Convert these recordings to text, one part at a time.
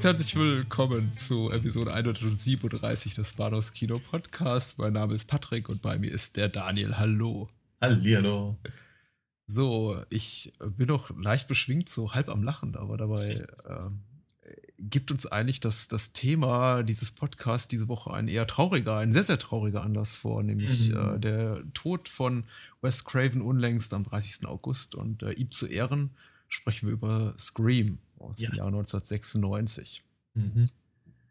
Und herzlich willkommen zu Episode 137 des Bados Kino Podcasts. Mein Name ist Patrick und bei mir ist der Daniel. Hallo. Hallihallo. So, ich bin noch leicht beschwingt, so halb am Lachen, aber dabei äh, gibt uns eigentlich das, das Thema dieses Podcasts diese Woche ein eher trauriger, ein sehr, sehr trauriger Anlass vor, nämlich mhm. äh, der Tod von Wes Craven unlängst am 30. August und äh, ihm zu Ehren sprechen wir über Scream aus ja. dem Jahr 1996. Mhm.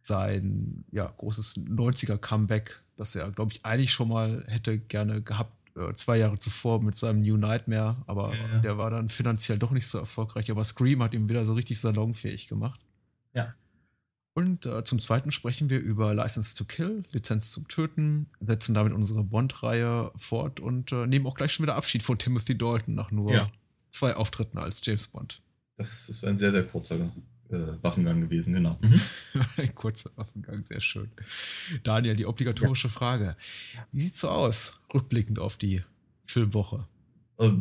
Sein ja, großes 90er-Comeback, das er, glaube ich, eigentlich schon mal hätte gerne gehabt, äh, zwei Jahre zuvor mit seinem New Nightmare, aber ja. der war dann finanziell doch nicht so erfolgreich. Aber Scream hat ihn wieder so richtig salonfähig gemacht. Ja. Und äh, zum Zweiten sprechen wir über License to Kill, Lizenz zum Töten, setzen damit unsere Bond-Reihe fort und äh, nehmen auch gleich schon wieder Abschied von Timothy Dalton nach nur ja. Zwei Auftritten als James Bond. Das ist ein sehr, sehr kurzer äh, Waffengang gewesen, genau. Mhm. ein kurzer Waffengang, sehr schön. Daniel, die obligatorische ja. Frage. Wie sieht's so aus, rückblickend auf die Filmwoche? Äh,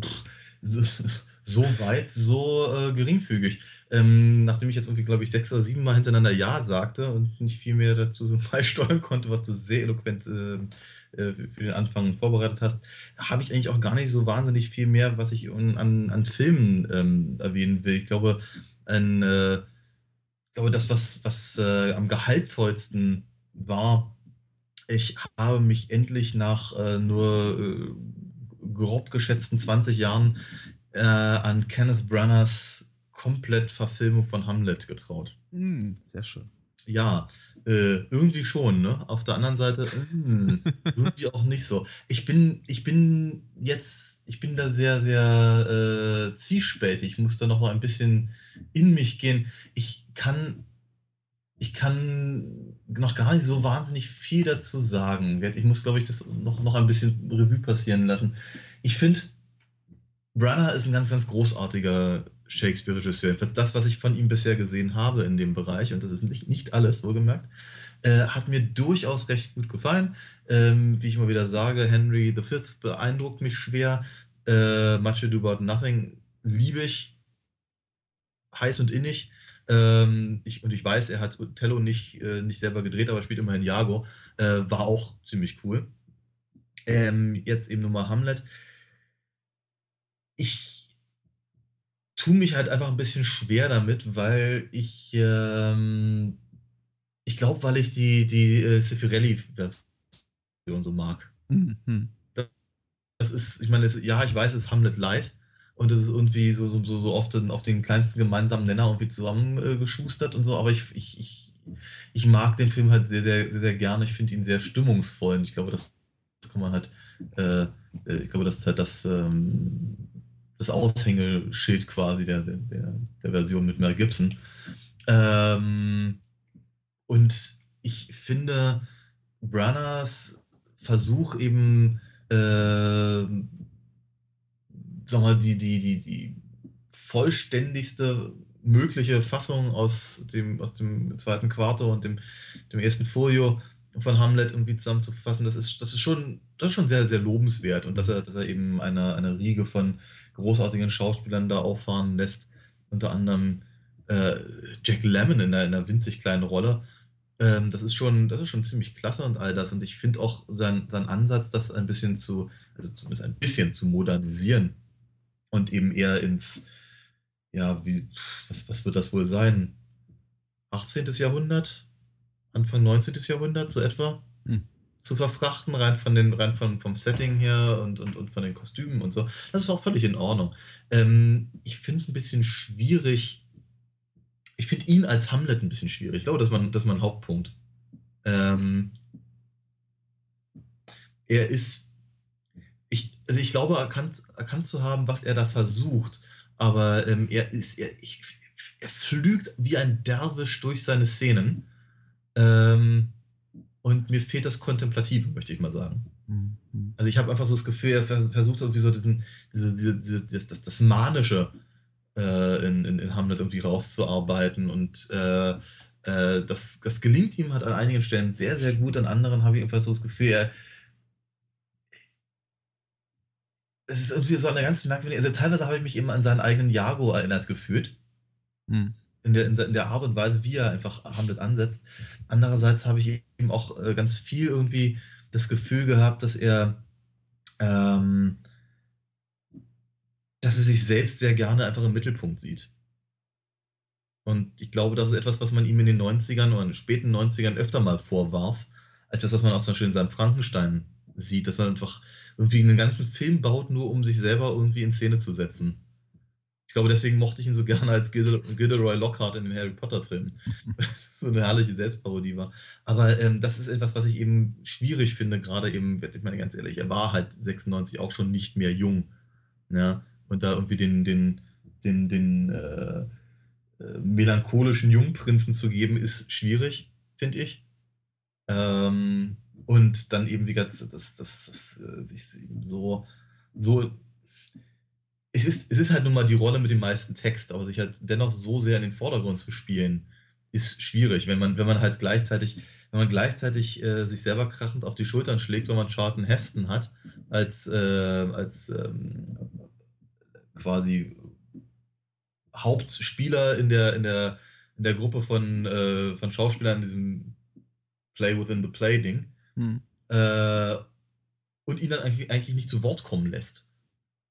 so, so, weit, so äh, geringfügig. Ähm, nachdem ich jetzt irgendwie, glaube ich, sechs oder sieben Mal hintereinander Ja sagte und nicht viel mehr dazu beisteuern konnte, was du sehr eloquent äh, äh, für den Anfang vorbereitet hast, habe ich eigentlich auch gar nicht so wahnsinnig viel mehr, was ich an, an Filmen ähm, erwähnen will. Ich glaube, ein, äh, ich glaube, das, was, was äh, am gehaltvollsten war, ich habe mich endlich nach äh, nur äh, grob geschätzten 20 Jahren an Kenneth Branaghs komplett Verfilmung von Hamlet getraut. Mm, sehr schön. Ja, äh, irgendwie schon, ne? Auf der anderen Seite, mh, irgendwie auch nicht so. Ich bin, ich bin jetzt, ich bin da sehr, sehr äh, zwiespältig. Ich muss da noch mal ein bisschen in mich gehen. Ich kann, ich kann noch gar nicht so wahnsinnig viel dazu sagen. Ich muss, glaube ich, das noch, noch ein bisschen Revue passieren lassen. Ich finde, Branagh ist ein ganz, ganz großartiger Shakespeare-Regisseur. Jedenfalls das, was ich von ihm bisher gesehen habe in dem Bereich, und das ist nicht, nicht alles, wohlgemerkt, äh, hat mir durchaus recht gut gefallen. Ähm, wie ich mal wieder sage, Henry V beeindruckt mich schwer. Äh, Much Ado About Nothing liebe ich heiß und innig. Ähm, ich, und ich weiß, er hat Tello nicht, äh, nicht selber gedreht, aber spielt immerhin Jago. Äh, war auch ziemlich cool. Ähm, jetzt eben nur mal Hamlet. Ich tue mich halt einfach ein bisschen schwer damit, weil ich, ähm, ich glaube, weil ich die, die äh, Cifirelli-Version so mag. Mhm. Das ist, ich meine, ja, ich weiß, es ist Hamlet Light und es ist irgendwie so, so, so oft auf den kleinsten gemeinsamen Nenner irgendwie zusammengeschustert und so, aber ich, ich, ich, ich mag den Film halt sehr, sehr, sehr, sehr gerne. Ich finde ihn sehr stimmungsvoll und ich glaube, das kann man halt, äh, äh ich glaube, das ist halt das, ähm, das Aushängeschild quasi der, der, der Version mit Mel Gibson. Ähm, und ich finde Branaghs Versuch eben, äh, sag mal, die, die, die, die vollständigste mögliche Fassung aus dem, aus dem zweiten Quartal und dem, dem ersten Folio von Hamlet irgendwie zusammenzufassen, das ist, das ist schon, das ist schon sehr, sehr lobenswert. Und dass er, dass er eben eine, eine Riege von großartigen Schauspielern da auffahren lässt. Unter anderem äh, Jack Lemmon in einer, in einer, winzig kleinen Rolle. Ähm, das, ist schon, das ist schon ziemlich klasse und all das. Und ich finde auch sein, sein Ansatz, das ein bisschen zu, also zumindest ein bisschen zu modernisieren und eben eher ins, ja, wie, was, was wird das wohl sein? 18. Jahrhundert? Anfang 19. Jahrhundert, so etwa? Hm zu verfrachten, rein von den, rein von, vom Setting her und, und, und von den Kostümen und so. Das ist auch völlig in Ordnung. Ähm, ich finde ein bisschen schwierig, ich finde ihn als Hamlet ein bisschen schwierig. Ich glaube, das ist mein, das ist mein Hauptpunkt. Ähm, er ist, ich, also ich glaube, erkannt, erkannt zu haben, was er da versucht, aber ähm, er ist, er, ich, er flügt wie ein Derwisch durch seine Szenen. Ähm, mir fehlt das Kontemplative, möchte ich mal sagen. Mhm. Also ich habe einfach so das Gefühl, er versucht irgendwie so diesen, diese, diese, diese, das, das, das Manische äh, in, in, in Hamlet irgendwie rauszuarbeiten und äh, äh, das, das gelingt ihm halt an einigen Stellen sehr, sehr gut, an anderen habe ich einfach so das Gefühl, er, es ist irgendwie so eine ganz merkwürdige, also teilweise habe ich mich eben an seinen eigenen Jago erinnert gefühlt. Hm. In, der, in der Art und Weise, wie er einfach Hamlet ansetzt. Andererseits habe ich eben auch äh, ganz viel irgendwie das Gefühl gehabt, dass er, ähm, dass er sich selbst sehr gerne einfach im Mittelpunkt sieht. Und ich glaube, das ist etwas, was man ihm in den 90ern oder in den späten 90ern öfter mal vorwarf. Etwas, was man auch zum Beispiel in seinem Frankenstein sieht, dass er einfach irgendwie einen ganzen Film baut, nur um sich selber irgendwie in Szene zu setzen. Ich glaube, deswegen mochte ich ihn so gerne als Gilderoy Lockhart in den Harry Potter-Filmen. so eine herrliche Selbstparodie war. Aber ähm, das ist etwas, was ich eben schwierig finde, gerade eben, ich meine ganz ehrlich, er war halt 96 auch schon nicht mehr jung. Ja? Und da irgendwie den, den, den, den äh, äh, melancholischen Jungprinzen zu geben, ist schwierig, finde ich. Ähm, und dann eben, wie gesagt, das, das, das, äh, sich so, so es ist, es ist halt nun mal die Rolle mit dem meisten Text, aber sich halt dennoch so sehr in den Vordergrund zu spielen, ist schwierig, wenn man, wenn man halt gleichzeitig, wenn man gleichzeitig äh, sich selber krachend auf die Schultern schlägt, wenn man Charlton Heston hat, als, äh, als ähm, quasi Hauptspieler in der, in der, in der Gruppe von, äh, von Schauspielern in diesem Play Within the Play-Ding. Hm. Äh, und ihn dann eigentlich, eigentlich nicht zu Wort kommen lässt.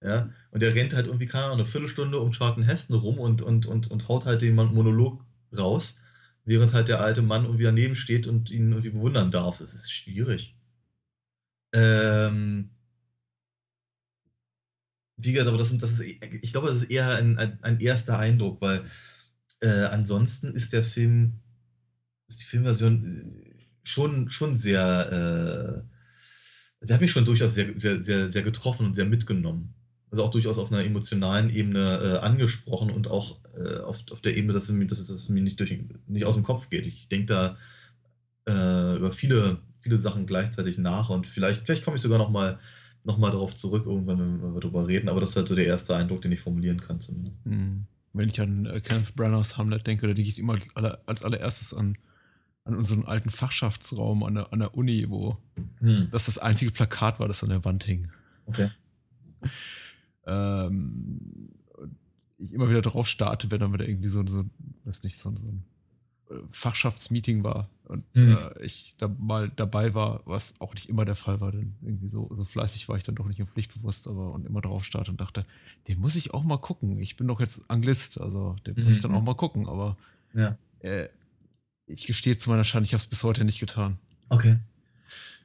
Ja, und er rennt halt irgendwie, keine Ahnung, eine Viertelstunde um Charlton Heston rum und, und, und, und haut halt den Monolog raus, während halt der alte Mann irgendwie daneben steht und ihn irgendwie bewundern darf. Das ist schwierig. Ähm, wie gesagt, aber das, sind, das ist, ich glaube, das ist eher ein, ein, ein erster Eindruck, weil äh, ansonsten ist der Film, ist die Filmversion schon, schon sehr, äh, sie hat mich schon durchaus sehr, sehr, sehr, sehr getroffen und sehr mitgenommen. Also auch durchaus auf einer emotionalen Ebene äh, angesprochen und auch äh, auf, auf der Ebene, dass es mir, dass es, mir nicht, durch, nicht aus dem Kopf geht. Ich denke da äh, über viele, viele Sachen gleichzeitig nach und vielleicht, vielleicht komme ich sogar noch mal nochmal darauf zurück, irgendwann, wenn wir darüber reden. Aber das ist halt so der erste Eindruck, den ich formulieren kann zumindest. Hm. Wenn ich an äh, Kenneth Branaghs Hamlet denke, da denke ich immer als, aller, als allererstes an, an unseren alten Fachschaftsraum an der, an der Uni, wo hm. das das einzige Plakat war, das an der Wand hing. Okay. Ähm, ich immer wieder drauf starte, wenn dann wieder irgendwie so, so weiß nicht, so, so ein Fachschaftsmeeting war und mhm. äh, ich da mal dabei war, was auch nicht immer der Fall war, denn irgendwie so, so fleißig war ich dann doch nicht im Pflichtbewusst, aber und immer drauf starte und dachte, den muss ich auch mal gucken. Ich bin doch jetzt Anglist, also den mhm. muss ich dann auch mhm. mal gucken, aber ja. äh, ich gestehe zu meiner Schande, ich habe es bis heute nicht getan. Okay.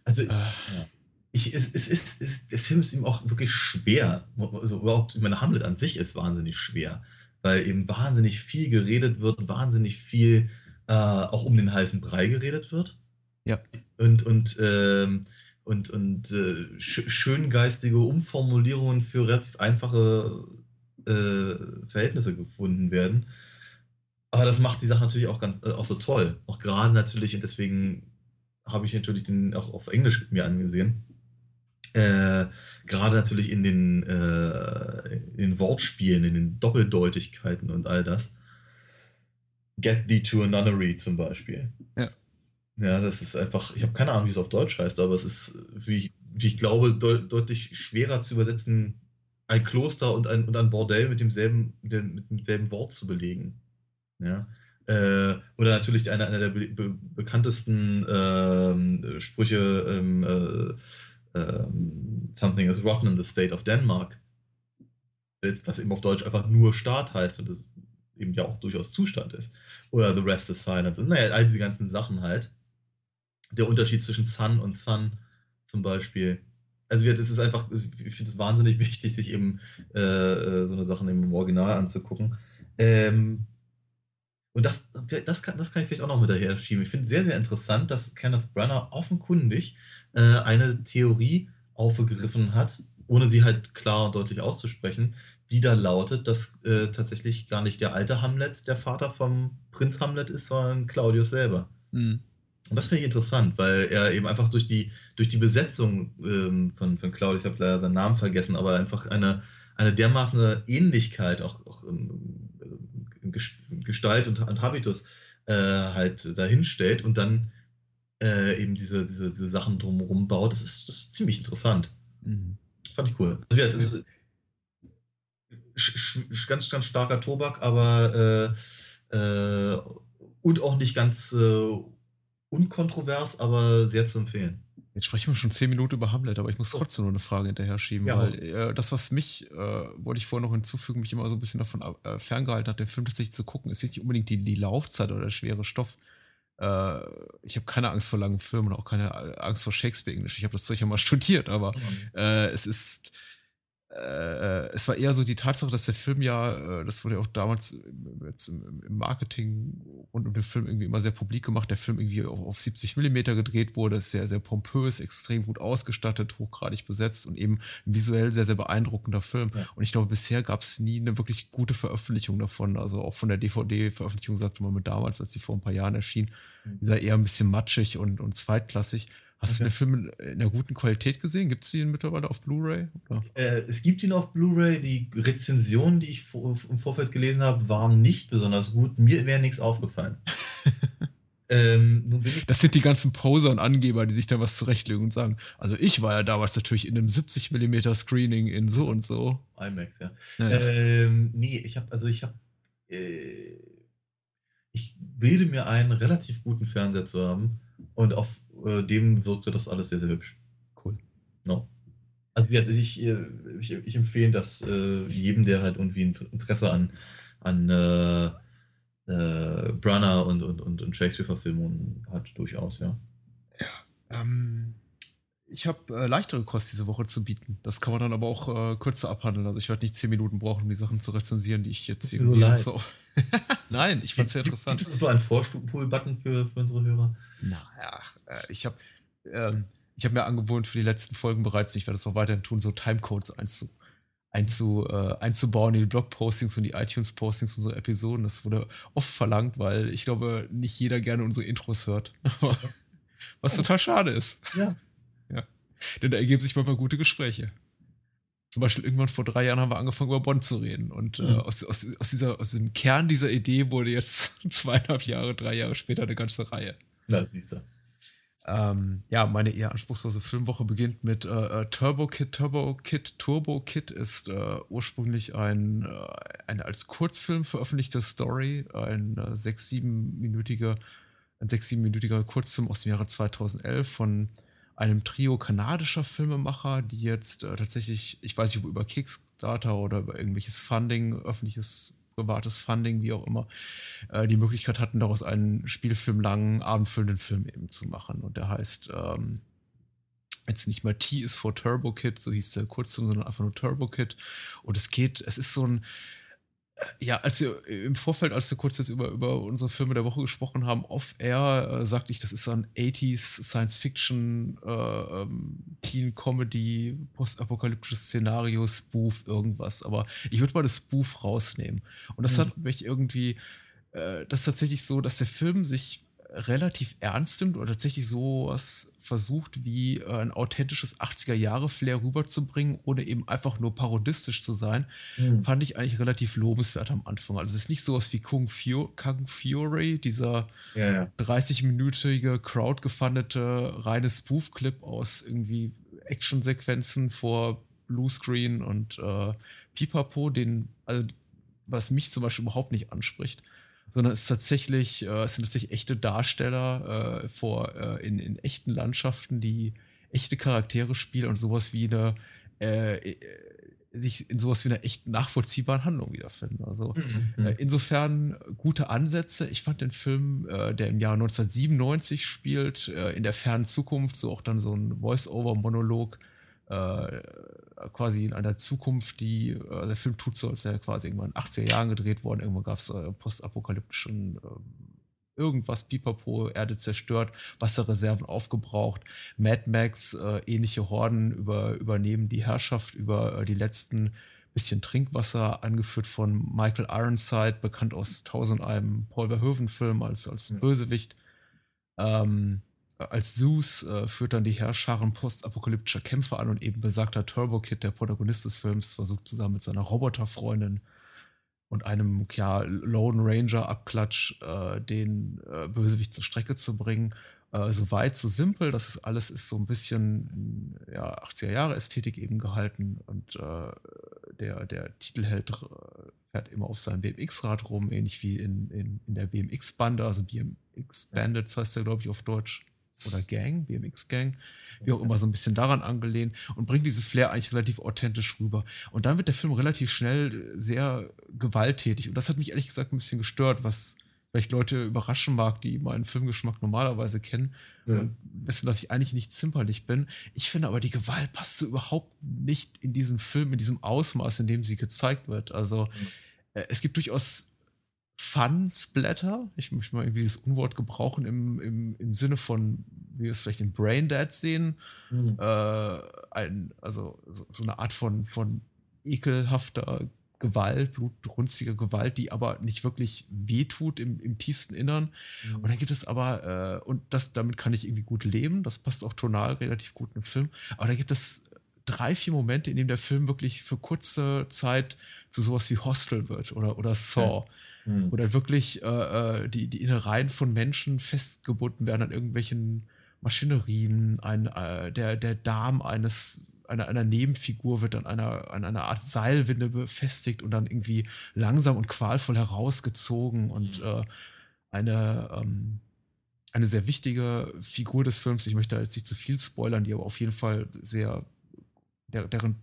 Also, äh, ja. Ich, es, es, ist, es, der Film ist ihm auch wirklich schwer. Also überhaupt, ich meine, Hamlet an sich ist wahnsinnig schwer, weil eben wahnsinnig viel geredet wird, wahnsinnig viel äh, auch um den heißen Brei geredet wird. Ja. Und, und, ähm, und, und äh, sch schöngeistige Umformulierungen für relativ einfache äh, Verhältnisse gefunden werden. Aber das macht die Sache natürlich auch ganz äh, auch so toll. Auch gerade natürlich, und deswegen habe ich natürlich den auch auf Englisch mir angesehen. Äh, gerade natürlich in den, äh, in den Wortspielen, in den Doppeldeutigkeiten und all das. Get Thee to a Nunnery zum Beispiel. Ja. Ja, das ist einfach, ich habe keine Ahnung, wie es auf Deutsch heißt, aber es ist, wie, wie ich glaube, de deutlich schwerer zu übersetzen, ein Kloster und ein, und ein Bordell mit demselben, mit demselben Wort zu belegen. Ja. Äh, oder natürlich einer, einer der be be bekanntesten äh, Sprüche, ähm, äh, ähm, Something is rotten in the state of Denmark. Was eben auf Deutsch einfach nur Staat heißt und das eben ja auch durchaus Zustand ist. Oder The Rest is Silence. Und naja, all diese ganzen Sachen halt. Der Unterschied zwischen Sun und Sun zum Beispiel. Also das ist einfach, ich finde es wahnsinnig wichtig, sich eben äh, äh, so eine Sachen im Original anzugucken. Ähm, und das, das, kann, das kann ich vielleicht auch noch mit daher schieben. Ich finde sehr, sehr interessant, dass Kenneth Branagh offenkundig äh, eine Theorie aufgegriffen hat, ohne sie halt klar und deutlich auszusprechen, die da lautet, dass äh, tatsächlich gar nicht der alte Hamlet der Vater vom Prinz Hamlet ist, sondern Claudius selber. Mhm. Und das finde ich interessant, weil er eben einfach durch die, durch die Besetzung ähm, von, von Claude, ich habe leider seinen Namen vergessen, aber einfach eine, eine dermaßen Ähnlichkeit auch, auch in, in Gestalt und, und Habitus äh, halt dahinstellt und dann äh, eben diese, diese, diese Sachen drumherum baut. Das ist, das ist ziemlich interessant. Mhm. Fand ich cool. Also, ja, das ist, ganz, ganz starker Tobak, aber äh, äh, und auch nicht ganz äh, unkontrovers, aber sehr zu empfehlen. Jetzt sprechen wir schon zehn Minuten über Hamlet, aber ich muss trotzdem noch eine Frage hinterher schieben, ja. weil äh, das, was mich, äh, wollte ich vorher noch hinzufügen, mich immer so ein bisschen davon äh, ferngehalten hat, den Film tatsächlich zu gucken, ist nicht unbedingt die, die Laufzeit oder der schwere Stoff. Äh, ich habe keine Angst vor langen Filmen und auch keine Angst vor Shakespeare-Englisch. Ich habe das Zeug ja mal studiert, aber äh, es ist äh, es war eher so die Tatsache, dass der Film ja, äh, das wurde ja auch damals im, im, Marketing rund um den Film irgendwie immer sehr publik gemacht, der Film irgendwie auf, auf 70 Millimeter gedreht wurde, ist sehr, sehr pompös, extrem gut ausgestattet, hochgradig besetzt und eben visuell sehr, sehr beeindruckender Film. Ja. Und ich glaube, bisher gab es nie eine wirklich gute Veröffentlichung davon. Also auch von der DVD-Veröffentlichung sagte man mit damals, als sie vor ein paar Jahren erschien, mhm. dieser eher ein bisschen matschig und, und zweitklassig. Hast okay. du den Film in einer guten Qualität gesehen? Gibt es ihn mittlerweile auf Blu-ray? Äh, es gibt ihn auf Blu-ray. Die Rezensionen, die ich vor, im Vorfeld gelesen habe, waren nicht besonders gut. Mir wäre nichts aufgefallen. ähm, das sind die ganzen Poser und Angeber, die sich da was zurechtlegen und sagen, also ich war ja damals natürlich in einem 70 mm Screening in so und so. IMAX, ja. Naja. Ähm, nee, ich habe, also ich habe, äh, ich bilde mir ein, relativ guten Fernseher zu haben und auf äh, dem wirkte das alles sehr, sehr hübsch. Cool. No. Also ich, ich, ich empfehle das äh, jedem, der halt irgendwie Interesse an, an äh, äh, Brunner und, und, und, und Shakespeare-Verfilmungen hat, durchaus, ja. Ja, ähm, ich habe äh, leichtere Kost diese Woche zu bieten. Das kann man dann aber auch äh, kürzer abhandeln. Also ich werde nicht zehn Minuten brauchen, um die Sachen zu rezensieren, die ich jetzt hier. So Nein, ich fand es sehr interessant. Gibt es so einen Vorstuhl-Button für, für unsere Hörer? Naja, äh, ich habe ähm, hab mir angewohnt für die letzten Folgen bereits, ich werde es auch weiterhin tun, so Timecodes einzu, einzu, äh, einzubauen in die Blogpostings und die iTunes-Postings unserer Episoden. Das wurde oft verlangt, weil ich glaube, nicht jeder gerne unsere Intros hört. Was total schade ist. Ja. Denn da ergeben sich manchmal gute Gespräche. Zum Beispiel irgendwann vor drei Jahren haben wir angefangen, über Bonn zu reden. Und äh, mhm. aus, aus, aus, dieser, aus dem Kern dieser Idee wurde jetzt zweieinhalb Jahre, drei Jahre später eine ganze Reihe. Na, siehst du. Ähm, ja, meine eher anspruchslose Filmwoche beginnt mit äh, äh Turbo Kid. Turbo Kid, Turbo Kid ist äh, ursprünglich ein, äh, eine als Kurzfilm veröffentlichte Story, ein äh, sechs, siebenminütiger, ein sechs, siebenminütiger Kurzfilm aus dem Jahre 2011 von einem Trio kanadischer Filmemacher, die jetzt äh, tatsächlich, ich weiß nicht, ob über Kickstarter oder über irgendwelches Funding, öffentliches privates Funding, wie auch immer, äh, die Möglichkeit hatten, daraus einen spielfilmlangen, abendfüllenden Film eben zu machen. Und der heißt ähm, jetzt nicht mehr T is for Turbo Kid, so hieß der Kurzfilm, sondern einfach nur Turbo Kid. Und es geht, es ist so ein, ja, als wir im Vorfeld, als wir kurz jetzt über, über unsere Filme der Woche gesprochen haben, off-air, äh, sagte ich, das ist so ein 80s Science-Fiction, äh, ähm, Teen-Comedy, postapokalyptisches Szenario, Spoof, irgendwas. Aber ich würde mal das Spoof rausnehmen. Und das mhm. hat mich irgendwie, äh, das ist tatsächlich so, dass der Film sich relativ ernst nimmt oder tatsächlich sowas versucht, wie äh, ein authentisches 80er-Jahre-Flair rüberzubringen, ohne eben einfach nur parodistisch zu sein, mhm. fand ich eigentlich relativ lobenswert am Anfang. Also es ist nicht sowas wie Kung, Fu Kung Fury, dieser ja, ja. 30-minütige, crowdgefundete, reine Spoof-Clip aus irgendwie Actionsequenzen vor Bluescreen und äh, Pipapo, den, also was mich zum Beispiel überhaupt nicht anspricht sondern es ist tatsächlich, äh, es sind tatsächlich echte Darsteller äh, vor, äh, in, in echten Landschaften, die echte Charaktere spielen und sowas wie eine, äh, äh, sich in sowas wie einer echt nachvollziehbaren Handlung wiederfinden. Also mhm. Äh, insofern gute Ansätze. Ich fand den Film, der im Jahr 1997 spielt, in der fernen Zukunft, so auch dann so ein Voice-Over-Monolog, quasi in einer Zukunft, die, also der Film tut so, als wäre quasi irgendwann in den 80er Jahren gedreht worden, irgendwann gab es äh, postapokalyptischen äh, irgendwas, Pipapo, Erde zerstört, Wasserreserven aufgebraucht, Mad Max, äh, ähnliche Horden über, übernehmen die Herrschaft über äh, die letzten bisschen Trinkwasser, angeführt von Michael Ironside, bekannt aus Tausend einem Paul Verhoeven-Film als, als Bösewicht. Ähm, als Zeus äh, führt dann die Herrscharen postapokalyptischer Kämpfer an und eben besagter Turbo Kid, der Protagonist des Films, versucht zusammen mit seiner Roboterfreundin und einem ja, Lone Ranger Abklatsch äh, den äh, Bösewicht zur Strecke zu bringen. Äh, so weit, so simpel, das ist alles ist so ein bisschen ja, 80er Jahre Ästhetik eben gehalten. Und äh, der, der Titelheld äh, fährt immer auf seinem BMX-Rad rum, ähnlich wie in, in, in der BMX-Bande, also BMX Bandits heißt der, glaube ich, auf Deutsch oder Gang, BMX Gang, wie auch immer, so ein bisschen daran angelehnt und bringt dieses Flair eigentlich relativ authentisch rüber. Und dann wird der Film relativ schnell sehr gewalttätig und das hat mich ehrlich gesagt ein bisschen gestört, was vielleicht Leute überraschen mag, die meinen Filmgeschmack normalerweise kennen ja. und wissen, dass ich eigentlich nicht zimperlich bin. Ich finde aber, die Gewalt passt so überhaupt nicht in diesem Film, in diesem Ausmaß, in dem sie gezeigt wird. Also mhm. es gibt durchaus Fun-Splatter. Ich möchte mal irgendwie dieses Unwort gebrauchen im, im, im Sinne von, wie wir es vielleicht in Braindead sehen. Mhm. Äh, ein, also so, so, eine Art von, von ekelhafter Gewalt, blutrunstiger Gewalt, die aber nicht wirklich wehtut im, im tiefsten Innern. Mhm. Und dann gibt es aber, äh, und das, damit kann ich irgendwie gut leben, das passt auch tonal relativ gut im Film, aber da gibt es drei, vier Momente, in denen der Film wirklich für kurze Zeit zu sowas wie Hostel wird oder, oder Saw. Ja Mhm. Wo dann wirklich äh, äh, die, die Innereien von Menschen festgebunden werden an irgendwelchen Maschinerien. Ein, äh, der, der Darm eines einer, einer Nebenfigur wird an einer, an einer Art Seilwinde befestigt und dann irgendwie langsam und qualvoll herausgezogen und mhm. äh, eine, ähm, eine sehr wichtige Figur des Films, ich möchte jetzt nicht zu viel spoilern, die aber auf jeden Fall sehr, der, deren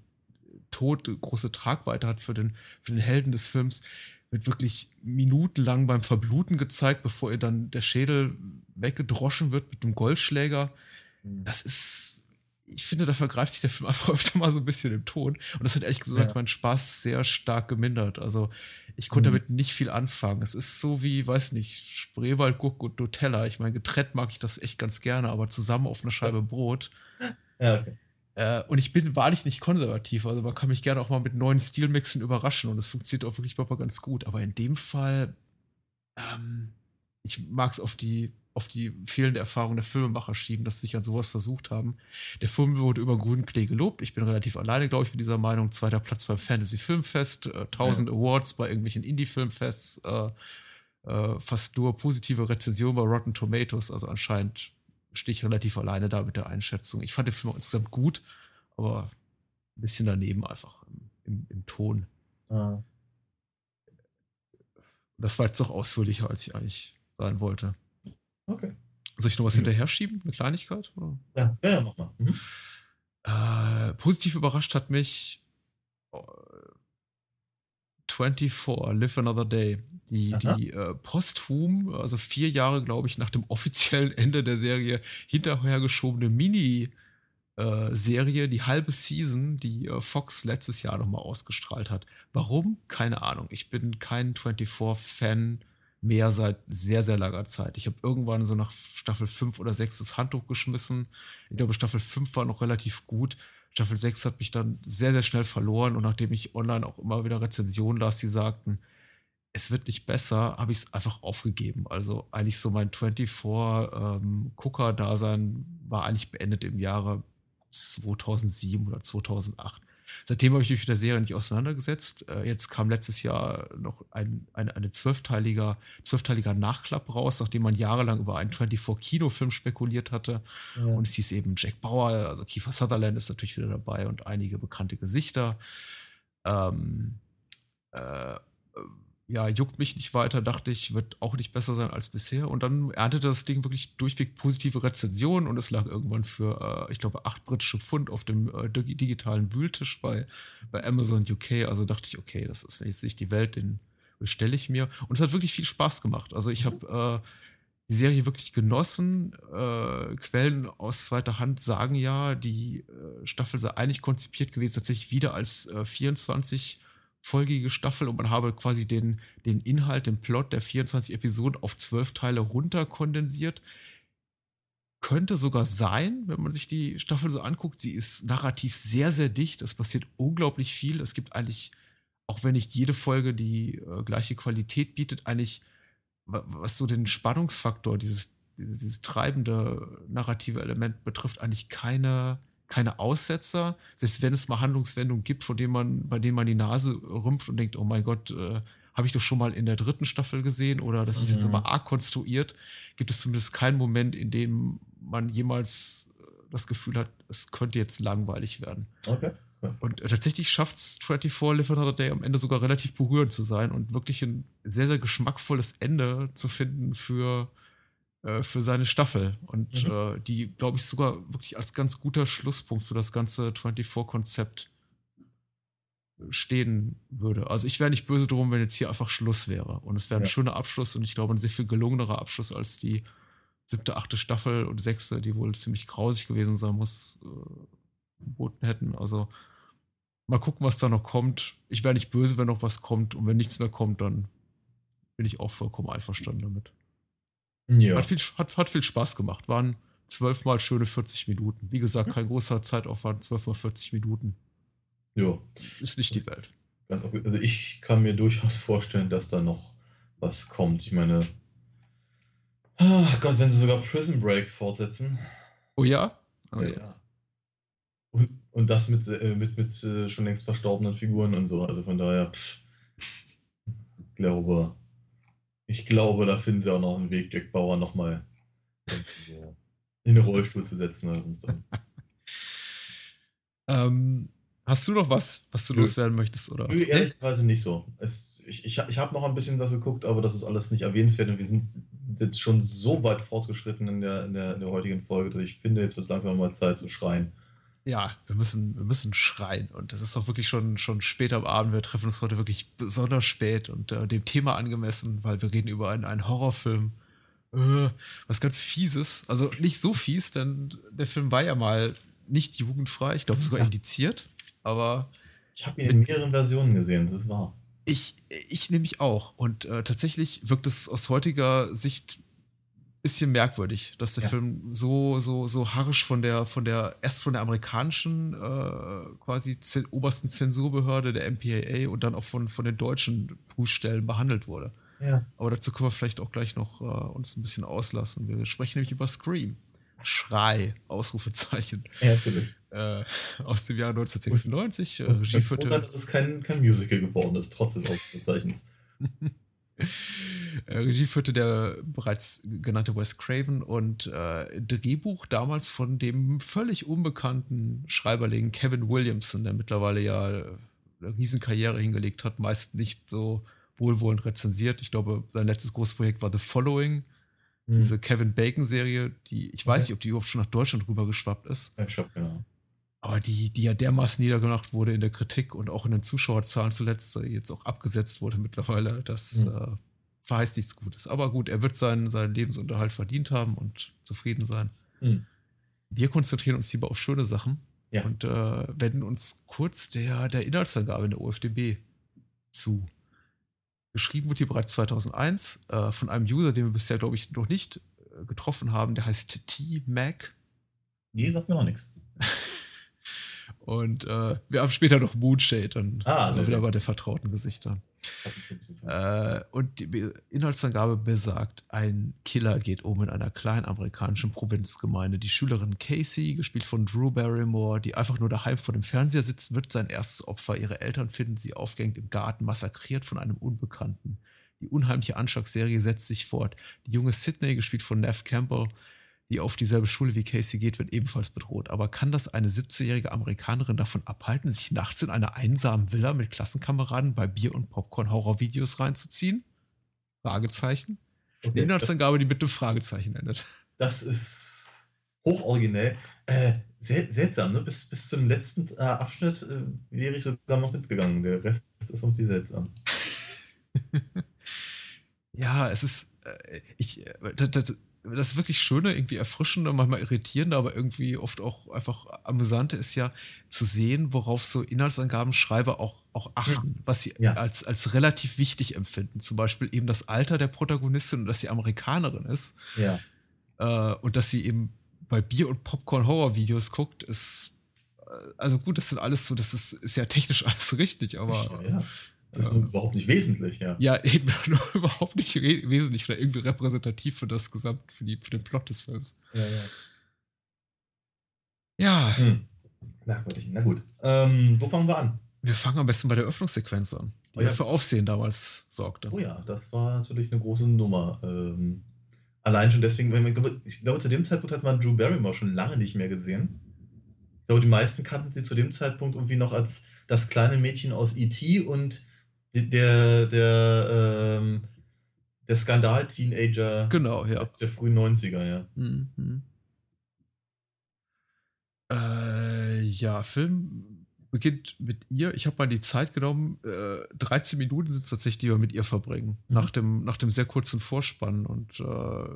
Tod große Tragweite hat für den, für den Helden des Films, wird wirklich minutenlang beim Verbluten gezeigt, bevor ihr dann der Schädel weggedroschen wird mit einem Golfschläger. Mhm. Das ist, ich finde, da vergreift sich der Film einfach öfter mal so ein bisschen im Ton. Und das hat ehrlich gesagt ja. meinen Spaß sehr stark gemindert. Also ich konnte mhm. damit nicht viel anfangen. Es ist so wie, weiß nicht, Spreewald, Gurk und Nutella. Ich meine, getrennt mag ich das echt ganz gerne, aber zusammen auf einer Scheibe Brot. Ja, okay. Äh, und ich bin wahrlich nicht konservativ. Also man kann mich gerne auch mal mit neuen Stilmixen überraschen und es funktioniert auch wirklich mal ganz gut. Aber in dem Fall, ähm, ich mag es auf die, auf die fehlende Erfahrung der Filmemacher schieben, dass sie sich an sowas versucht haben. Der Film wurde über grünen Klee gelobt. Ich bin relativ alleine, glaube ich, mit dieser Meinung. Zweiter Platz beim Fantasy Filmfest, äh, 1000 ja. Awards bei irgendwelchen Indie-Filmfests, äh, äh, fast nur positive Rezensionen bei Rotten Tomatoes. Also anscheinend stehe ich relativ alleine da mit der Einschätzung. Ich fand den Film insgesamt gut, aber ein bisschen daneben einfach im, im, im Ton. Ah. Das war jetzt doch ausführlicher, als ich eigentlich sein wollte. Okay. Soll ich noch was mhm. hinterher schieben? Eine Kleinigkeit? Oder? Ja, ja, mach mal. Mhm. Äh, positiv überrascht hat mich 24, Live Another Day. Die, die äh, posthum, also vier Jahre, glaube ich, nach dem offiziellen Ende der Serie hinterhergeschobene Mini- äh, Serie, die halbe Season, die äh, Fox letztes Jahr nochmal ausgestrahlt hat. Warum? Keine Ahnung. Ich bin kein 24-Fan mehr seit sehr, sehr langer Zeit. Ich habe irgendwann so nach Staffel 5 oder 6 das Handtuch geschmissen. Ich glaube, Staffel 5 war noch relativ gut. Staffel 6 hat mich dann sehr, sehr schnell verloren und nachdem ich online auch immer wieder Rezensionen las, die sagten, es wird nicht besser, habe ich es einfach aufgegeben. Also eigentlich so mein 24-Gucker-Dasein ähm, war eigentlich beendet im Jahre 2007 oder 2008. Seitdem habe ich mich mit der Serie nicht auseinandergesetzt. Äh, jetzt kam letztes Jahr noch ein, ein, eine zwölfteiliger, zwölfteiliger Nachklapp raus, nachdem man jahrelang über einen 24-Kinofilm spekuliert hatte. Ja. Und es hieß eben Jack Bauer, also Kiefer Sutherland ist natürlich wieder dabei und einige bekannte Gesichter. Ähm, äh, ja, juckt mich nicht weiter, dachte ich, wird auch nicht besser sein als bisher. Und dann erntete das Ding wirklich durchweg positive Rezensionen und es lag irgendwann für, äh, ich glaube, acht britische Pfund auf dem äh, digitalen Wühltisch bei, bei Amazon UK. Also dachte ich, okay, das ist jetzt nicht die Welt, den bestelle ich mir. Und es hat wirklich viel Spaß gemacht. Also ich mhm. habe äh, die Serie wirklich genossen. Äh, Quellen aus zweiter Hand sagen ja, die äh, Staffel sei eigentlich konzipiert gewesen, tatsächlich wieder als 24 äh, folgige Staffel und man habe quasi den, den Inhalt, den Plot der 24 Episoden auf zwölf Teile runterkondensiert. Könnte sogar sein, wenn man sich die Staffel so anguckt. Sie ist narrativ sehr, sehr dicht. Es passiert unglaublich viel. Es gibt eigentlich, auch wenn nicht jede Folge die äh, gleiche Qualität bietet, eigentlich, was so den Spannungsfaktor dieses dieses, dieses treibende narrative Element betrifft, eigentlich keine, keine Aussetzer. Selbst wenn es mal Handlungswendungen gibt, von denen man, bei denen man die Nase rümpft und denkt, oh mein Gott, äh, habe ich doch schon mal in der dritten Staffel gesehen oder das ist jetzt Mhm. aber arg konstruiert, gibt es zumindest keinen Moment, in dem man jemals äh, das Gefühl hat, es könnte jetzt langweilig werden. Okay. cool. Und äh, tatsächlich schafft es 24 Live Another Day am Ende sogar relativ berührend zu sein und wirklich ein sehr, sehr geschmackvolles Ende zu finden für, äh, für seine Staffel. Und Mhm. äh, die, glaube ich, sogar wirklich als ganz guter Schlusspunkt für das ganze 24-Konzept stehen würde. Also ich wäre nicht böse drum, wenn jetzt hier einfach Schluss wäre. Und es wäre ein Ja. schöner Abschluss und ich glaube ein sehr viel gelungenerer Abschluss als die siebte, achte Staffel und sechste, die wohl ziemlich grausig gewesen sein muss, äh, geboten hätten. Also mal gucken, was da noch kommt. Ich wäre nicht böse, wenn noch was kommt und wenn nichts mehr kommt, dann bin ich auch vollkommen einverstanden damit. Ja. Hat, viel, hat, hat viel Spaß gemacht. Waren zwölfmal schöne 40 Minuten. Wie gesagt, kein großer Zeitaufwand, zwölfmal 40 Minuten. ja. Ist nicht die Welt. Also ich kann mir durchaus vorstellen, dass da noch was kommt. Ich meine, ach Gott, wenn sie sogar Prison Break fortsetzen. Oh ja? Oh, ja. ja. Und, und das mit, äh, mit, mit äh, schon längst verstorbenen Figuren und so. Also von daher, pff, ich glaube, ich glaube, da finden sie auch noch einen Weg, Jack Bauer nochmal in den Rollstuhl zu setzen oder sonst. Ähm, hast du noch was, was du Nö. loswerden möchtest? Oder? Nö, ehrlicherweise nicht so. Es, ich ich, ich habe noch ein bisschen was geguckt, aber das ist alles nicht erwähnenswert und wir sind jetzt schon so weit fortgeschritten in der, in der, in der heutigen Folge, dass ich finde, jetzt wird es langsam mal Zeit zu schreien. Ja, wir müssen, wir müssen schreien. Und das ist auch wirklich schon, schon spät am Abend. Wir treffen uns heute wirklich besonders spät und äh, dem Thema angemessen, weil wir reden über einen, einen Horrorfilm. Äh, was ganz fieses. Also nicht so fies, denn der Film war ja mal nicht jugendfrei. Ich glaube sogar Ja. indiziert. Aber Ich habe ihn in mehreren Versionen gesehen, das ist wahr. ich, ich nehme mich auch. Und äh, tatsächlich wirkt es aus heutiger Sicht bisschen merkwürdig, dass der Ja. Film so, so, so harsch von der, von der, erst von der amerikanischen äh, quasi obersten Zensurbehörde, der MPAA, und dann auch von, von den deutschen Prüfstellen behandelt wurde. Ja. Aber dazu können wir vielleicht auch gleich noch äh, uns ein bisschen auslassen. Wir sprechen nämlich über Scream. Schrei, Ausrufezeichen. Ja. Äh, aus dem Jahr 1996. Äh, Und Regie froh sein, führte, dass es kein, kein Musical geworden ist, trotz des Ausrufezeichens. Äh, Regie führte der bereits genannte Wes Craven und äh, Drehbuch damals von dem völlig unbekannten Schreiberling Kevin Williamson, der mittlerweile ja äh, eine Riesenkarriere hingelegt hat, meist nicht so wohlwollend rezensiert. Ich glaube, sein letztes großes Projekt war The Following, Hm. diese Kevin Bacon-Serie, die ich weiß Okay. nicht, ob die überhaupt schon nach Deutschland rübergeschwappt ist, Ich hab genau. Aber die, die ja dermaßen niedergemacht wurde in der Kritik und auch in den Zuschauerzahlen zuletzt, äh, jetzt auch abgesetzt wurde mittlerweile, das Hm. äh, verheißt nichts Gutes. Aber gut, er wird seinen, seinen Lebensunterhalt verdient haben und zufrieden sein. Hm. Wir konzentrieren uns lieber auf schöne Sachen Ja. und äh, wenden uns kurz der, der Inhaltsangabe in der OFDB zu. Geschrieben wurde hier bereits 2001 äh, von einem User, den wir bisher, glaube ich, noch nicht äh, getroffen haben. Der heißt T-Mac. Nee, sagt mir noch nichts. Und äh, wir haben später noch Moonshade, dann Ah, sehr wieder bei der vertrauten Gesichter. Hab ich schon ein bisschen vermisst. Äh, und die Be- Inhaltsangabe besagt, ein Killer geht um in einer kleinen amerikanischen Provinzgemeinde. Die Schülerin Casey, gespielt von Drew Barrymore, die einfach nur daheim vor dem Fernseher sitzt, wird sein erstes Opfer. Ihre Eltern finden sie aufgehängt im Garten, massakriert von einem Unbekannten. Die unheimliche Anschlagsserie setzt sich fort. Die junge Sydney, gespielt von Nev Campbell, die auf dieselbe Schule wie Casey geht, wird ebenfalls bedroht. Aber kann das eine 17-jährige Amerikanerin davon abhalten, sich nachts in einer einsamen Villa mit Klassenkameraden bei Bier und Popcorn Horrorvideos reinzuziehen? Fragezeichen. Eine Okay, das, Inhaltsangabe, die mit einem Fragezeichen endet. das ist hochoriginell. Äh, sel seltsam, ne? Bis, bis zum letzten äh, Abschnitt äh, wäre ich sogar noch mitgegangen. Der Rest ist irgendwie seltsam. Ja, es ist, äh, ich, äh, das, das, das wirklich Schöne, irgendwie Erfrischende, manchmal Irritierende, aber irgendwie oft auch einfach Amüsante ist ja zu sehen, worauf so Inhaltsangabenschreiber auch, auch achten, was sie Ja. als, als relativ wichtig empfinden. Zum Beispiel eben das Alter der Protagonistin und dass sie Amerikanerin ist Ja. äh, und dass sie eben bei Bier- und Popcorn-Horror-Videos guckt, ist, äh, also gut, das sind alles so, das ist, ist ja technisch alles richtig, aber ja. Das ist äh, überhaupt nicht wesentlich, ja. Ja, eben überhaupt nicht wesentlich oder irgendwie repräsentativ für das Gesamt, für, die, für den Plot des Films. Ja, ja. Ja. Hm. Merkwürdig. Na gut. Ähm, wo fangen wir an? Wir fangen am besten bei der Öffnungssequenz an, die oh ja. für Aufsehen damals sorgte. Oh ja, das war natürlich eine große Nummer. Ähm, allein schon deswegen, ich glaube, ich glaube, zu dem Zeitpunkt hat man Drew Barrymore schon lange nicht mehr gesehen. Ich glaube, die meisten kannten sie zu dem Zeitpunkt irgendwie noch als das kleine Mädchen aus E.T. und der, der, ähm, der Skandal-Teenager genau, ja. der frühen 90er, ja. Mhm. Äh, ja, Film beginnt mit ihr. Ich habe mal die Zeit genommen. Äh, 13 Minuten sind es tatsächlich, die wir mit ihr verbringen. Mhm. Nach, dem, nach dem sehr kurzen Vorspann. Und äh,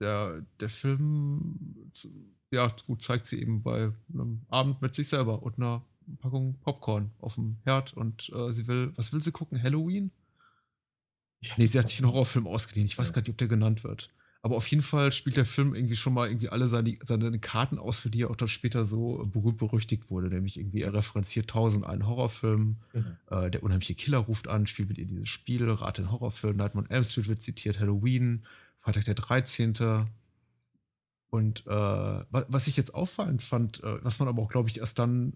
der, der Film, ja, gut, zeigt sie eben bei einem Abend mit sich selber und einer Packung Popcorn auf dem Herd. Und äh, sie will, was will sie gucken? Halloween? Nee, sie hat sich einen Horrorfilm ausgeliehen. Ich weiß ja. gar nicht, ob der genannt wird. Aber auf jeden Fall spielt der Film irgendwie schon mal irgendwie alle seine, seine Karten aus, für die er auch dann später so berühmt berüchtigt wurde. Nämlich irgendwie, er referenziert tausend einen Horrorfilm. Mhm. Äh, der unheimliche Killer ruft an, spielt mit ihr dieses Spiel, rate den Horrorfilm. Nightmare on Elm Street wird zitiert, Halloween, Freitag der 13. Und äh, was ich jetzt auffallend fand, äh, was man aber auch, glaube ich, erst dann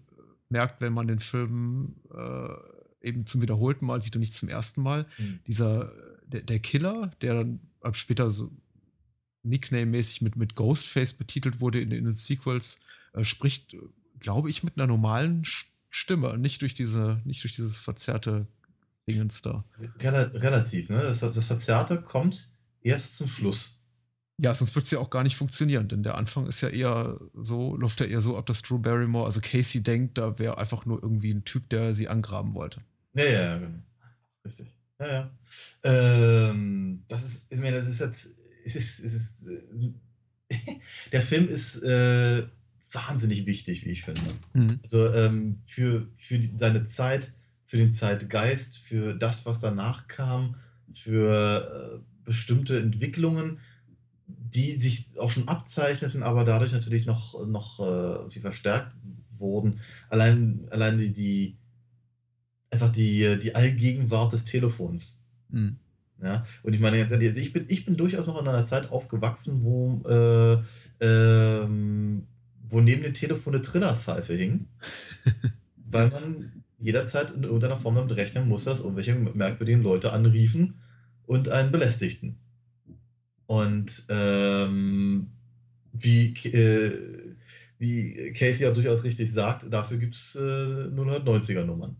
merkt, wenn man den Film äh, eben zum wiederholten Mal sieht und nicht zum ersten Mal, mhm. dieser, der, der Killer, der dann ab später so Nickname-mäßig mit, mit Ghostface betitelt wurde in, in den Sequels, äh, spricht, glaube ich, mit einer normalen Stimme, nicht durch diese, nicht durch dieses verzerrte Dingens da. Rel relativ, ne? Das, das Verzerrte kommt erst zum Schluss. Ja, sonst wird es ja auch gar nicht funktionieren, denn der Anfang ist ja eher so, läuft ja eher so ab, dass Drew Barrymore, also Casey denkt, da wäre einfach nur irgendwie ein Typ, der sie angraben wollte. Ja, ja, genau. Richtig. Ja, ja. Ähm, das ist, ich meine, das ist jetzt es ist, es ist äh, der Film ist äh, wahnsinnig wichtig, wie ich finde. Mhm. Also ähm, für, für die, seine Zeit, für den Zeitgeist, für das, was danach kam, für äh, bestimmte Entwicklungen, die sich auch schon abzeichneten, aber dadurch natürlich noch, noch äh, viel verstärkt wurden. Allein, allein die, die einfach die, die Allgegenwart des Telefons. Mhm. Ja, und ich meine jetzt also ich bin, ich bin durchaus noch in einer Zeit aufgewachsen, wo, äh, ähm, wo neben dem Telefon eine Trillerpfeife hing, weil man jederzeit in irgendeiner Form damit rechnen musste, dass irgendwelche merkwürdigen Leute anriefen und einen belästigten. Und ähm, wie, äh, wie Casey ja durchaus richtig sagt, dafür gibt es äh, 090er-Nummern.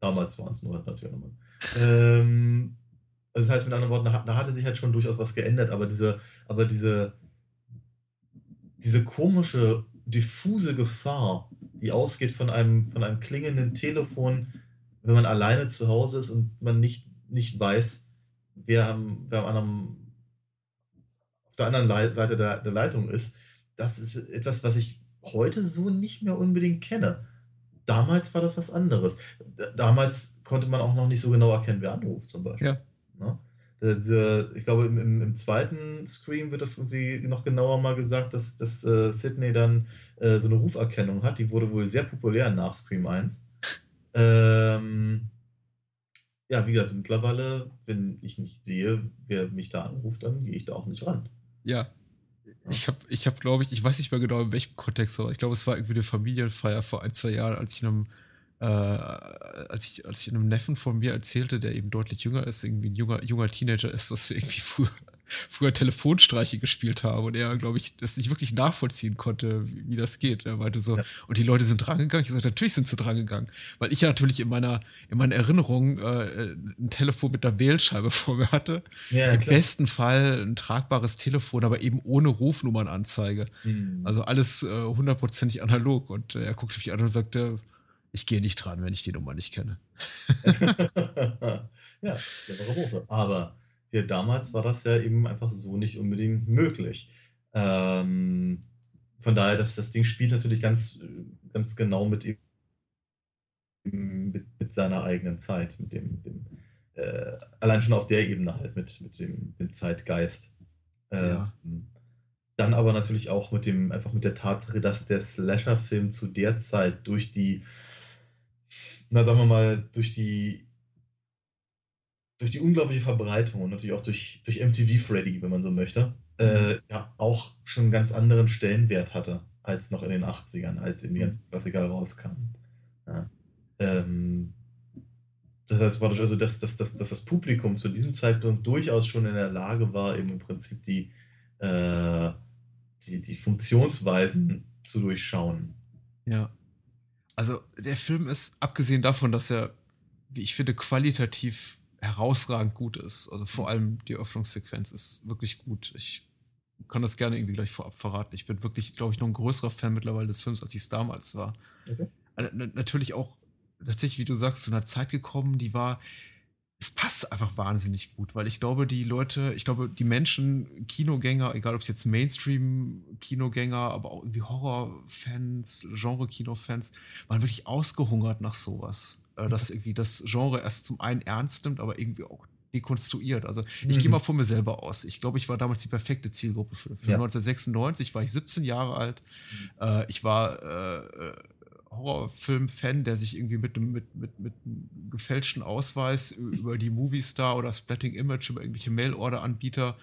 Damals waren es 090er-Nummern. Ähm, also das heißt mit anderen Worten, da, da hatte sich halt schon durchaus was geändert, aber diese, aber diese, diese komische, diffuse Gefahr, die ausgeht von einem, von einem klingenden Telefon, wenn man alleine zu Hause ist und man nicht, nicht weiß, wer, am, wer am anderen, auf der anderen Seite der, der Leitung ist, das ist etwas, was ich heute so nicht mehr unbedingt kenne. Damals war das was anderes. Damals konnte man auch noch nicht so genau erkennen, wer anruft, zum Beispiel. Ja. Ne? Ich glaube, im, im, im, zweiten Screen wird das irgendwie noch genauer mal gesagt, dass, dass äh, Sydney dann äh, so eine Ruferkennung hat. Die wurde wohl sehr populär nach Scream 1. Ähm, ja, wie gesagt, mittlerweile, wenn ich nicht sehe, wer mich da anruft, dann gehe ich da auch nicht ran. Ja. Ich habe, ich hab, glaube ich, ich weiß nicht mehr genau in welchem Kontext, aber ich glaube, es war irgendwie eine Familienfeier vor ein, zwei Jahren, als ich in einem äh, als, ich, als ich einem Neffen von mir erzählte, der eben deutlich jünger ist, irgendwie ein junger, junger Teenager ist, dass wir irgendwie früher, früher Telefonstreiche gespielt haben und er, glaube ich, das nicht wirklich nachvollziehen konnte, wie, wie das geht. Er meinte so, ja. und die Leute sind drangegangen. Ich sagte, natürlich sind sie drangegangen, weil ich ja natürlich in meiner, in meiner Erinnerung äh, ein Telefon mit einer Wählscheibe vor mir hatte. Ja, Im klar. besten Fall ein tragbares Telefon, aber eben ohne Rufnummernanzeige. Mhm. Also alles äh, hundertprozentig analog. Und äh, er guckte mich an und sagte, ich gehe nicht dran, wenn ich die Nummer nicht kenne. ja, Aber hier damals war das ja eben einfach so nicht unbedingt möglich. Ähm, von daher, das, das Ding spielt natürlich ganz, ganz genau mit, mit, mit seiner eigenen Zeit, mit dem, dem äh, allein schon auf der Ebene halt, mit, mit dem, dem Zeitgeist. Äh, ja. Dann aber natürlich auch mit dem, einfach mit der Tatsache, dass der Slasher-Film zu der Zeit durch die na sagen wir mal, durch die durch die unglaubliche Verbreitung und natürlich auch durch, durch MTV Freddy, wenn man so möchte, Mhm. äh, ja, auch schon 'n ganz anderen Stellenwert hatte als noch in den 80ern, als eben die Mhm. ganzen Klassiker rauskamen. Ja. Ähm, das heißt praktisch also, dass dass dass dass das Publikum zu diesem Zeitpunkt durchaus schon in der Lage war, eben im Prinzip die, äh die die Funktionsweisen zu durchschauen. Ja. Also, der Film ist abgesehen davon, dass er, wie ich finde, qualitativ herausragend gut ist. Also, vor allem die Eröffnungssequenz ist wirklich gut. Ich kann das gerne irgendwie gleich vorab verraten. Ich bin wirklich, glaube ich, noch 'n größerer Fan mittlerweile des Films, als ich's damals war. Okay. Na natürlich auch tatsächlich, wie du sagst, zu 'ner Zeit gekommen, die war es passt einfach wahnsinnig gut, weil ich glaube, die Leute ich glaube, die Menschen, Kinogänger, egal ob jetzt Mainstream-Kinogänger, aber auch irgendwie Horrorfans, Genre-Kino-Fans, waren wirklich ausgehungert nach so was. Äh, dass irgendwie das Genre erst zum einen ernst nimmt, aber irgendwie auch dekonstruiert. Also, ich gehe mal Mhm. von mir selber aus. Ich glaube, ich war damals die perfekte Zielgruppe für Film. Ja. 1996 war ich 17 Jahre alt. Mhm. Äh, ich war, äh, äh, Horrorfilm-Fan, der sich irgendwie mit 'nem mit mit mit gefälschten Ausweis über die Movistar oder Splatting Image, über irgendwelche Mail-Order-Anbieter,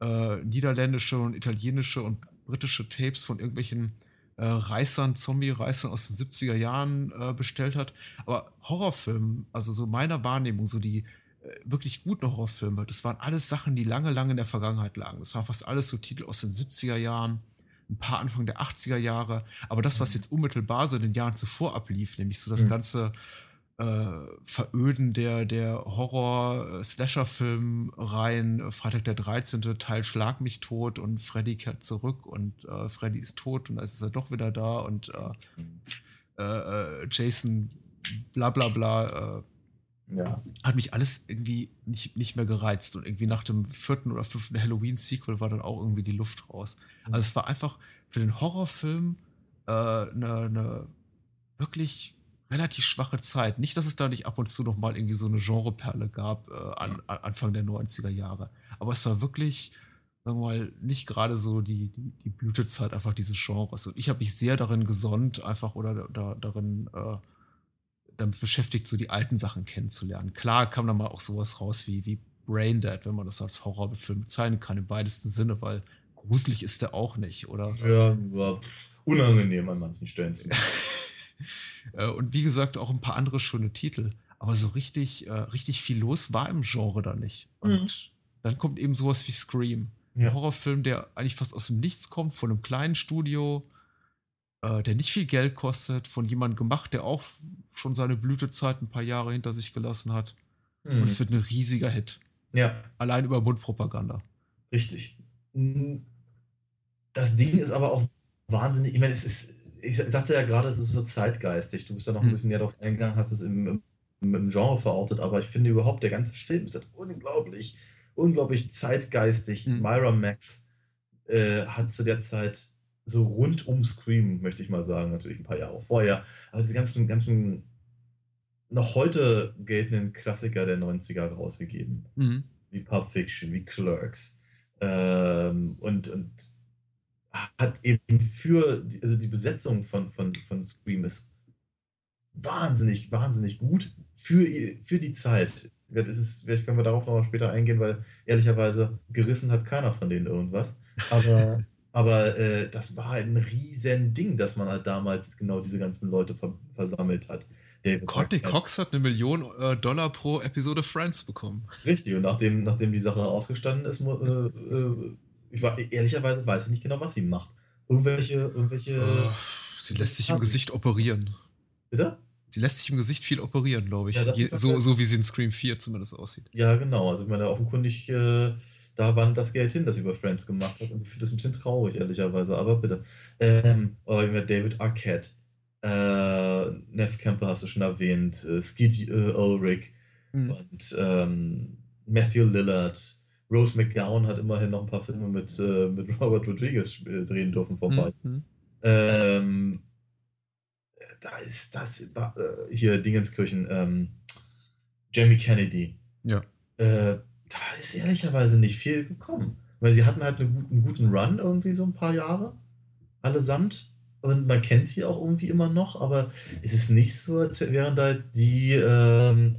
äh, niederländische und italienische und britische Tapes von irgendwelchen, äh, Reißern, Zombie-Reißern aus den 70er Jahren, äh, bestellt hat. Aber Horrorfilm, also so meiner Wahrnehmung, so die, äh, wirklich guten Horrorfilme, das waren alles Sachen, die lange, lange in der Vergangenheit lagen. Das waren fast alles so Titel aus den 70er Jahren, 'n paar Anfang der 80er Jahre. Aber das, was Mhm. jetzt unmittelbar so in den Jahren zuvor ablief, nämlich so das Mhm. ganze, Veröden der der Horror äh, Slasher-Film-Reihen, Freitag der 13. Teil Schlag mich tot und Freddy kehrt zurück und, äh, Freddy ist tot und dann ist er doch wieder da und, äh, äh, äh, Jason bla bla bla, äh Ja. hat mich alles irgendwie nicht nicht mehr gereizt und irgendwie nach dem 4. oder 5. Halloween-Sequel war dann auch irgendwie die Luft raus. Also, es war einfach für den Horrorfilm, äh, 'ne 'ne wirklich relativ schwache Zeit. Nicht, dass es da nicht ab und zu noch mal irgendwie so 'ne Genreperle gab, äh, an Ja. a Anfang der 90er Jahre. Aber es war wirklich, sagen wir mal, nicht grade so die die die Blütezeit einfach dieses Genres. Und ich habe mich sehr darin gesonnt einfach oder da darin, äh damit beschäftigt, so die alten Sachen kennenzulernen. Klar kam da mal auch so was raus wie wie Braindead, wenn man das als Horrorfilm bezeichnen kann im weitesten Sinne, weil gruselig ist der auch nicht, oder? Ja, war unangenehm an manchen Stellen und wie gesagt, auch 'n paar andere schöne Titel. Aber so richtig äh, richtig viel los war im Genre da nicht. Mhm. Und dann kommt eben so was wie Scream. Ja. Horrorfilm, der eigentlich fast aus dem Nichts kommt, von 'nem kleinen Studio, äh, der nicht viel Geld kostet, von jemandem gemacht, der auch schon seine Blütezeit 'n paar Jahre hinter sich gelassen hat. Und es Mhm. wird 'n riesiger Hit. Ja. Allein über Mundpropaganda. Richtig. Hm, das Ding ist aber auch wahnsinnig ich meine, es ist ich sa sagte ja grade, es ist so zeitgeistig. Du bist da noch 'n Mhm. bisschen näher drauf eingegangen, hast es im im im Genre verortet, aber ich finde überhaupt, der ganze Film ist halt unglaublich unglaublich zeitgeistig. Mhm. Miramax, äh, hat zu der Zeit so rund um Scream, möchte ich mal sagen, natürlich 'n paar Jahre vorher, aber diese ganzen ganzen noch heute geltenden Klassiker der 90er rausgegeben, Mhm. wie Pulp Fiction, wie Clerks. Ähm, und und hat eben für die also, die Besetzung von von von Scream ist wahnsinnig, wahnsinnig gut für für die Zeit. Das ist vielleicht können wir darauf noch mal später eingehen, weil ehrlicherweise gerissen hat keiner von denen irgendwas. Aber aber, äh, das war ein Riesending, dass man halt damals genau diese ganzen Leute ver versammelt hat. David Courtney. Cox hat 'ne Million, äh, Dollar pro Episode Friends bekommen. Richtig, und nachdem nachdem die Sache ausgestanden ist, äh, äh, ich war ehrlicherweise weiß ich nicht genau, was sie macht. Irgendwelche irgendwelche Äh, sie lässt sich im Gesicht operieren. Bitte? Sie lässt sich im Gesicht viel operieren, glaube ich. Ja, Je so so wie sie in Scream 4 zumindest aussieht. Ja, genau. Also, ich meine, offenkundig, äh, da wandert das Geld hin, das sie bei Friends gemacht hat. Und ich finde das 'n bisschen traurig, ehrlicherweise, aber bitte. Ähm, aber über David Arquette, äh, Neve Campbell hast du schon erwähnt, äh, Skeet äh, Ulrich Mhm. und, ähm, Matthew Lillard. Rose McGowan hat immerhin noch 'n paar Filme mit, äh mit Robert Rodriguez äh, drehen dürfen vor Mhm, mhm. Ähm, äh, da ist das äh, hier Dingenskirchen, ähm, Jamie Kennedy. Ja. Äh, da ist ehrlicherweise nicht viel gekommen. Weil sie hatten halt 'ne guten 'n guten Run irgendwie so 'n paar Jahre allesamt. Und man kennt sie auch irgendwie immer noch, aber es ist nicht so, als wären da jetzt die, ähm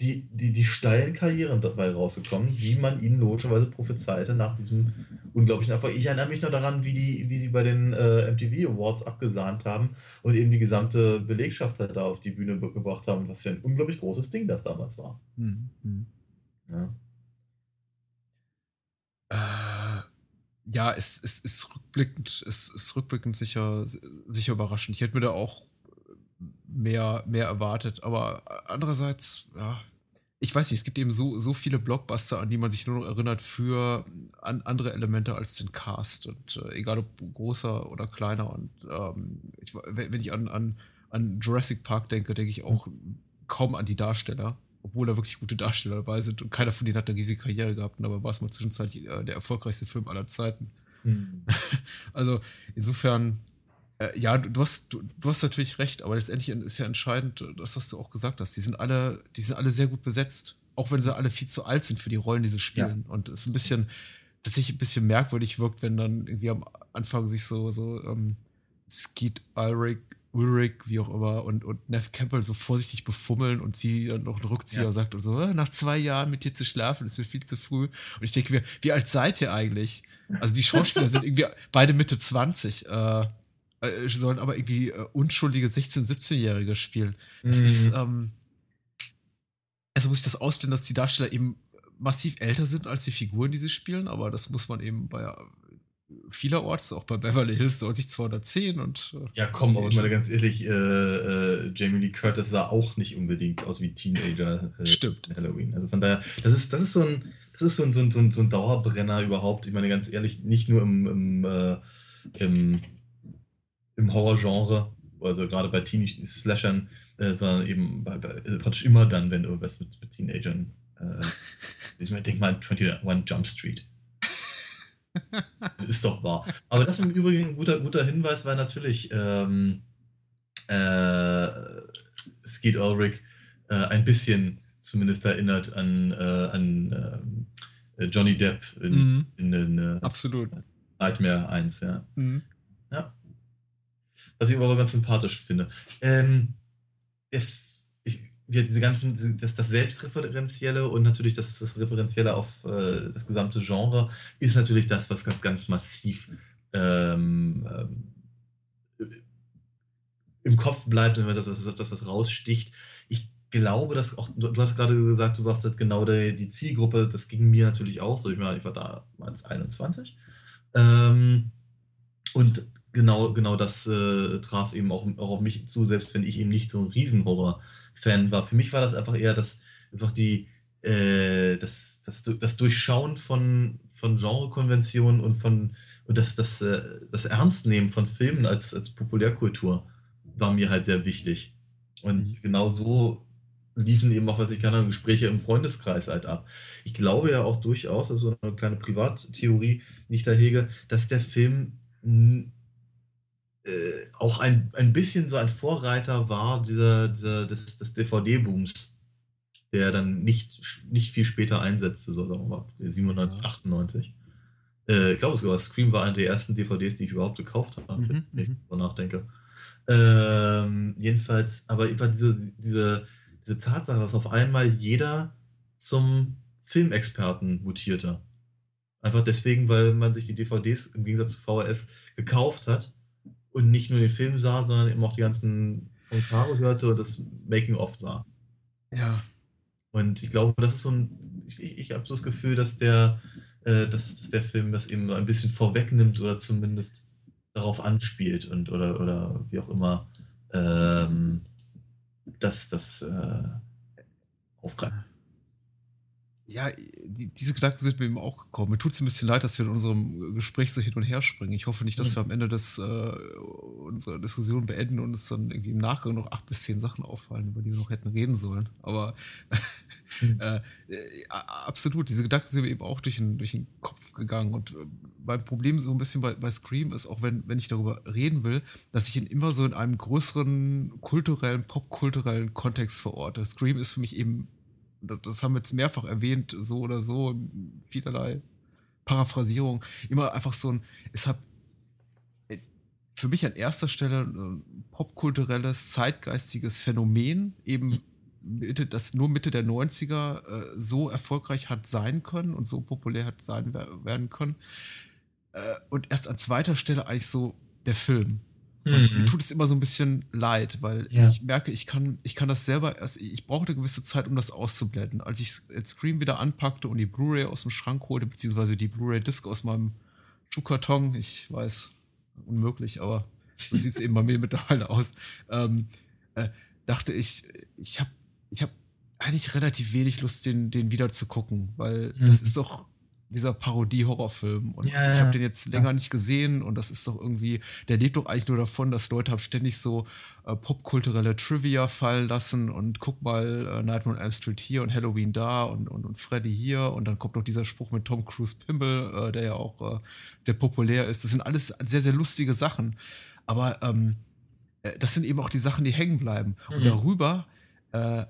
die, die, die steilen Karrieren dabei rausgekommen, wie man ihnen logischerweise prophezeite nach diesem unglaublichen Erfolg. Ich erinnere mich noch daran, wie, die, wie sie bei den äh, MTV Awards abgesahnt haben und eben die gesamte Belegschaft halt da auf die Bühne gebracht haben. Was für ein unglaublich großes Ding das damals war. Mhm. Ja. Äh, ja, es, es ist rückblickend, es ist rückblickend sicher, sicher überraschend. Ich hätte mir da auch mehr, mehr erwartet. Aber andererseits, ja, ich weiß nicht, es gibt eben so, so viele Blockbuster, an die man sich nur noch erinnert für an andere Elemente als den Cast. Und äh, egal ob großer oder kleiner. Und ähm, ich, wenn ich an, an, an Jurassic Park denke, denke ich auch kaum an die Darsteller. Obwohl da wirklich gute Darsteller dabei sind und keiner von denen hat eine riesige Karriere gehabt. Und dabei war es mal zwischenzeitlich äh, der erfolgreichste Film aller Zeiten. Mhm. Also insofern, äh, ja, du, du, hast, du, du, hast natürlich recht, aber letztendlich ist ja entscheidend, das, was du auch gesagt hast. Die sind alle, die sind alle sehr gut besetzt, auch wenn sie alle viel zu alt sind für die Rollen, die sie spielen. Ja. Und es ist ein bisschen, tatsächlich ein bisschen merkwürdig wirkt, wenn dann irgendwie am Anfang sich so, so ähm, Skeet Ulrich, Ulrich, wie auch immer, und, und Neff Campbell so vorsichtig befummeln und sie dann noch einen Rückzieher ja. sagt und so, äh, nach zwei Jahren mit dir zu schlafen, ist mir viel zu früh. Und ich denke mir, wie alt seid ihr eigentlich? Also die Schauspieler sind irgendwie beide Mitte 20. Äh, äh, sollen aber irgendwie äh, unschuldige 16-, 17-Jährige spielen. Es mhm. ist, ähm, also muss ich das ausblenden, dass die Darsteller eben massiv älter sind als die Figuren, die sie spielen, aber das muss man eben bei äh, vielerorts, auch bei Beverly Hills 210 und. Äh, ja, komm, aber mal ganz ehrlich, äh, äh, Jamie Lee Curtis sah auch nicht unbedingt aus wie Teenager äh, Stimmt. in Halloween. Also von daher, das ist, das ist so ein, das ist so ein, so ein, so ein Dauerbrenner überhaupt. Ich meine, ganz ehrlich, nicht nur im, im, äh, im im Horrorgenre, also gerade bei Teenie-Slashern, äh, sondern eben bei, bei, praktisch immer dann, wenn irgendwas mit, mit Teenagern. Äh, ich denke mal 21 Jump Street. ist doch wahr. Aber das im Übrigen ein guter, guter Hinweis war natürlich ähm, äh, Skeet Ulrich äh, ein bisschen zumindest erinnert an, äh, an äh, Johnny Depp in, mhm. in den äh, Absolut. Nightmare 1, ja. Mhm. Was ich aber ganz sympathisch finde. Ähm, ich, diese ganzen, das, das Selbstreferenzielle und natürlich das, das Referenzielle auf äh, das gesamte Genre ist natürlich das, was ganz, ganz massiv ähm, ähm, im Kopf bleibt und das, das, das, was raussticht. Ich glaube, dass auch, du, du hast gerade gesagt, du warst halt genau die, die Zielgruppe, das ging mir natürlich auch so. Ich, meine, ich war da als 21. Ähm, und genau, genau das äh, traf eben auch, auch auf mich zu, selbst wenn ich eben nicht so ein Riesenhorror-Fan war. Für mich war das einfach eher das, einfach die, äh, das, das, das Durchschauen von, von Genrekonventionen und von und das, das, äh, das Ernstnehmen von Filmen als, als Populärkultur war mir halt sehr wichtig. Und mhm. genau so liefen eben auch, was ich kann, Gespräche im Freundeskreis halt ab. Ich glaube ja auch durchaus, also eine kleine Privattheorie, die ich da hege, dass der Film äh, auch ein, ein bisschen so ein Vorreiter war dieser, dieser, des, des DVD-Booms, der dann nicht, nicht viel später einsetzte, so sagen wir mal, 97, 98. Äh, ich glaube sogar, Scream war eine der ersten DVDs, die ich überhaupt gekauft habe, mhm, wenn ich mhm. darüber nachdenke. Ähm, jedenfalls, aber einfach diese, diese, diese Tatsache, dass auf einmal jeder zum Filmexperten mutierte. Einfach deswegen, weil man sich die DVDs im Gegensatz zu VHS gekauft hat und nicht nur den Film sah, sondern eben auch die ganzen Kommentare hörte und das Making-of sah. Ja. Und ich glaube, das ist so ein. Ich, ich habe so das Gefühl, dass der, äh, dass, dass der Film das eben ein bisschen vorwegnimmt oder zumindest darauf anspielt und oder, oder wie auch immer ähm, dass das äh, aufgreift ja, die, diese Gedanken sind mir eben auch gekommen. Mir tut es ein bisschen leid, dass wir in unserem Gespräch so hin und her springen. Ich hoffe nicht, dass mhm. wir am Ende des, äh, unserer Diskussion beenden und es dann irgendwie im Nachgang noch acht bis zehn Sachen auffallen, über die wir noch hätten reden sollen. Aber mhm. äh, äh, absolut, diese Gedanken sind mir eben auch durch den, durch den Kopf gegangen. Und äh, mein Problem so ein bisschen bei, bei Scream ist, auch wenn, wenn ich darüber reden will, dass ich ihn immer so in einem größeren kulturellen, popkulturellen Kontext verorte. Scream ist für mich eben das haben wir jetzt mehrfach erwähnt, so oder so, vielerlei Paraphrasierung, immer einfach so ein, es hat für mich an erster Stelle ein popkulturelles, zeitgeistiges Phänomen, eben Mitte, das nur Mitte der 90er äh, so erfolgreich hat sein können und so populär hat sein werden können. Äh, und erst an zweiter Stelle eigentlich so der Film. Mhm. Mir tut es immer so ein bisschen leid, weil ja. ich merke, ich kann, ich kann das selber erst, ich brauche eine gewisse Zeit, um das auszublenden. Als ich Scream wieder anpackte und die Blu-ray aus dem Schrank holte, beziehungsweise die Blu-ray-Disc aus meinem Schuhkarton, ich weiß, unmöglich, aber so sieht es eben bei mir mittlerweile aus, ähm, äh, dachte ich, ich habe ich hab eigentlich relativ wenig Lust, den, den wieder zu gucken, weil mhm. das ist doch dieser Parodie-Horrorfilm. Und ja, ich habe den jetzt länger ja. nicht gesehen und das ist doch irgendwie, der lebt doch eigentlich nur davon, dass Leute haben ständig so äh, popkulturelle Trivia fallen lassen und guck mal, äh, Nightmare on Elm Street hier und Halloween da und, und, und Freddy hier und dann kommt noch dieser Spruch mit Tom Cruise Pimble, äh, der ja auch äh, sehr populär ist. Das sind alles sehr, sehr lustige Sachen. Aber ähm, äh, das sind eben auch die Sachen, die hängen bleiben. Mhm. Und darüber äh,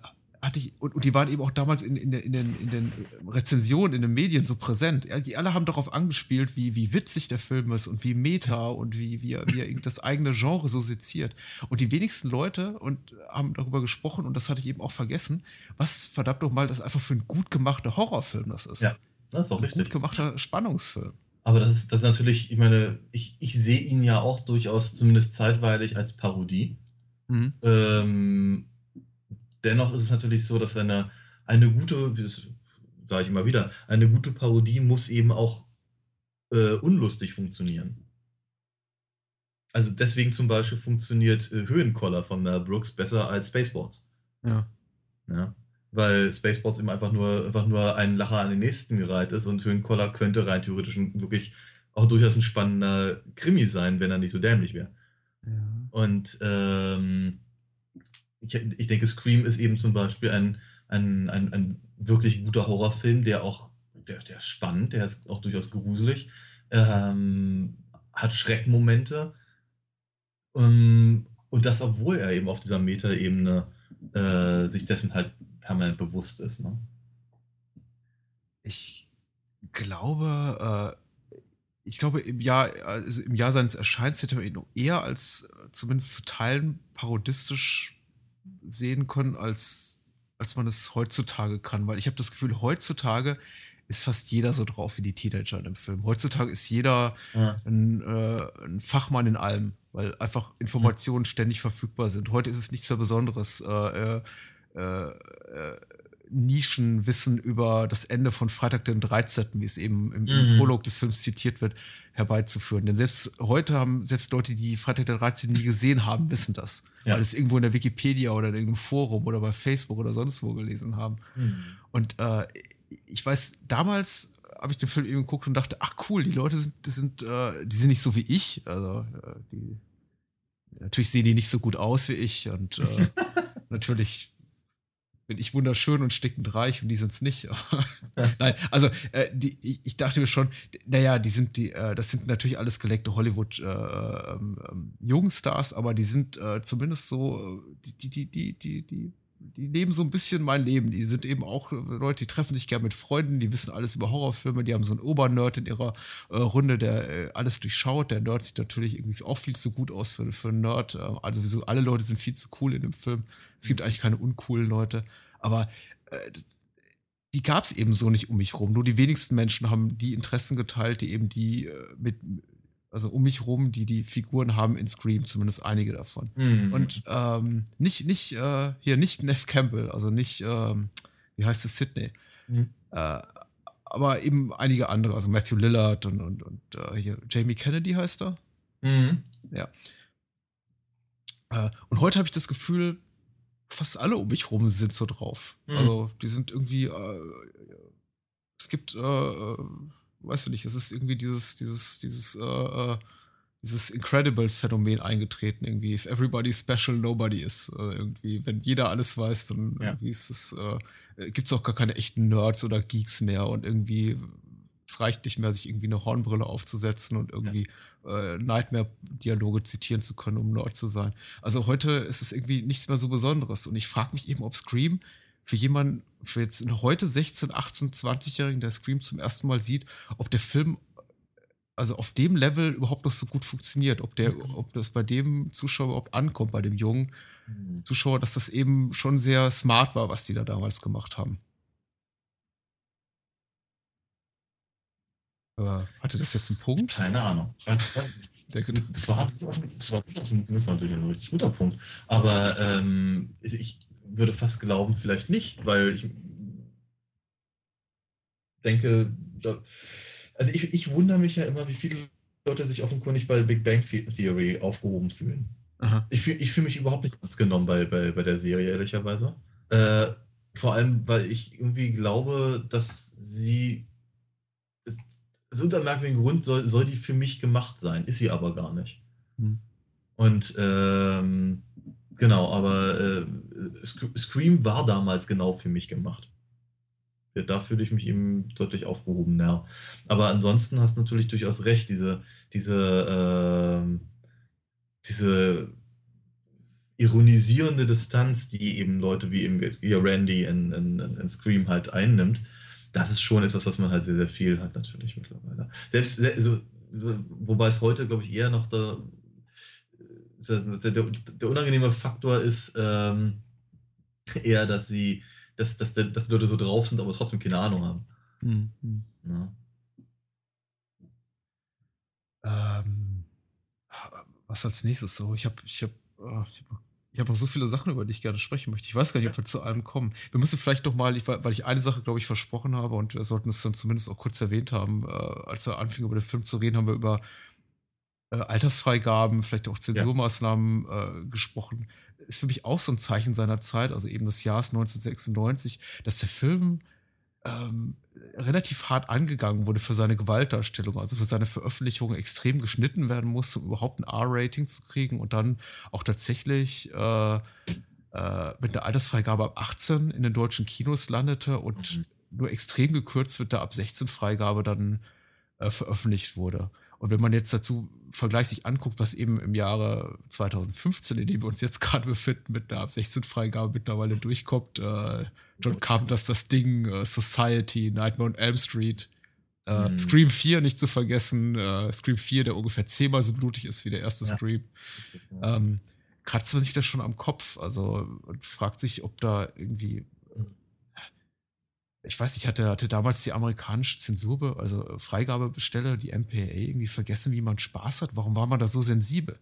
hatte ich, und, und, die waren eben auch damals in, in, in, den, in den Rezensionen, in den Medien so präsent. Ja, die alle haben darauf angespielt, wie, wie witzig der Film ist und wie meta und wie, wie, er, wie er das eigene Genre so seziert. Und die wenigsten Leute und haben darüber gesprochen, und das hatte ich eben auch vergessen, was verdammt nochmal das einfach für ein gut gemachter Horrorfilm das ist. Ja, das ist auch ein richtig. Gut gemachter Spannungsfilm. Aber das ist, das ist natürlich, ich meine, ich, ich sehe ihn ja auch durchaus zumindest zeitweilig als Parodie. Mhm. Ähm, dennoch ist es natürlich so, dass eine, eine gute, sage ich immer wieder, eine gute Parodie muss eben auch äh, unlustig funktionieren. Also deswegen zum Beispiel funktioniert äh, Höhenkoller von Mel Brooks besser als Spaceballs. Ja. ja. Weil Spaceballs eben einfach nur, einfach nur ein Lacher an den nächsten gereiht ist und Höhenkoller könnte rein theoretisch wirklich auch durchaus ein spannender Krimi sein, wenn er nicht so dämlich wäre. Ja. Und ähm, ich, ich denke, Scream ist eben zum Beispiel ein, ein, ein, ein wirklich guter Horrorfilm, der auch, der, der ist spannend, der ist auch durchaus gruselig, ähm, hat Schreckmomente. Ähm, und das, obwohl er eben auf dieser Metaebene äh, sich dessen halt permanent bewusst ist. Ne? Ich glaube, äh, ich glaube, im Jahr, also im Jahr seines Erscheins hätte man ihn eher als zumindest zu Teilen parodistisch sehen können, als, als man es heutzutage kann. Weil ich habe das Gefühl, heutzutage ist fast jeder so drauf wie die Teenager in dem Film. Heutzutage ist jeder ja. ein, äh, ein, Fachmann in allem, weil einfach Informationen ja. ständig verfügbar sind. Heute ist es nichts mehr Besonderes. Äh, äh, äh, Nischenwissen über das Ende von Freitag den 13., wie es eben im, mhm. Prolog des Films zitiert wird, herbeizuführen. Denn selbst heute haben selbst Leute, die Freitag der 13. nie gesehen haben, wissen das. Ja. Weil es irgendwo in der Wikipedia oder in irgendeinem Forum oder bei Facebook oder sonst wo gelesen haben. Mhm. Und äh, ich weiß, damals habe ich den Film eben geguckt und dachte, ach cool, die Leute sind, die sind, äh, die sind nicht so wie ich. Also äh, die, natürlich sehen die nicht so gut aus wie ich und äh, natürlich bin ich wunderschön und stickend reich und die sind es nicht. Nein, also äh, die, ich dachte mir schon, naja, die sind die, äh, das sind natürlich alles geleckte Hollywood äh, ähm, ähm, Jugendstars, aber die sind äh, zumindest so, die, die, die, die, die, die leben so ein bisschen mein Leben. Die sind eben auch Leute, die treffen sich gerne mit Freunden, die wissen alles über Horrorfilme, die haben so einen Obernerd in ihrer äh, Runde, der äh, alles durchschaut. Der Nerd sieht natürlich irgendwie auch viel zu gut aus für, für einen Nerd. also wieso alle Leute sind viel zu cool in dem Film. Es gibt eigentlich keine uncoolen Leute. Aber äh, die gab es eben so nicht um mich rum. Nur die wenigsten Menschen haben die Interessen geteilt, die eben die äh, mit, also um mich rum, die die Figuren haben in Scream, zumindest einige davon. Mhm. Und ähm, nicht, nicht, äh, hier nicht Neff Campbell, also nicht, ähm, wie heißt es, Sydney. Mhm. Äh, aber eben einige andere, also Matthew Lillard und, und, und äh, hier Jamie Kennedy heißt er. Mhm. Ja. Äh, und heute habe ich das Gefühl, fast alle um mich rum sind so drauf. Mhm. Also die sind irgendwie, äh, es gibt, äh, weißt du nicht, es ist irgendwie dieses, dieses, dieses, äh, äh dieses Incredibles-Phänomen eingetreten irgendwie. If everybody special, nobody is. Äh, irgendwie, wenn jeder alles weiß, dann ja. ist es, gibt es auch gar keine echten Nerds oder Geeks mehr und irgendwie es reicht nicht mehr, sich irgendwie eine Hornbrille aufzusetzen und irgendwie ja. äh, Nightmare-Dialoge zitieren zu können, um Nerd zu sein. Also heute ist es irgendwie nichts mehr so Besonderes. Und ich frage mich eben, ob Scream für jemanden, für jetzt heute 16, 18, 20-Jährigen, der Scream zum ersten Mal sieht, ob der Film also auf dem Level überhaupt noch so gut funktioniert, ob der, Mhm. ob das bei dem Zuschauer überhaupt ankommt, bei dem jungen Mhm. Zuschauer, dass das eben schon sehr smart war, was die da damals gemacht haben. Aber hatte das jetzt einen Punkt? Keine Ahnung. Nicht. Sehr gut. das war, das war natürlich ein richtig guter Punkt. Aber ähm, ich würde fast glauben, vielleicht nicht, weil ich denke, also ich, ich wundere mich ja immer, wie viele Leute sich offenkundig bei Big Bang The- Theory aufgehoben fühlen. Aha. Ich fühle fühl mich überhaupt nicht ernst genommen bei, bei, bei der Serie, ehrlicherweise. Äh, vor allem, weil ich irgendwie glaube, dass sie. Es, aus irgendeinem merkwürdigen Grund soll, soll die für mich gemacht sein, ist sie aber gar nicht. Hm. Und ähm, genau, aber äh, Sc- Scream war damals genau für mich gemacht. Ja, da fühle ich mich eben deutlich aufgehobener. Aber ansonsten hast du natürlich durchaus recht, diese, diese, ähm, diese ironisierende Distanz, die eben Leute wie eben wie Randy in, in, in Scream halt einnimmt, das ist schon etwas, was man halt sehr, sehr viel hat, natürlich mittlerweile. Selbst, se- also, so- wobei es heute, glaube ich, eher noch da, der, der, der unangenehme Faktor ist ähm, eher, dass sie, dass, dass, der, dass die Leute so drauf sind, aber trotzdem keine Ahnung haben. Hm, hm. Ne? Ähm, was als nächstes so? Ich habe ich hab, äh, ich hab, ich hab noch so viele Sachen, über die ich gerne sprechen möchte. Ich weiß gar nicht, ob wir zu allem kommen. Wir müssen vielleicht noch mal, ich, weil ich eine Sache, glaube ich, versprochen habe und wir sollten es dann zumindest auch kurz erwähnt haben, äh, als wir anfingen, über den Film zu reden, haben wir über äh, Altersfreigaben, vielleicht auch Zensurmaßnahmen äh, gesprochen. Ist für mich auch so ein Zeichen seiner Zeit, also eben des Jahres 1996, dass der Film ähm, relativ hart angegangen wurde für seine Gewaltdarstellung, also für seine Veröffentlichung extrem geschnitten werden musste, um überhaupt ein R-Rating zu kriegen und dann auch tatsächlich äh, äh, mit einer Altersfreigabe ab 18 in den deutschen Kinos landete und Mhm. nur extrem gekürzt mit der ab 16 Freigabe dann äh, veröffentlicht wurde. Und wenn man jetzt dazu vergleichsweise anguckt, was eben im Jahre 2015, in dem wir uns jetzt gerade befinden, mit einer ab 16 Freigabe mittlerweile durchkommt, äh, John Carpenter's Das Ding, äh, Society, Nightmare on Elm Street, äh, Mhm. Scream 4 nicht zu vergessen, äh, Scream 4, der ungefähr zehnmal so blutig ist wie der erste Ja. Scream. Ähm, kratzt man sich das schon am Kopf, also und fragt sich, ob da irgendwie ich weiß nicht, hatte, hatte damals die amerikanische Zensur, also äh, Freigabebesteller, die MPAA, irgendwie vergessen, wie man Spaß hat? Warum war man da so sensibel?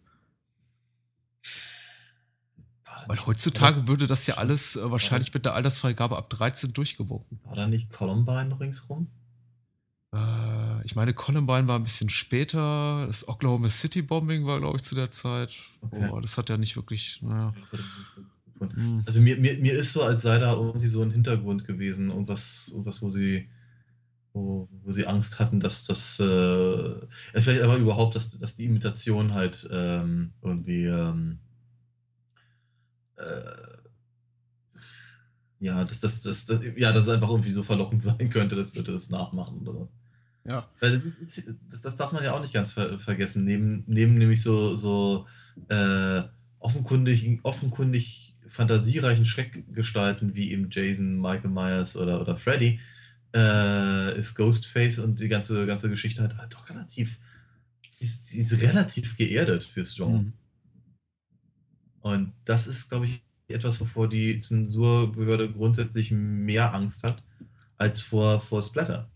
Weil heutzutage würde das ja alles äh, wahrscheinlich mit der Altersfreigabe ab 13 durchgewunken. War da nicht Columbine ringsrum? Äh, ich meine, Columbine war ein bisschen später. Das Oklahoma City Bombing war, glaube ich, zu der Zeit. Okay. Boah, das hat ja nicht wirklich. Naja. Hm. Also mir, mir, mir ist so, als sei da irgendwie so ein Hintergrund gewesen, irgendwas, irgendwas wo sie, wo, wo sie Angst hatten, dass das, äh, vielleicht aber überhaupt, dass, dass die Imitation halt ähm, irgendwie, ähm, äh, ja, dass das, das, das, ja, dass es einfach irgendwie so verlockend sein könnte, dass Leute das nachmachen oder so. Ja. Weil das ist, ist das, das darf man ja auch nicht ganz ver vergessen. Neben, neben nämlich so, so äh, offenkundig, offenkundig fantasiereichen Schreckgestalten wie eben Jason, Michael Myers oder, oder Freddy, äh, ist Ghostface und die ganze, ganze Geschichte halt, halt doch relativ, sie ist, sie ist relativ geerdet fürs Genre. Mhm. Und das ist, glaube ich, etwas, wovor die Zensurbehörde grundsätzlich mehr Angst hat, als vor, vor Splatter.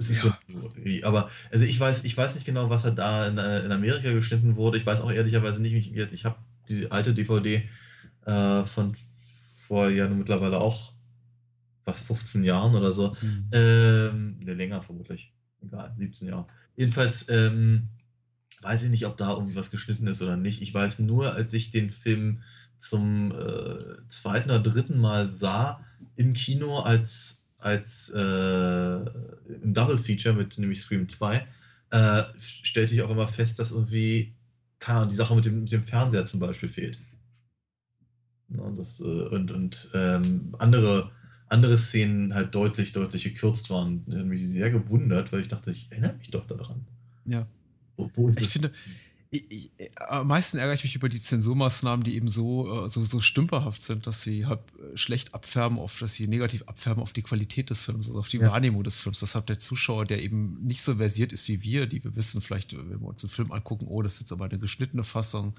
Es ist Ja. so, aber also ich weiß, ich weiß nicht genau, was halt da in, äh, in Amerika geschnitten wurde. Ich weiß auch ehrlicherweise nicht, wie- ich habe die alte DVD äh, von vor ja mittlerweile auch was 15 Jahren oder so. Mhm. Ähm, ne, länger vermutlich. Egal, 17 Jahre. Jedenfalls ähm, weiß ich nicht, ob da irgendwie was geschnitten ist oder nicht. Ich weiß nur, als ich den Film zum äh, zweiten oder dritten Mal sah im Kino als, als äh, im Double Feature mit nämlich Scream 2, äh, stellte ich auch immer fest, dass irgendwie, keine Ahnung, die Sache mit dem, mit dem Fernseher zum Beispiel fehlt. Ja, und das, äh, und und ähm, andere, andere Szenen halt deutlich, deutlich gekürzt waren. Die haben mich sehr gewundert, weil ich dachte, ich erinnere mich doch daran. Ja. Wo, wo ist Ich das? finde, Ich, ich, am meisten ärgere ich mich über die Zensurmaßnahmen, die eben so, äh, so, so stümperhaft sind, dass sie halt äh, schlecht abfärben auf, dass sie negativ abfärben auf die Qualität des Films, also auf die ja. Wahrnehmung des Films. Deshalb der Zuschauer, der eben nicht so versiert ist wie wir, die wir wissen vielleicht, wenn wir uns einen Film angucken, oh, das ist jetzt aber eine geschnittene Fassung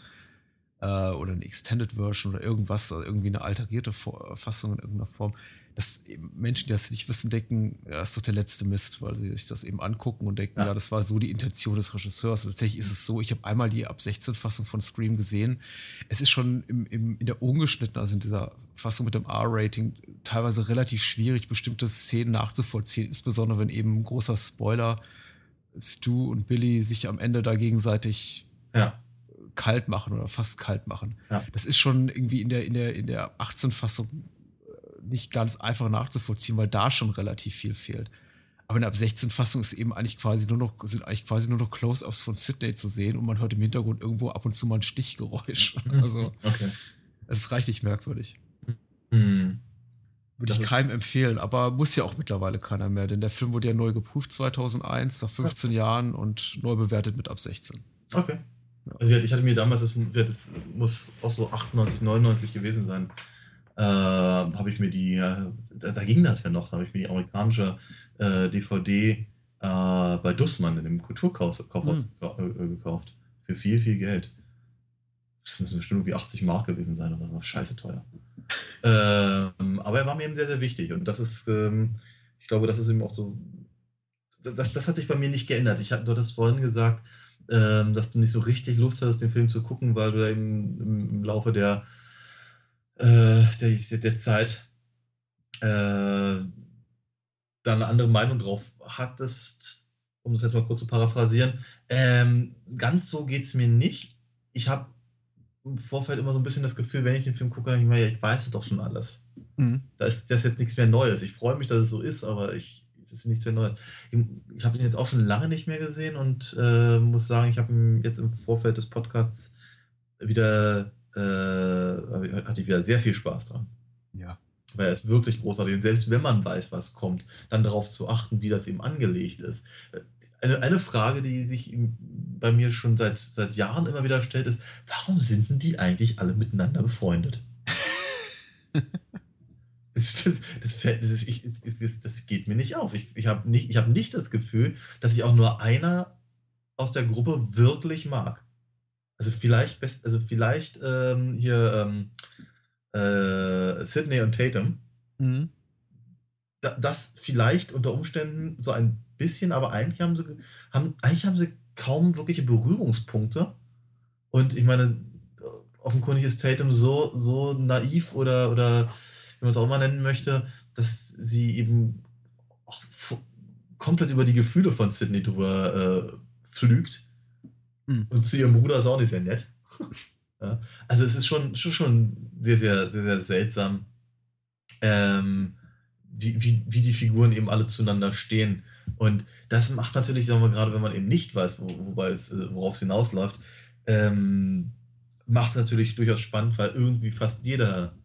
äh, oder eine Extended Version oder irgendwas, also irgendwie eine alterierte Fassung in irgendeiner Form dass Menschen, die das nicht wissen, denken, ja, ist doch der letzte Mist, weil sie sich das eben angucken und denken, ja, ja das war so die Intention des Regisseurs. Und tatsächlich ist es so, ich habe einmal die ab 16 Fassung von Scream gesehen. Es ist schon im, im, in der ungeschnitten, also in dieser Fassung mit dem R-Rating, teilweise relativ schwierig, bestimmte Szenen nachzuvollziehen, insbesondere wenn eben ein großer Spoiler Stu und Billy sich am Ende da gegenseitig ja. kalt machen oder fast kalt machen. Ja. Das ist schon irgendwie in der, in der, in der 18-Fassung nicht ganz einfach nachzuvollziehen, weil da schon relativ viel fehlt. Aber in der ab 16 Fassung ist eben eigentlich quasi nur noch, sind eigentlich quasi nur noch Close-ups von Sydney zu sehen und man hört im Hintergrund irgendwo ab und zu mal ein Stichgeräusch. Also, okay. es ist reichlich merkwürdig. Hm. Würde ich keinem empfehlen, aber muss ja auch mittlerweile keiner mehr, denn der Film wurde ja neu geprüft 2001, nach 15 ja. Jahren und neu bewertet mit ab 16. Okay. Ja. Also ich hatte mir damals, das, das muss auch so 98, 99 gewesen sein, äh, habe ich mir die, äh, da, da, ging das ja noch, da habe ich mir die amerikanische äh, DVD äh, bei Dussmann in dem Kulturkaufhaus mhm. gekauft. Für viel, viel Geld. Das müssen bestimmt irgendwie 80 Mark gewesen sein oder so. Scheiße teuer. ähm, aber er war mir eben sehr, sehr wichtig. Und das ist, ähm, ich glaube, das ist eben auch so. Das, das hat sich bei mir nicht geändert. Ich hatte du das vorhin gesagt, ähm, dass du nicht so richtig Lust hattest, den Film zu gucken, weil du da eben im, im Laufe der äh, der, der Zeit äh, dann eine andere Meinung drauf hattest, um es jetzt mal kurz zu paraphrasieren. Ähm, ganz so geht es mir nicht. Ich habe im Vorfeld immer so ein bisschen das Gefühl, wenn ich den Film gucke, dann ich mir, ich weiß doch schon alles. Mhm. Da ist das jetzt nichts mehr Neues. Ich freue mich, dass es so ist, aber ich, es ist nichts mehr Neues. Ich, ich habe ihn jetzt auch schon lange nicht mehr gesehen und äh, muss sagen, ich habe ihn jetzt im Vorfeld des Podcasts wieder äh, hatte ich wieder sehr viel Spaß dran. Ja. Weil er ist wirklich großartig. Und selbst wenn man weiß, was kommt, dann darauf zu achten, wie das eben angelegt ist. Eine, eine Frage, die sich bei mir schon seit, seit Jahren immer wieder stellt, ist, warum sind denn die eigentlich alle miteinander befreundet? das, das, das, das, das, geht mir nicht auf. Ich, ich habe nicht, hab nicht das Gefühl, dass ich auch nur einer aus der Gruppe wirklich mag. Also vielleicht best, also vielleicht ähm, hier ähm, äh, Sydney und Tatum. Mhm. Da, das vielleicht unter Umständen so ein bisschen, aber eigentlich haben sie haben eigentlich haben sie kaum wirkliche Berührungspunkte. Und ich meine, offenkundig ist Tatum so, so naiv oder, oder wie man es auch immer nennen möchte, dass sie eben komplett über die Gefühle von Sydney drüber äh, pflügt Mhm. Und zu ihrem Bruder ist auch nicht sehr nett. ja. Also es ist schon, schon, schon sehr, sehr, sehr, sehr seltsam, ähm, wie, wie, wie die Figuren eben alle zueinander stehen. Und das macht natürlich, sagen wir gerade, wenn man eben nicht weiß, wo, wobei es, äh, worauf es hinausläuft, ähm, macht es natürlich durchaus spannend, weil irgendwie fast jeder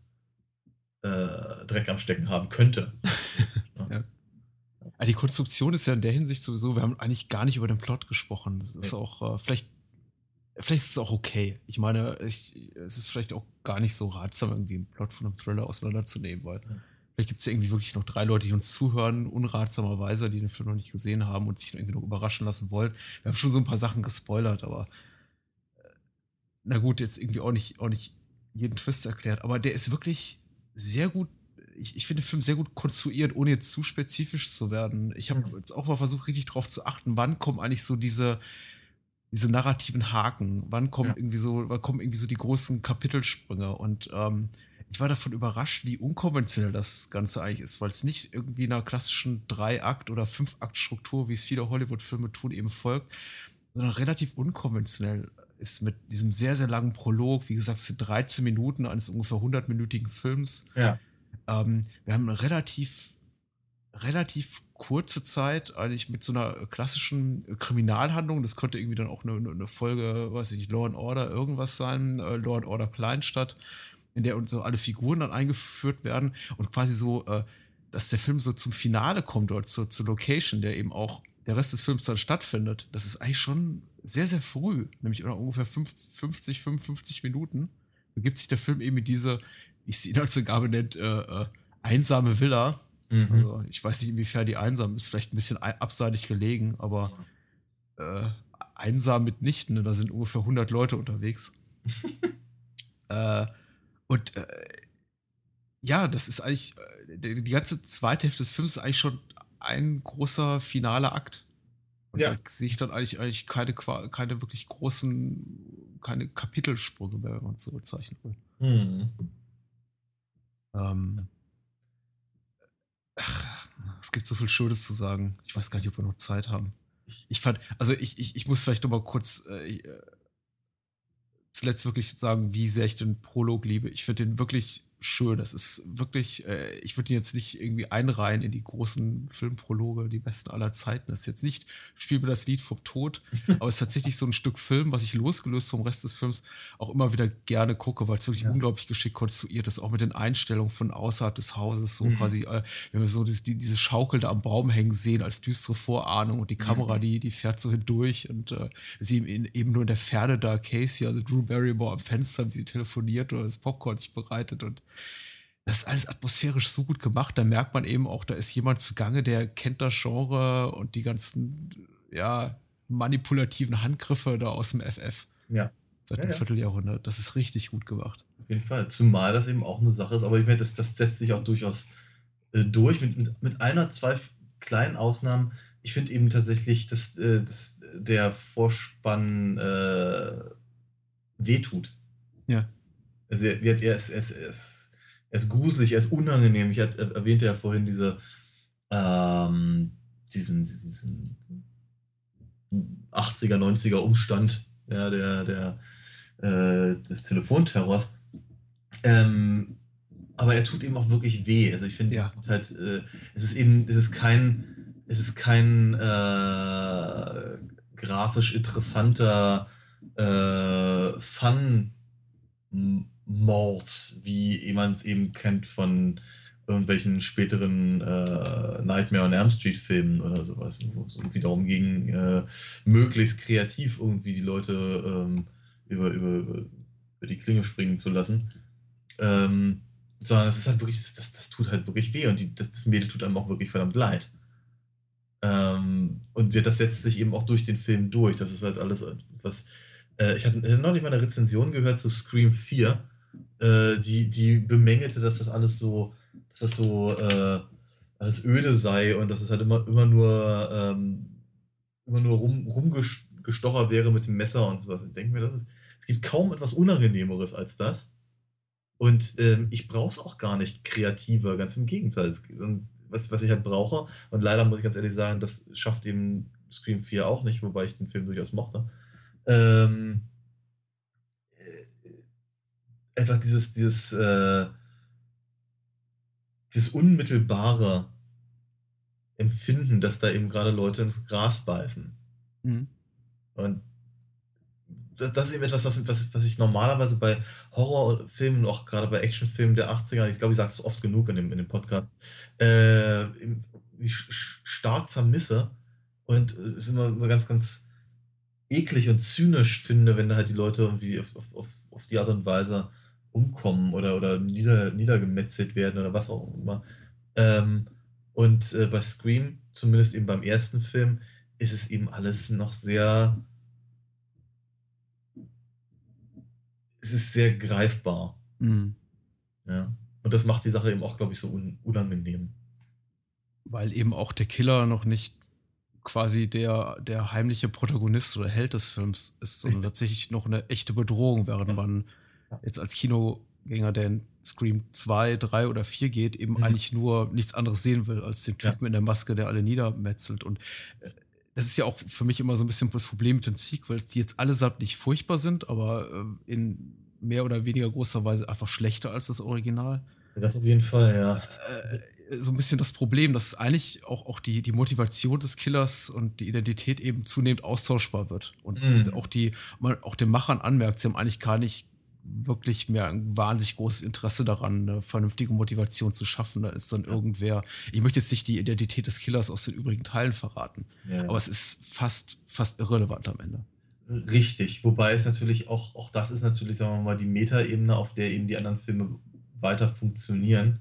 äh, Dreck am Stecken haben könnte. ja. Die Konstruktion ist ja in der Hinsicht sowieso, wir haben eigentlich gar nicht über den Plot gesprochen. Das ist ja. auch, äh, vielleicht vielleicht ist es auch okay. Ich meine, ich, es ist vielleicht auch gar nicht so ratsam, irgendwie einen Plot von einem Thriller auseinanderzunehmen, weil ja. vielleicht gibt es ja irgendwie wirklich noch drei Leute, die uns zuhören, unratsamerweise, die den Film noch nicht gesehen haben und sich irgendwie noch überraschen lassen wollen. Wir haben schon so ein paar Sachen gespoilert, aber äh, na gut, jetzt irgendwie auch nicht, auch nicht jeden Twist erklärt, aber der ist wirklich sehr gut ich, ich finde den Film sehr gut konstruiert, ohne jetzt zu spezifisch zu werden. Ich habe mhm. jetzt auch mal versucht, richtig darauf zu achten, wann kommen eigentlich so diese, diese narrativen Haken. Wann kommen ja. irgendwie so, wann kommen irgendwie so die großen Kapitelsprünge? Und ähm, ich war davon überrascht, wie unkonventionell das Ganze eigentlich ist, weil es nicht irgendwie einer klassischen Drei-Akt- oder Fünf-Akt-Struktur, wie es viele Hollywood-Filme tun, eben folgt, sondern relativ unkonventionell ist mit diesem sehr, sehr langen Prolog. Wie gesagt, es sind 13 Minuten eines ungefähr 100-minütigen Films. Ja. Ähm, wir haben relativ, relativ kurze Zeit eigentlich mit so einer klassischen Kriminalhandlung. Das könnte irgendwie dann auch eine, eine Folge, weiß ich nicht, Law and Order irgendwas sein, äh, Law and Order Kleinstadt, in der uns so alle Figuren dann eingeführt werden und quasi so, äh, dass der Film so zum Finale kommt oder zur, zur Location, der eben auch der Rest des Films dann stattfindet. Das ist eigentlich schon sehr, sehr früh, nämlich ungefähr 50, 55 Minuten, begibt sich der Film eben in diese, wie es die Inhaltsangabe nennt, äh, äh, einsame Villa. Mhm. Also ich weiß nicht, inwiefern die einsam ist, vielleicht ein bisschen abseitig gelegen, aber äh, einsam mitnichten. Ne? Da sind ungefähr 100 Leute unterwegs. äh, und äh, ja, das ist eigentlich, äh, die, die, ganze zweite Hälfte des Films ist eigentlich schon ein großer finaler Akt. Und ja. da sehe ich dann eigentlich, eigentlich keine, keine wirklich großen, keine Kapitelsprünge mehr, wenn man es so bezeichnen will. Mhm. Ähm, ach, es gibt so viel Schönes zu sagen. Ich weiß gar nicht, ob wir noch Zeit haben. Ich fand, also ich, ich, ich muss vielleicht noch mal kurz äh, äh zuletzt wirklich sagen, wie sehr ich den Prolog liebe. Ich finde den wirklich schön. Das ist wirklich, äh, ich würde ihn jetzt nicht irgendwie einreihen in die großen Filmprologe, die besten aller Zeiten. Das ist jetzt nicht, spiel mir das Lied vom Tod, aber es ist tatsächlich so ein Stück Film, was ich losgelöst vom Rest des Films auch immer wieder gerne gucke, weil es wirklich ja. unglaublich geschickt konstruiert ist, auch mit den Einstellungen von außerhalb des Hauses, so mhm. quasi, äh, wenn wir so das, die, diese Schaukel da am Baum hängen sehen als düstere Vorahnung und die Kamera, mhm. die, die fährt so hindurch und äh, sie eben, eben nur in der Ferne da Casey, also Drew Barrymore am Fenster, wie sie telefoniert oder das Popcorn sich bereitet und das ist alles atmosphärisch so gut gemacht. Da merkt man eben auch, da ist jemand zugange, der kennt das Genre und die ganzen, ja, manipulativen Handgriffe da aus dem FF. Ja. Seit ja, einem ja. Vierteljahrhundert. Das ist richtig gut gemacht. Auf jeden Fall. Zumal das eben auch eine Sache ist, aber ich meine, das, das setzt sich auch durchaus äh, durch, mit, mit, mit einer, zwei kleinen Ausnahmen. Ich finde eben tatsächlich, dass, äh, dass der Vorspann äh, wehtut. Ja. Also er, er, er, ist, er, ist, er, ist, er ist gruselig, er ist unangenehm. Ich hatte, erwähnte ja vorhin diese, ähm, diesen, diesen, diesen 80er, 90er Umstand ja, der, der, äh, des Telefonterrors. Ähm, aber er tut ihm auch wirklich weh. Also ich finde ja. halt, äh, es ist eben, es ist kein, es ist kein äh, grafisch interessanter äh, Fun Mord, wie man es eben kennt von irgendwelchen späteren äh, Nightmare on Elm Street Filmen oder sowas, wo es irgendwie darum ging, äh, möglichst kreativ irgendwie die Leute ähm, über, über, über die Klinge springen zu lassen. Ähm, sondern es ist halt wirklich, das, das tut halt wirklich weh und die, das, das Mädel tut einem auch wirklich verdammt leid. Ähm, und das setzt sich eben auch durch den Film durch. Das ist halt alles was. Äh, ich hatte neulich mal eine Rezension gehört zu Scream 4 äh, die, die bemängelte, dass das alles so, dass das so äh, alles öde sei und dass es halt immer, immer nur, ähm, immer nur rum, rumgestochert wäre mit dem Messer und sowas. Ich denke mir, das ist, es gibt kaum etwas Unangenehmeres als das. Und ähm, ich brauche es auch gar nicht kreativer, ganz im Gegenteil. Was, was ich halt brauche, und leider muss ich ganz ehrlich sagen, das schafft eben Scream 4 auch nicht, wobei ich den Film durchaus mochte. Ähm, einfach dieses, dieses, äh, dieses unmittelbare Empfinden, dass da eben gerade Leute ins Gras beißen. Mhm. Und das, das, ist eben etwas, was, was, was ich normalerweise bei Horrorfilmen, auch gerade bei Actionfilmen der 80er, ich glaube, ich sage es oft genug in dem, in dem Podcast, äh, stark vermisse und es immer, immer ganz, ganz eklig und zynisch finde, wenn da halt die Leute irgendwie auf, auf, auf die Art und Weise umkommen oder, oder nieder, niedergemetzelt werden oder was auch immer. Ähm, und äh, bei Scream, zumindest eben beim ersten Film, ist es eben alles noch sehr. Es ist sehr greifbar. Mhm. Ja. Und das macht die Sache eben auch, glaube ich, so un unangenehm. Weil eben auch der Killer noch nicht quasi der, der heimliche Protagonist oder Held des Films ist, sondern tatsächlich noch eine echte Bedrohung, während man jetzt als Kinogänger, der in Scream 2, 3 oder 4 geht, eben mhm. eigentlich nur nichts anderes sehen will, als den Typen ja. in der Maske, der alle niedermetzelt. Und äh, das ist ja auch für mich immer so ein bisschen das Problem mit den Sequels, die jetzt allesamt nicht furchtbar sind, aber äh, in mehr oder weniger großer Weise einfach schlechter als das Original. Das auf jeden Fall, ja. Äh, so ein bisschen das Problem, dass eigentlich auch, auch die, die Motivation des Killers und die Identität eben zunehmend austauschbar wird. Und mhm. auch die, man auch den Machern anmerkt, sie haben eigentlich gar nicht wirklich mehr ein wahnsinnig großes Interesse daran, eine vernünftige Motivation zu schaffen. Da ist dann irgendwer, ich möchte jetzt nicht die Identität des Killers aus den übrigen Teilen verraten, ja. aber es ist fast, fast irrelevant am Ende. Richtig, wobei es natürlich auch auch das ist natürlich, sagen wir mal, die Metaebene, auf der eben die anderen Filme weiter funktionieren,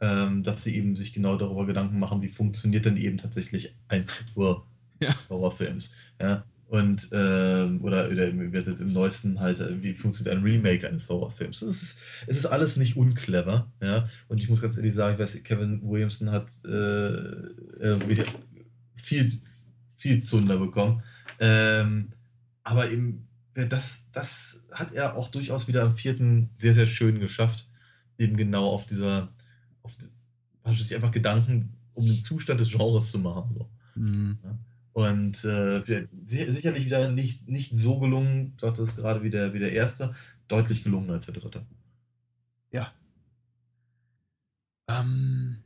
ähm, dass sie eben sich genau darüber Gedanken machen, wie funktioniert denn eben tatsächlich ein Sequel Ja. Horrorfilms, ja? Und, ähm, oder oder wird jetzt im Neuesten halt, äh, wie funktioniert ein Remake eines Horrorfilms? Es ist es ist alles nicht unclever, ja? Und ich muss ganz ehrlich sagen, ich weiß, Kevin Williamson hat, äh, irgendwie viel viel Zunder bekommen. Ähm, aber eben, das das hat er auch durchaus wieder am 4. sehr, sehr schön geschafft, eben genau auf dieser auf sich einfach Gedanken um den Zustand des Genres zu machen, so. Mhm. Ja. Und, äh, si sicherlich wieder nicht nicht so gelungen, du sagtest grade wie der wie der 1., deutlich gelungener als der 3. Ja. Ähm,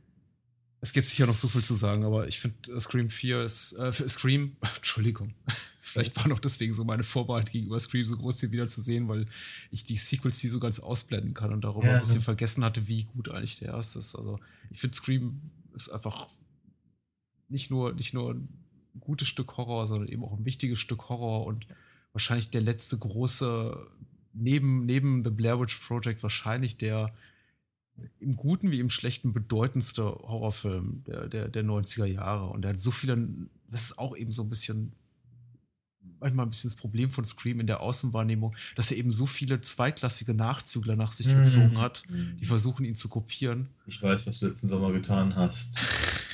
es gibt sicher noch so viel zu sagen, aber ich finde, äh, Scream 4 ist äh, Scream Entschuldigung. Vielleicht war noch deswegen so meine Vorbehalte gegenüber Scream so groß, hier wieder zu sehen, weil ich die Sequels nie so ganz ausblenden kann und darüber Ja, ein bisschen ne? vergessen hatte, wie gut eigentlich der 1. ist. Also, ich finde, Scream ist einfach nicht nur nicht nur gutes Stück Horror, sondern eben auch 'n wichtiges Stück Horror und wahrscheinlich der letzte große neben neben The Blair Witch Project wahrscheinlich der im Guten wie im Schlechten bedeutendste Horrorfilm der der der 90er Jahre. Und der hat so viele das ist auch eben so 'n bisschen manchmal 'n bisschen das Problem von Scream in der Außenwahrnehmung, dass er eben so viele zweitklassige Nachzügler nach sich gezogen Mhm, hat, die mhm. versuchen, ihn zu kopieren. Ich weiß, was du letzten Sommer getan hast.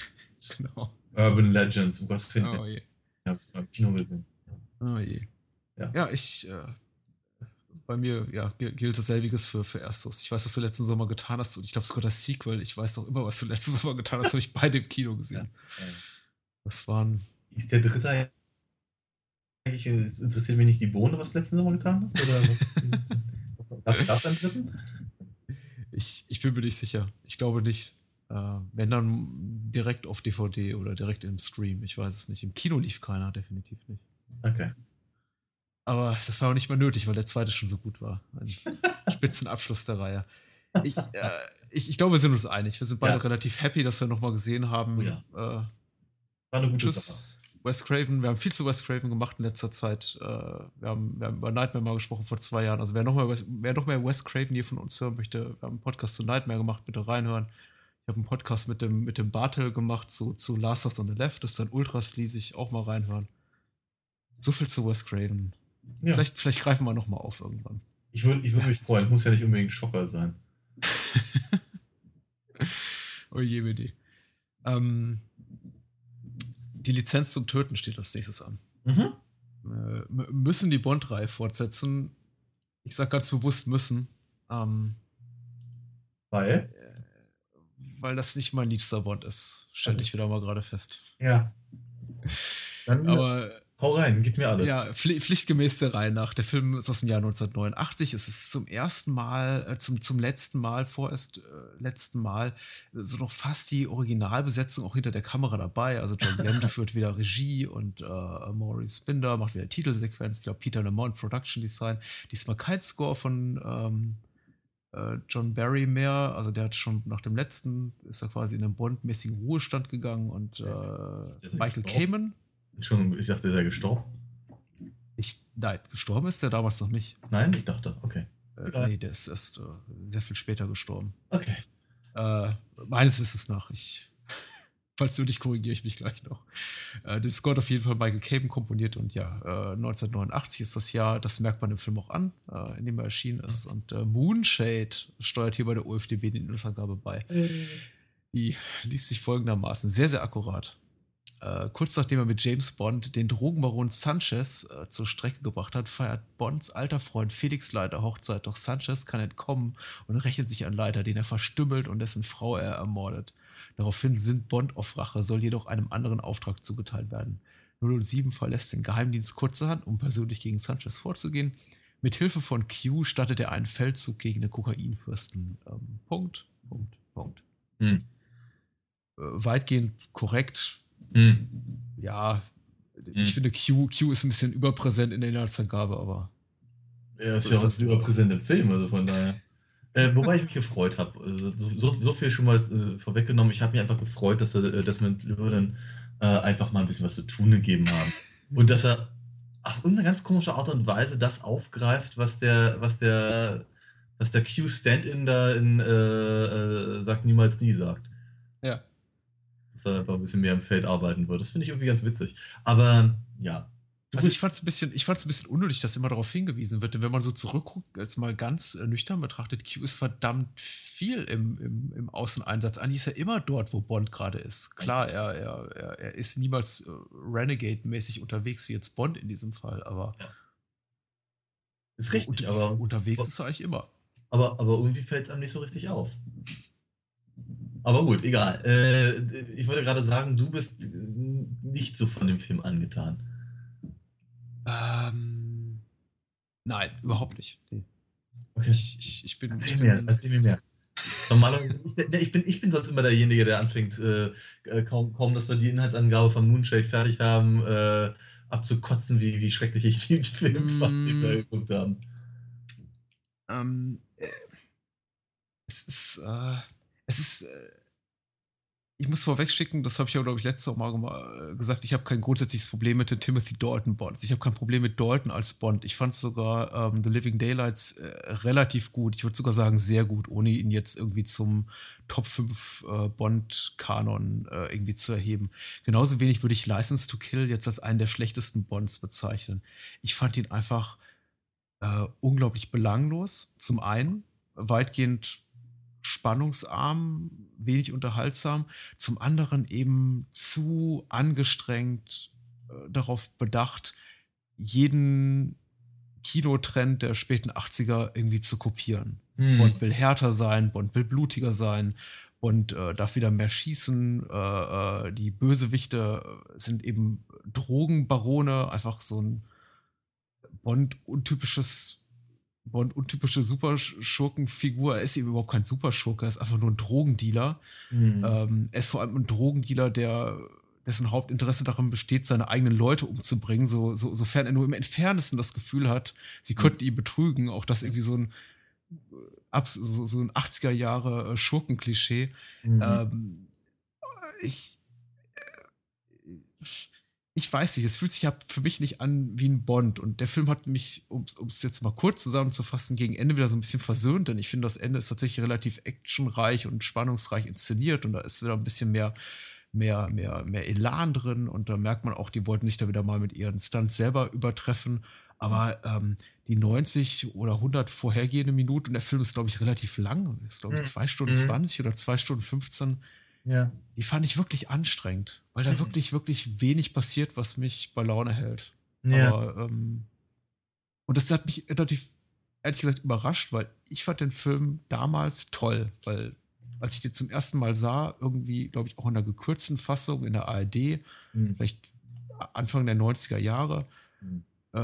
Genau. Urban Legends, um Gottes Willen. Oh je. Ich habe es beim Kino gesehen. Oh je. Ja. Ja, ich, äh bei mir, ja, gi gilt dasselbiges für für 1.. Ich weiß, was du letzten Sommer getan hast und ich glaube sogar das Sequel, ich weiß noch immer, was du letzten Sommer getan hast, habe ich beide im Kino gesehen. ja. Das waren Ist der 3. eigentlich es interessiert mich nicht die Bohne, was du letzten Sommer getan hast, oder was? Gab gab's einen 3.? Ich ich bin mir nicht sicher. Ich glaube nicht. Äh, wenn dann direkt auf DVD oder direkt im Stream. Ich weiß es nicht. Im Kino lief keiner, definitiv nicht. Okay. Aber das war auch nicht mal nötig, weil der 2. schon so gut war. Ein Spitzenabschluss der Reihe. Ich, äh ich ich glaube, wir sind uns einig. Wir sind beide Ja. relativ happy, dass wir noch mal gesehen haben. Oh ja. Äh, War 'ne gute Sache. tschüss, Wes Craven. Wir haben viel zu Wes Craven gemacht in letzter Zeit. Äh, wir haben wir haben über Nightmare mal gesprochen vor 2 Jahren. Also, wer noch mal wer noch mehr Wes Craven hier von uns hören möchte, wir haben 'n Podcast zu Nightmare gemacht, bitte reinhören. Habe 'n Podcast mit dem mit dem Bartel gemacht zu zu Last of on the Left. Das ist dann ultra sleazig, auch mal reinhören. So viel zu Wes Craven. Ja. Vielleicht vielleicht greifen wir noch mal auf irgendwann. Ich würde ich würde mich freuen. Muss ja nicht unbedingt Schocker sein. Oh je, Medi. Ähm, die Lizenz zum Töten steht als Nächstes an. Mhm. Äh, müssen die Bond-Reihe fortsetzen. Ich sage ganz bewusst müssen, ähm Weil? Äh, weil das nicht mein liebster Bond ist, stelle ich wieder mal grade fest. Ja. Dann Aber hau rein, gib mir alles. Ja, pfli pflichtgemäß der Reihe nach. Der Film ist aus'm Jahr 1989. Es ist zum ersten Mal äh, zum zum letzten Mal vorerst äh, letzten Mal so noch fast die Originalbesetzung auch hinter der Kamera dabei. Also, John Glenn führt wieder Regie und, äh, Maurice Binder macht wieder Titelsequenz. Ich glaube, Peter Lamont Production Design. Diesmal kein Score von, ähm, äh, John Barry mehr. Also, der hat schon nach dem letzten ist er quasi in 'nen Bond-mäßigen Ruhestand gegangen und, äh, Ist er Michael? Kamen Entschuldigung, ich dachte, der sei gestorben. Ich nein, gestorben ist der damals noch nicht. Nein, ich dachte, okay. Äh, Egal. ne, der ist erst, äh, sehr viel später gestorben. Okay. Äh, meines Wissens nach. Ich falls nicht, korrigiere ich mich gleich noch. Äh, den Score hat auf jeden Fall Michael Caven komponiert und ja, äh, 1989 ist das Jahr, das merkt man im Film auch an, äh, in dem er erschienen ist. Und, äh, Moonshade steuert hier bei der OFDB die Inhaltsangabe bei. Die liest sich folgendermaßen: Sehr, sehr akkurat. Äh, kurz nachdem er mit James Bond den Drogenbaron Sanchez, äh, zur Strecke gebracht hat, feiert Bonds alter Freund Felix Leiter Hochzeit, doch Sanchez kann entkommen und rechnet sich an Leiter, den er verstümmelt und dessen Frau er ermordet. Daraufhin sinnt Bond auf Rache, soll jedoch einem anderen Auftrag zugeteilt werden. 007 verlässt den Geheimdienst kurzerhand, um persönlich gegen Sanchez vorzugehen. Mit Hilfe von Q startet er einen Feldzug gegen den Kokainfürsten. Ähm, Punkt, Punkt, Punkt. Hm. Äh, weitgehend korrekt. Hm. Ja, Hm. ich finde Q, Q ist ein bisschen überpräsent in der Inhaltsangabe, aber Er ist So ja ist auch das super präsent im Film, also von daher. Äh, wobei ich mich gefreut habe. Also, so, so, viel schon mal äh, vorweggenommen. Ich habe mich einfach gefreut, dass er, äh, dass man Löwen äh, einfach mal ein bisschen was zu tun gegeben haben. Und dass er auf irgendeine ganz komische Art und Weise das aufgreift, was der, was der, was der Q-Stand-In da in äh, äh, Sagt niemals nie sagt. Ja. Dass er einfach ein bisschen mehr im Feld arbeiten wird. Das finde ich irgendwie ganz witzig. Aber ja, also ich fand es ein bisschen, ich fand's ein bisschen unnötig, dass immer darauf hingewiesen wird. Denn wenn man so zurückguckt, als mal ganz äh, nüchtern betrachtet, Q ist verdammt viel im, im, im Außeneinsatz. Eigentlich ist er immer dort, wo Bond gerade ist. Klar, er, er, er, er ist niemals äh, Renegade-mäßig unterwegs, wie jetzt Bond in diesem Fall, aber. Ja. Ist richtig, unter, aber. Unterwegs ist er eigentlich immer. Aber, aber irgendwie fällt es einem nicht so richtig auf. Aber gut, egal. Äh, ich wollte gerade sagen, du bist nicht so von dem Film angetan. Ähm, nein, überhaupt nicht. Nee. Okay. Ich, ich, ich bin. Erzähl mir, erzähl mir mehr. Normalerweise, ich, ich, bin, ich bin sonst immer derjenige, der anfängt, äh, äh, kaum, kaum, dass wir die Inhaltsangabe von Moonshade fertig haben, äh, abzukotzen, wie, wie schrecklich ich den Film mm. fand, den wir geguckt haben. Ähm, äh, es ist, äh, es ist äh, ich muss vorwegschicken, das habe ich ja, glaube ich, letztes Mal äh, gesagt, ich habe kein grundsätzliches Problem mit den Timothy Dalton Bonds. Ich habe kein Problem mit Dalton als Bond. Ich fand sogar ähm, The Living Daylights äh, relativ gut. Ich würde sogar sagen, sehr gut, ohne ihn jetzt irgendwie zum Top 5 äh, Bond-Kanon äh, irgendwie zu erheben. Genauso wenig würde ich License to Kill jetzt als einen der schlechtesten Bonds bezeichnen. Ich fand ihn einfach äh, unglaublich belanglos. Zum einen, weitgehend spannungsarm, wenig unterhaltsam, zum anderen eben zu angestrengt äh, darauf bedacht, jeden Kinotrend der späten 80er irgendwie zu kopieren. Hm. Bond will härter sein, Bond will blutiger sein, und äh, darf wieder mehr schießen. Äh, äh, die Bösewichte sind eben Drogenbarone, einfach so ein Bond-untypisches Bond untypische Superschurkenfigur. Er ist eben überhaupt kein Superschurke, er ist einfach nur ein Drogendealer. Mhm. Ähm, er ist vor allem ein Drogendealer, der dessen Hauptinteresse darin besteht, seine eigenen Leute umzubringen, so, so, sofern er nur im Entferntesten das Gefühl hat, sie könnten ihn betrügen. Auch das irgendwie so ein, so, so ein 80er Jahre Schurkenklischee. Mhm. Ähm, ich, ich weiß nicht, es fühlt sich ja für mich nicht an wie ein Bond. Und der Film hat mich, um es jetzt mal kurz zusammenzufassen, gegen Ende wieder so ein bisschen versöhnt, denn ich finde, das Ende ist tatsächlich relativ actionreich und spannungsreich inszeniert und da ist wieder ein bisschen mehr, mehr, mehr, mehr Elan drin und da merkt man auch, die wollten sich da wieder mal mit ihren Stunts selber übertreffen. Aber ähm, die 90 oder 100 vorhergehende Minuten, und der Film ist, glaube ich, relativ lang, ist, glaube ich, 2 mhm. Stunden mhm. 20 oder 2 Stunden 15 ja. Die fand ich wirklich anstrengend, weil da mhm. wirklich, wirklich wenig passiert, was mich bei Laune hält. Ja. Aber, ähm, und das hat mich relativ, ehrlich gesagt, überrascht, weil ich fand den Film damals toll, weil als ich den zum ersten Mal sah, irgendwie, glaube ich, auch in einer gekürzten Fassung in der ARD, mhm. vielleicht Anfang der 90er Jahre, mhm äh,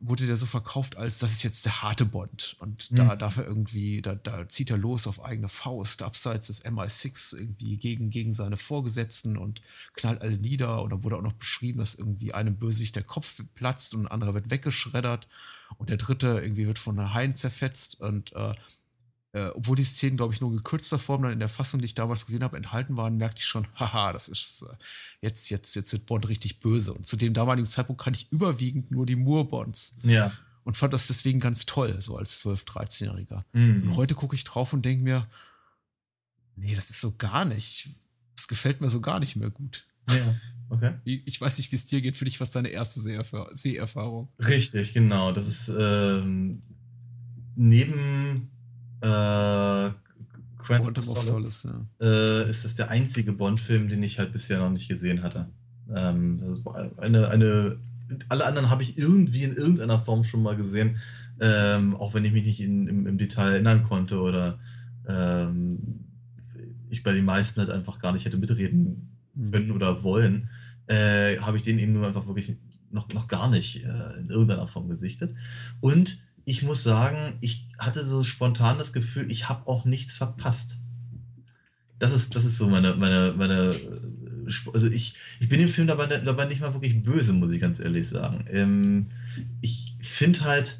wurde der so verkauft, als das ist jetzt der harte Bond. Und mhm. da darf er irgendwie, da, da, zieht er los auf eigene Faust, abseits des MI6 irgendwie gegen, gegen seine Vorgesetzten und knallt alle nieder. Und da wurde auch noch beschrieben, dass irgendwie einem Bösewicht der Kopf platzt und ein anderer wird weggeschreddert. Und der dritte irgendwie wird von einer Haien zerfetzt. Und äh, äh, obwohl die Szenen, glaube ich, nur in gekürzter Form dann in der Fassung, die ich damals gesehen habe, enthalten waren, merkte ich schon, haha, das ist äh, jetzt, jetzt, jetzt wird Bond richtig böse. Und zu dem damaligen Zeitpunkt kannte ich überwiegend nur die Moore-Bonds. Ja. Und fand das deswegen ganz toll, so als 12-, 13-Jähriger. Mhm. Und heute gucke ich drauf und denke mir, nee, das ist so gar nicht. Das gefällt mir so gar nicht mehr gut. Ja, okay. Ich weiß nicht, wie es dir geht. Für dich was deine erste Seherfahrung. Richtig, genau. Das ist ähm, neben äh, Quantum, of Solace, ja. äh, ist das der einzige Bond-Film, den ich halt bisher noch nicht gesehen hatte. Ähm, eine, eine, alle anderen habe ich irgendwie in irgendeiner Form schon mal gesehen, ähm, auch wenn ich mich nicht in, im, im, Detail erinnern konnte oder ähm, ich bei den meisten halt einfach gar nicht hätte mitreden mhm. können oder wollen, äh, habe ich den eben nur einfach wirklich noch, noch gar nicht äh, in irgendeiner Form gesichtet. Und ich muss sagen, ich hatte so spontan das Gefühl, ich habe auch nichts verpasst. Das ist, das ist so meine, meine, meine, äh, also ich, ich bin dem Film dabei, dabei nicht mal wirklich böse, muss ich ganz ehrlich sagen. Ähm, ich finde halt,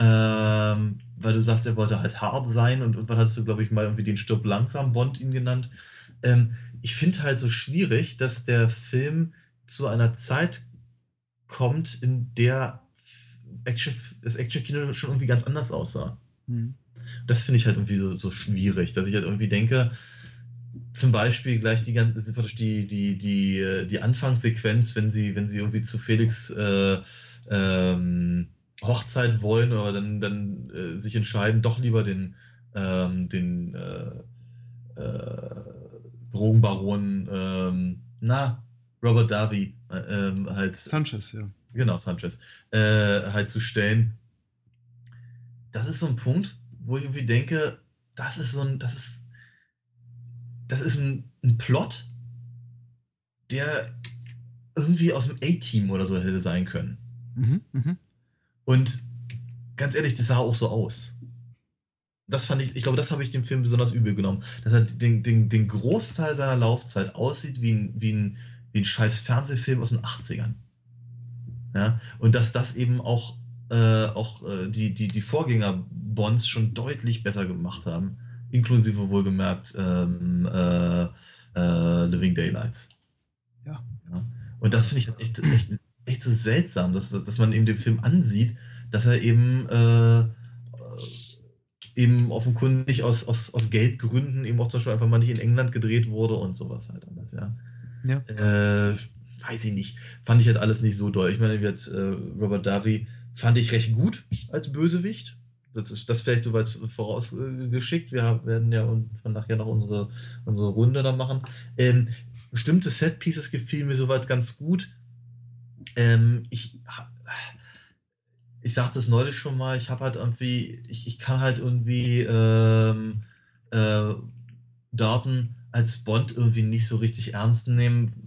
ähm, weil du sagst, er wollte halt hart sein und irgendwann hast du, glaube ich, mal irgendwie den Stirb langsam Bond ihn genannt. Ähm, ich finde halt so schwierig, dass der Film zu einer Zeit kommt, in der Action, das Action-Kino schon irgendwie ganz anders aussah. Mhm. Das finde ich halt irgendwie so, so schwierig, dass ich halt irgendwie denke, zum Beispiel gleich die ganze die, die, die, die Anfangssequenz, wenn sie, wenn sie irgendwie zu Felix äh, ähm, Hochzeit wollen oder dann, dann äh, sich entscheiden, doch lieber den, ähm, den äh, äh, Drogenbaron, ähm, na, Robert Davi, äh, ähm, halt. Sanchez, ja. Genau, Sanchez, äh, halt zu stellen. Das ist so ein Punkt, wo ich irgendwie denke, das ist so ein, das ist, das ist ein, ein Plot, der irgendwie aus dem A-Team oder so hätte sein können. Mhm, mh. Und ganz ehrlich, das sah auch so aus. Das fand ich, ich glaube, das habe ich dem Film besonders übel genommen. Dass er den, den, den Großteil seiner Laufzeit aussieht wie ein, wie ein, wie ein scheiß Fernsehfilm aus den 80ern. Ja, und dass das eben auch, äh, auch äh, die, die, die Vorgänger Bonds schon deutlich besser gemacht haben. Inklusive wohlgemerkt ähm, äh, äh Living Daylights. Ja. ja. Und das finde ich halt echt, echt echt so seltsam, dass, dass man eben den Film ansieht, dass er eben, äh, eben offenkundig aus, aus, aus Geldgründen eben auch zum Beispiel einfach mal nicht in England gedreht wurde und sowas halt alles, ja. ja. Äh, weiß ich nicht. Fand ich halt alles nicht so doll. Ich meine, hat, äh, Robert Davi fand ich recht gut als Bösewicht. Das ist das vielleicht soweit vorausgeschickt. Wir werden ja von nachher noch unsere, unsere Runde da machen. Ähm, bestimmte Set-Pieces gefielen mir soweit ganz gut. Ähm, ich ich sagte es neulich schon mal, ich habe halt irgendwie, ich, ich kann halt irgendwie ähm, äh, Daten als Bond irgendwie nicht so richtig ernst nehmen.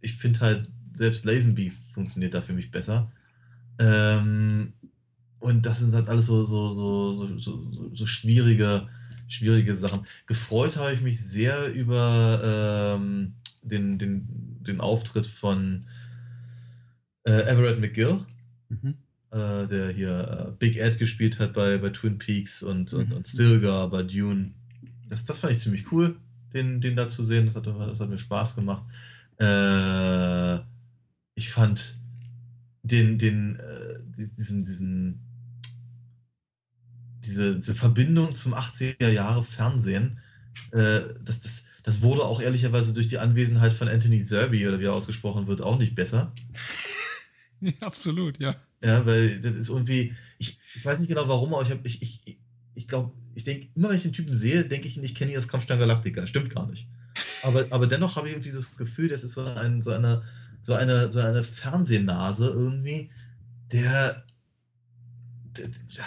Ich finde halt, selbst Lazenby funktioniert da für mich besser. Ähm, und das sind halt alles so, so, so, so, so, so schwierige, schwierige Sachen. Gefreut habe ich mich sehr über ähm, den, den, den Auftritt von äh, Everett McGill, mhm. äh, der hier äh, Big Ed gespielt hat bei, bei Twin Peaks und, mhm. und, und Stilgar bei Dune. Das, das fand ich ziemlich cool, den, den da zu sehen. Das hat, das hat mir Spaß gemacht. Äh, ich fand den, den, äh, diesen, diesen, diese, diese Verbindung zum 80er Jahre Fernsehen, äh, das, das, das wurde auch ehrlicherweise durch die Anwesenheit von Anthony Serby, oder wie er ausgesprochen wird, auch nicht besser. absolut, ja. Ja, weil das ist irgendwie, ich, ich weiß nicht genau warum, aber ich habe, ich, ich, ich glaube, ich denke, immer wenn ich den Typen sehe, denke ich, ich kenne ihn aus Kampfstein Galactica. Stimmt gar nicht. Aber, aber dennoch habe ich irgendwie das Gefühl, das ist so, ein, so, eine, so, eine, so eine Fernsehnase irgendwie, der, der, der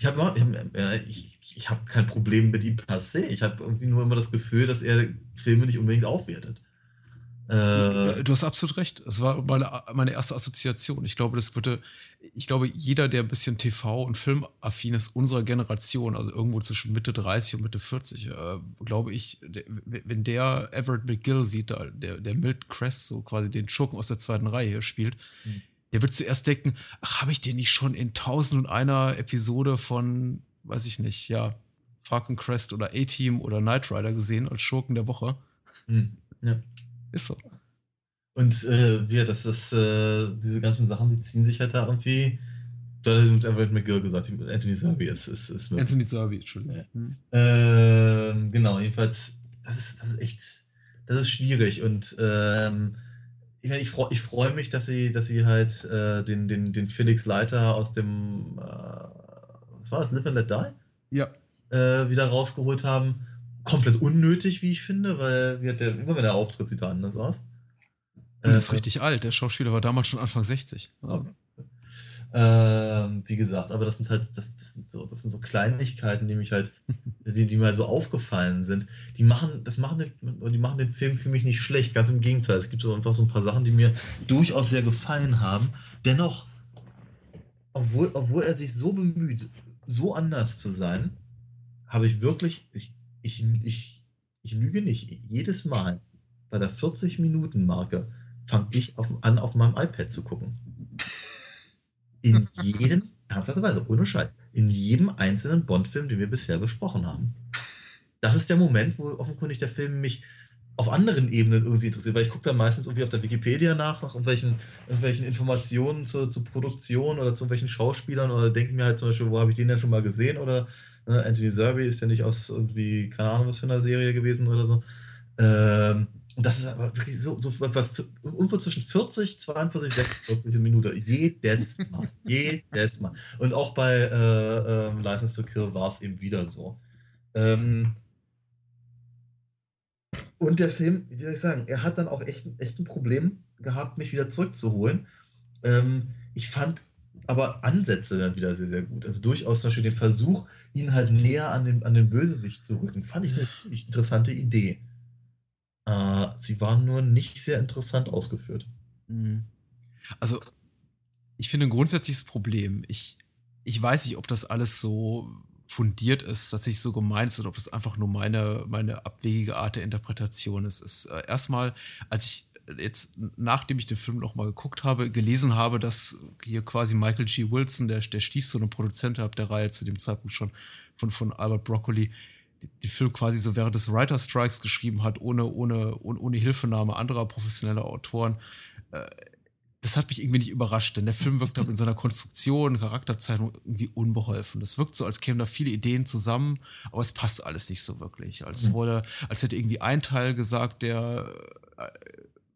ich habe ich, ich hab kein Problem mit ihm per se. Ich habe irgendwie nur immer das Gefühl, dass er Filme nicht unbedingt aufwertet. Äh, du hast absolut recht. Es war meine, meine erste Assoziation. Ich glaube, das würde, ich glaube, jeder, der ein bisschen TV- und Filmaffin ist, unserer Generation, also irgendwo zwischen Mitte 30 und Mitte 40, äh, glaube ich, der, wenn der Everett McGill sieht, der, der Milt Crest, so quasi den Schurken aus der zweiten Reihe hier spielt, mhm. der wird zuerst denken, ach, habe ich den nicht schon in tausend und einer Episode von, weiß ich nicht, ja, Falcon Crest oder A-Team oder Knight Rider gesehen als Schurken der Woche? Mhm. Ja. Ist so. Und äh, ja, das ist, äh, diese ganzen Sachen, die ziehen sich halt da irgendwie. Du hattest mit Everett McGill gesagt, Anthony Serby ist, ist, ist mit. Anthony Serby, Entschuldigung. Ja. Hm. Ähm, genau, jedenfalls, das ist, das ist echt, das ist schwierig und ähm, ich, ich freue ich freu mich, dass sie, dass sie halt äh, den, den, den Felix Leiter aus dem, äh, was war das, Live and Let Die? Ja. Äh, wieder rausgeholt haben komplett unnötig, wie ich finde, weil wie der, immer wenn er auftritt, sieht er anders aus. Er ist äh, richtig alt. Der Schauspieler war damals schon Anfang 60. Also. Okay. Ähm, wie gesagt, aber das sind halt, das, das, sind so, das sind so Kleinigkeiten, die mich halt, die, die mir halt so aufgefallen sind. Die machen, das machen den, die machen den Film für mich nicht schlecht, ganz im Gegenteil. Es gibt so einfach so ein paar Sachen, die mir durchaus sehr gefallen haben. Dennoch, obwohl, obwohl er sich so bemüht, so anders zu sein, habe ich wirklich, ich ich, ich, ich lüge nicht. Jedes Mal bei der 40-Minuten-Marke fange ich auf, an, auf meinem iPad zu gucken. In jedem, ernsthafterweise, ohne Scheiß, in jedem einzelnen Bond-Film, den wir bisher besprochen haben. Das ist der Moment, wo offenkundig der Film mich auf anderen Ebenen irgendwie interessiert, weil ich gucke dann meistens irgendwie auf der Wikipedia nach, nach irgendwelchen, irgendwelchen Informationen zur, zur Produktion oder zu irgendwelchen Schauspielern oder denke mir halt zum Beispiel, wo habe ich den denn schon mal gesehen oder ne, Anthony Serby ist ja nicht aus irgendwie, keine Ahnung, was für einer Serie gewesen oder so. Ähm, und das ist aber wirklich so, so irgendwo zwischen 40, 42, 46 Minuten. Jedes Mal. jedes Mal. Und auch bei äh, ähm, License to Kill war es eben wieder so. Ähm, und der Film, wie soll ich sagen, er hat dann auch echt, echt ein Problem gehabt, mich wieder zurückzuholen. Ähm, ich fand aber Ansätze dann wieder sehr, sehr gut. Also durchaus zum Beispiel den Versuch, ihn halt näher an den, an den Bösewicht zu rücken, fand ich eine ziemlich interessante Idee. Äh, sie waren nur nicht sehr interessant ausgeführt. Mhm. Also, ich finde ein grundsätzliches Problem. Ich, ich weiß nicht, ob das alles so fundiert ist, tatsächlich so gemeint ist oder ob das einfach nur meine, meine abwegige Art der Interpretation ist. ist äh, erstmal, als ich jetzt, nachdem ich den Film noch mal geguckt habe, gelesen habe, dass hier quasi Michael G. Wilson, der, der Stiefsohn und Produzent der Reihe zu dem Zeitpunkt schon von, von Albert Broccoli, den Film quasi so während des Writer Strikes geschrieben hat, ohne, ohne, ohne, ohne Hilfenahme anderer professioneller Autoren. Äh, das hat mich irgendwie nicht überrascht, denn der Film wirkt in seiner Konstruktion, Charakterzeichnung irgendwie unbeholfen. Das wirkt so, als kämen da viele Ideen zusammen, aber es passt alles nicht so wirklich. Als mhm. wurde, als hätte irgendwie ein Teil gesagt, der äh,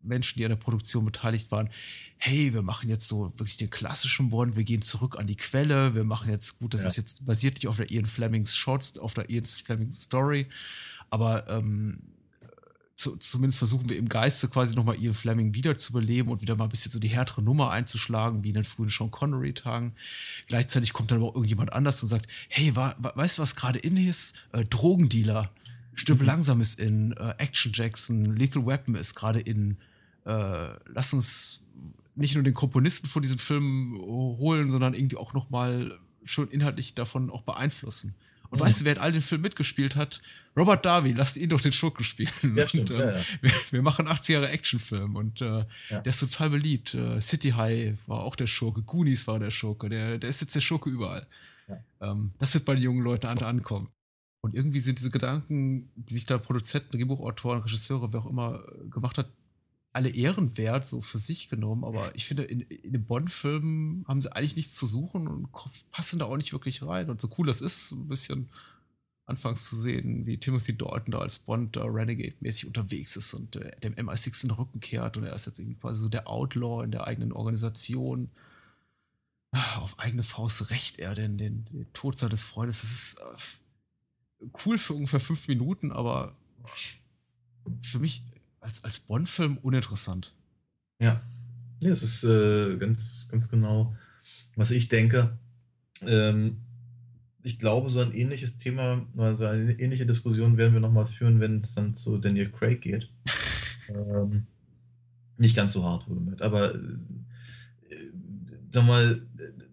Menschen, die an der Produktion beteiligt waren, hey, wir machen jetzt so wirklich den klassischen Bond, wir gehen zurück an die Quelle, wir machen jetzt, gut, das ja. ist jetzt basiert nicht auf der Ian Flemings Shorts, auf der Ian Flemings Story, aber ähm, zu, zumindest versuchen wir im Geiste quasi nochmal Ian Fleming wiederzubeleben und wieder mal ein bisschen so die härtere Nummer einzuschlagen, wie in den frühen Sean Connery-Tagen. Gleichzeitig kommt dann aber auch irgendjemand anders und sagt, hey, wa, wa, weißt du, was gerade in ist? Äh, Drogendealer. Stirb mhm. langsam ist in, äh, Action Jackson, Lethal Weapon ist gerade in. Äh, lass uns nicht nur den Komponisten von diesen Filmen holen, sondern irgendwie auch nochmal schon inhaltlich davon auch beeinflussen. Und mhm. weißt du, wer in all den Filmen mitgespielt hat? Robert Darby, lasst ihn doch den Schurken spielen. Ja, stimmt, und, äh, ja, ja. Wir, wir, machen 80 Jahre Actionfilm und äh, der ist total beliebt. Äh, City High war auch der Schurke, Goonies war der Schurke, der, der ist jetzt der Schurke überall. Ähm, das wird bei den jungen Leuten an ankommen. Und irgendwie sind diese Gedanken, die sich da Produzenten, Drehbuchautoren, Regisseure, wer auch immer äh, gemacht hat, alle ehrenwert, so für sich genommen, aber ich finde, in, in den Bond-Filmen haben sie eigentlich nichts zu suchen und passen da auch nicht wirklich rein. Und so cool das ist, so ein bisschen anfangs zu sehen, wie Timothy Dalton da als Bond da Renegade-mäßig unterwegs ist und äh, dem MI6 in den Rücken kehrt und er ist jetzt irgendwie quasi so der Outlaw in der eigenen Organisation. Auf eigene Faust rächt er denn den, den Tod seines Freundes. Das ist äh, cool für ungefähr fünf Minuten, aber für mich als, als Bond-Film uninteressant. Ja. ja, es ist äh, ganz, ganz genau, was ich denke. Ähm, ich glaube, so ein ähnliches Thema, also eine ähnliche Diskussion werden wir nochmal führen, wenn es dann zu Daniel Craig geht. ähm, nicht ganz so hart wohlgemerkt, aber äh, mal,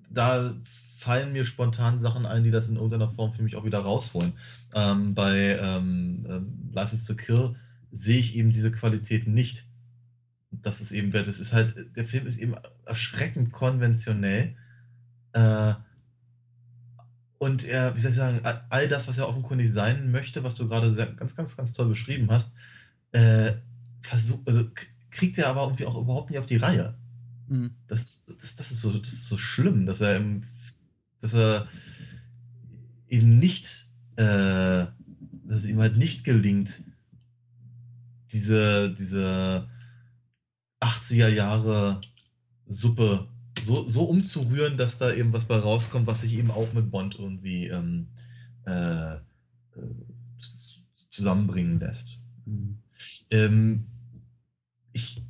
da fallen mir spontan Sachen ein, die das in irgendeiner Form für mich auch wieder rausholen. Ähm, bei ähm, ähm License to Kill sehe ich eben diese Qualitäten nicht. Das ist eben, das ist halt, der Film ist eben erschreckend konventionell. Äh, und er, wie soll ich sagen, all das, was er offenkundig sein möchte, was du gerade ganz, ganz, ganz toll beschrieben hast, äh, versucht, also kriegt er aber irgendwie auch überhaupt nicht auf die Reihe. Mhm. Das, das, das, ist so, das ist so schlimm, dass er, im, dass er eben nicht, äh, dass es ihm halt nicht gelingt, diese, diese 80er Jahre Suppe so, so umzurühren, dass da eben was bei rauskommt, was sich eben auch mit Bond irgendwie ähm, äh, äh zusammenbringen lässt. Mhm. Ähm, ich,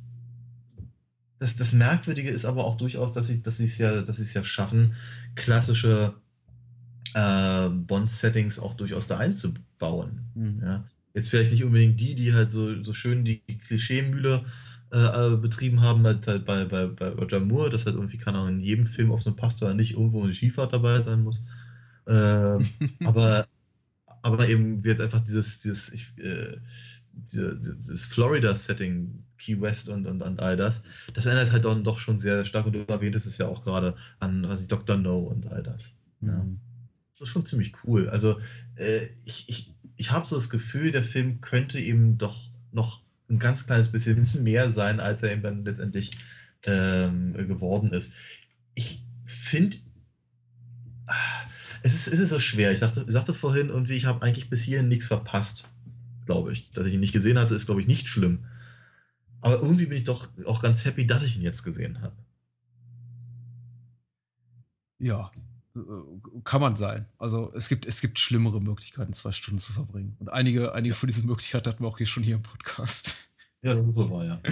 das, das Merkwürdige ist aber auch durchaus, dass sie dass es ja, dass sie es ja schaffen, klassische äh, Bond-Settings auch durchaus da einzubauen. Mhm. Ja? Jetzt vielleicht nicht unbedingt die, die halt so, so schön die Klischeemühle äh, betrieben haben, halt, halt bei, bei, bei Roger Moore, dass halt irgendwie, keine Ahnung, in jedem Film auf so einem Pastor nicht irgendwo eine Skifahrt dabei sein muss. Äh, aber, aber eben wird einfach dieses, dieses, ich, äh, dieses Florida-Setting, Key West und, und, und all das, das erinnert halt dann doch schon sehr stark und du erwähntest es ja auch gerade an, was ich, Dr. No und all das. Ja. Mhm. Das ist schon ziemlich cool. Also, äh, ich, ich, ich habe so das Gefühl, der Film könnte eben doch noch ein ganz kleines bisschen mehr sein, als er eben dann letztendlich ähm, geworden ist. Ich finde, es ist, es ist so schwer. Ich dachte, sagte vorhin irgendwie, ich habe eigentlich bis hierhin nichts verpasst, glaube ich. Dass ich ihn nicht gesehen hatte, ist, glaube ich, nicht schlimm. Aber irgendwie bin ich doch auch ganz happy, dass ich ihn jetzt gesehen habe. Ja, kann man sein. Also es gibt, es gibt schlimmere Möglichkeiten, zwei Stunden zu verbringen. Und einige, einige von diesen Möglichkeiten hatten wir auch hier schon hier im Podcast. Ja, das ist so wahr, ja.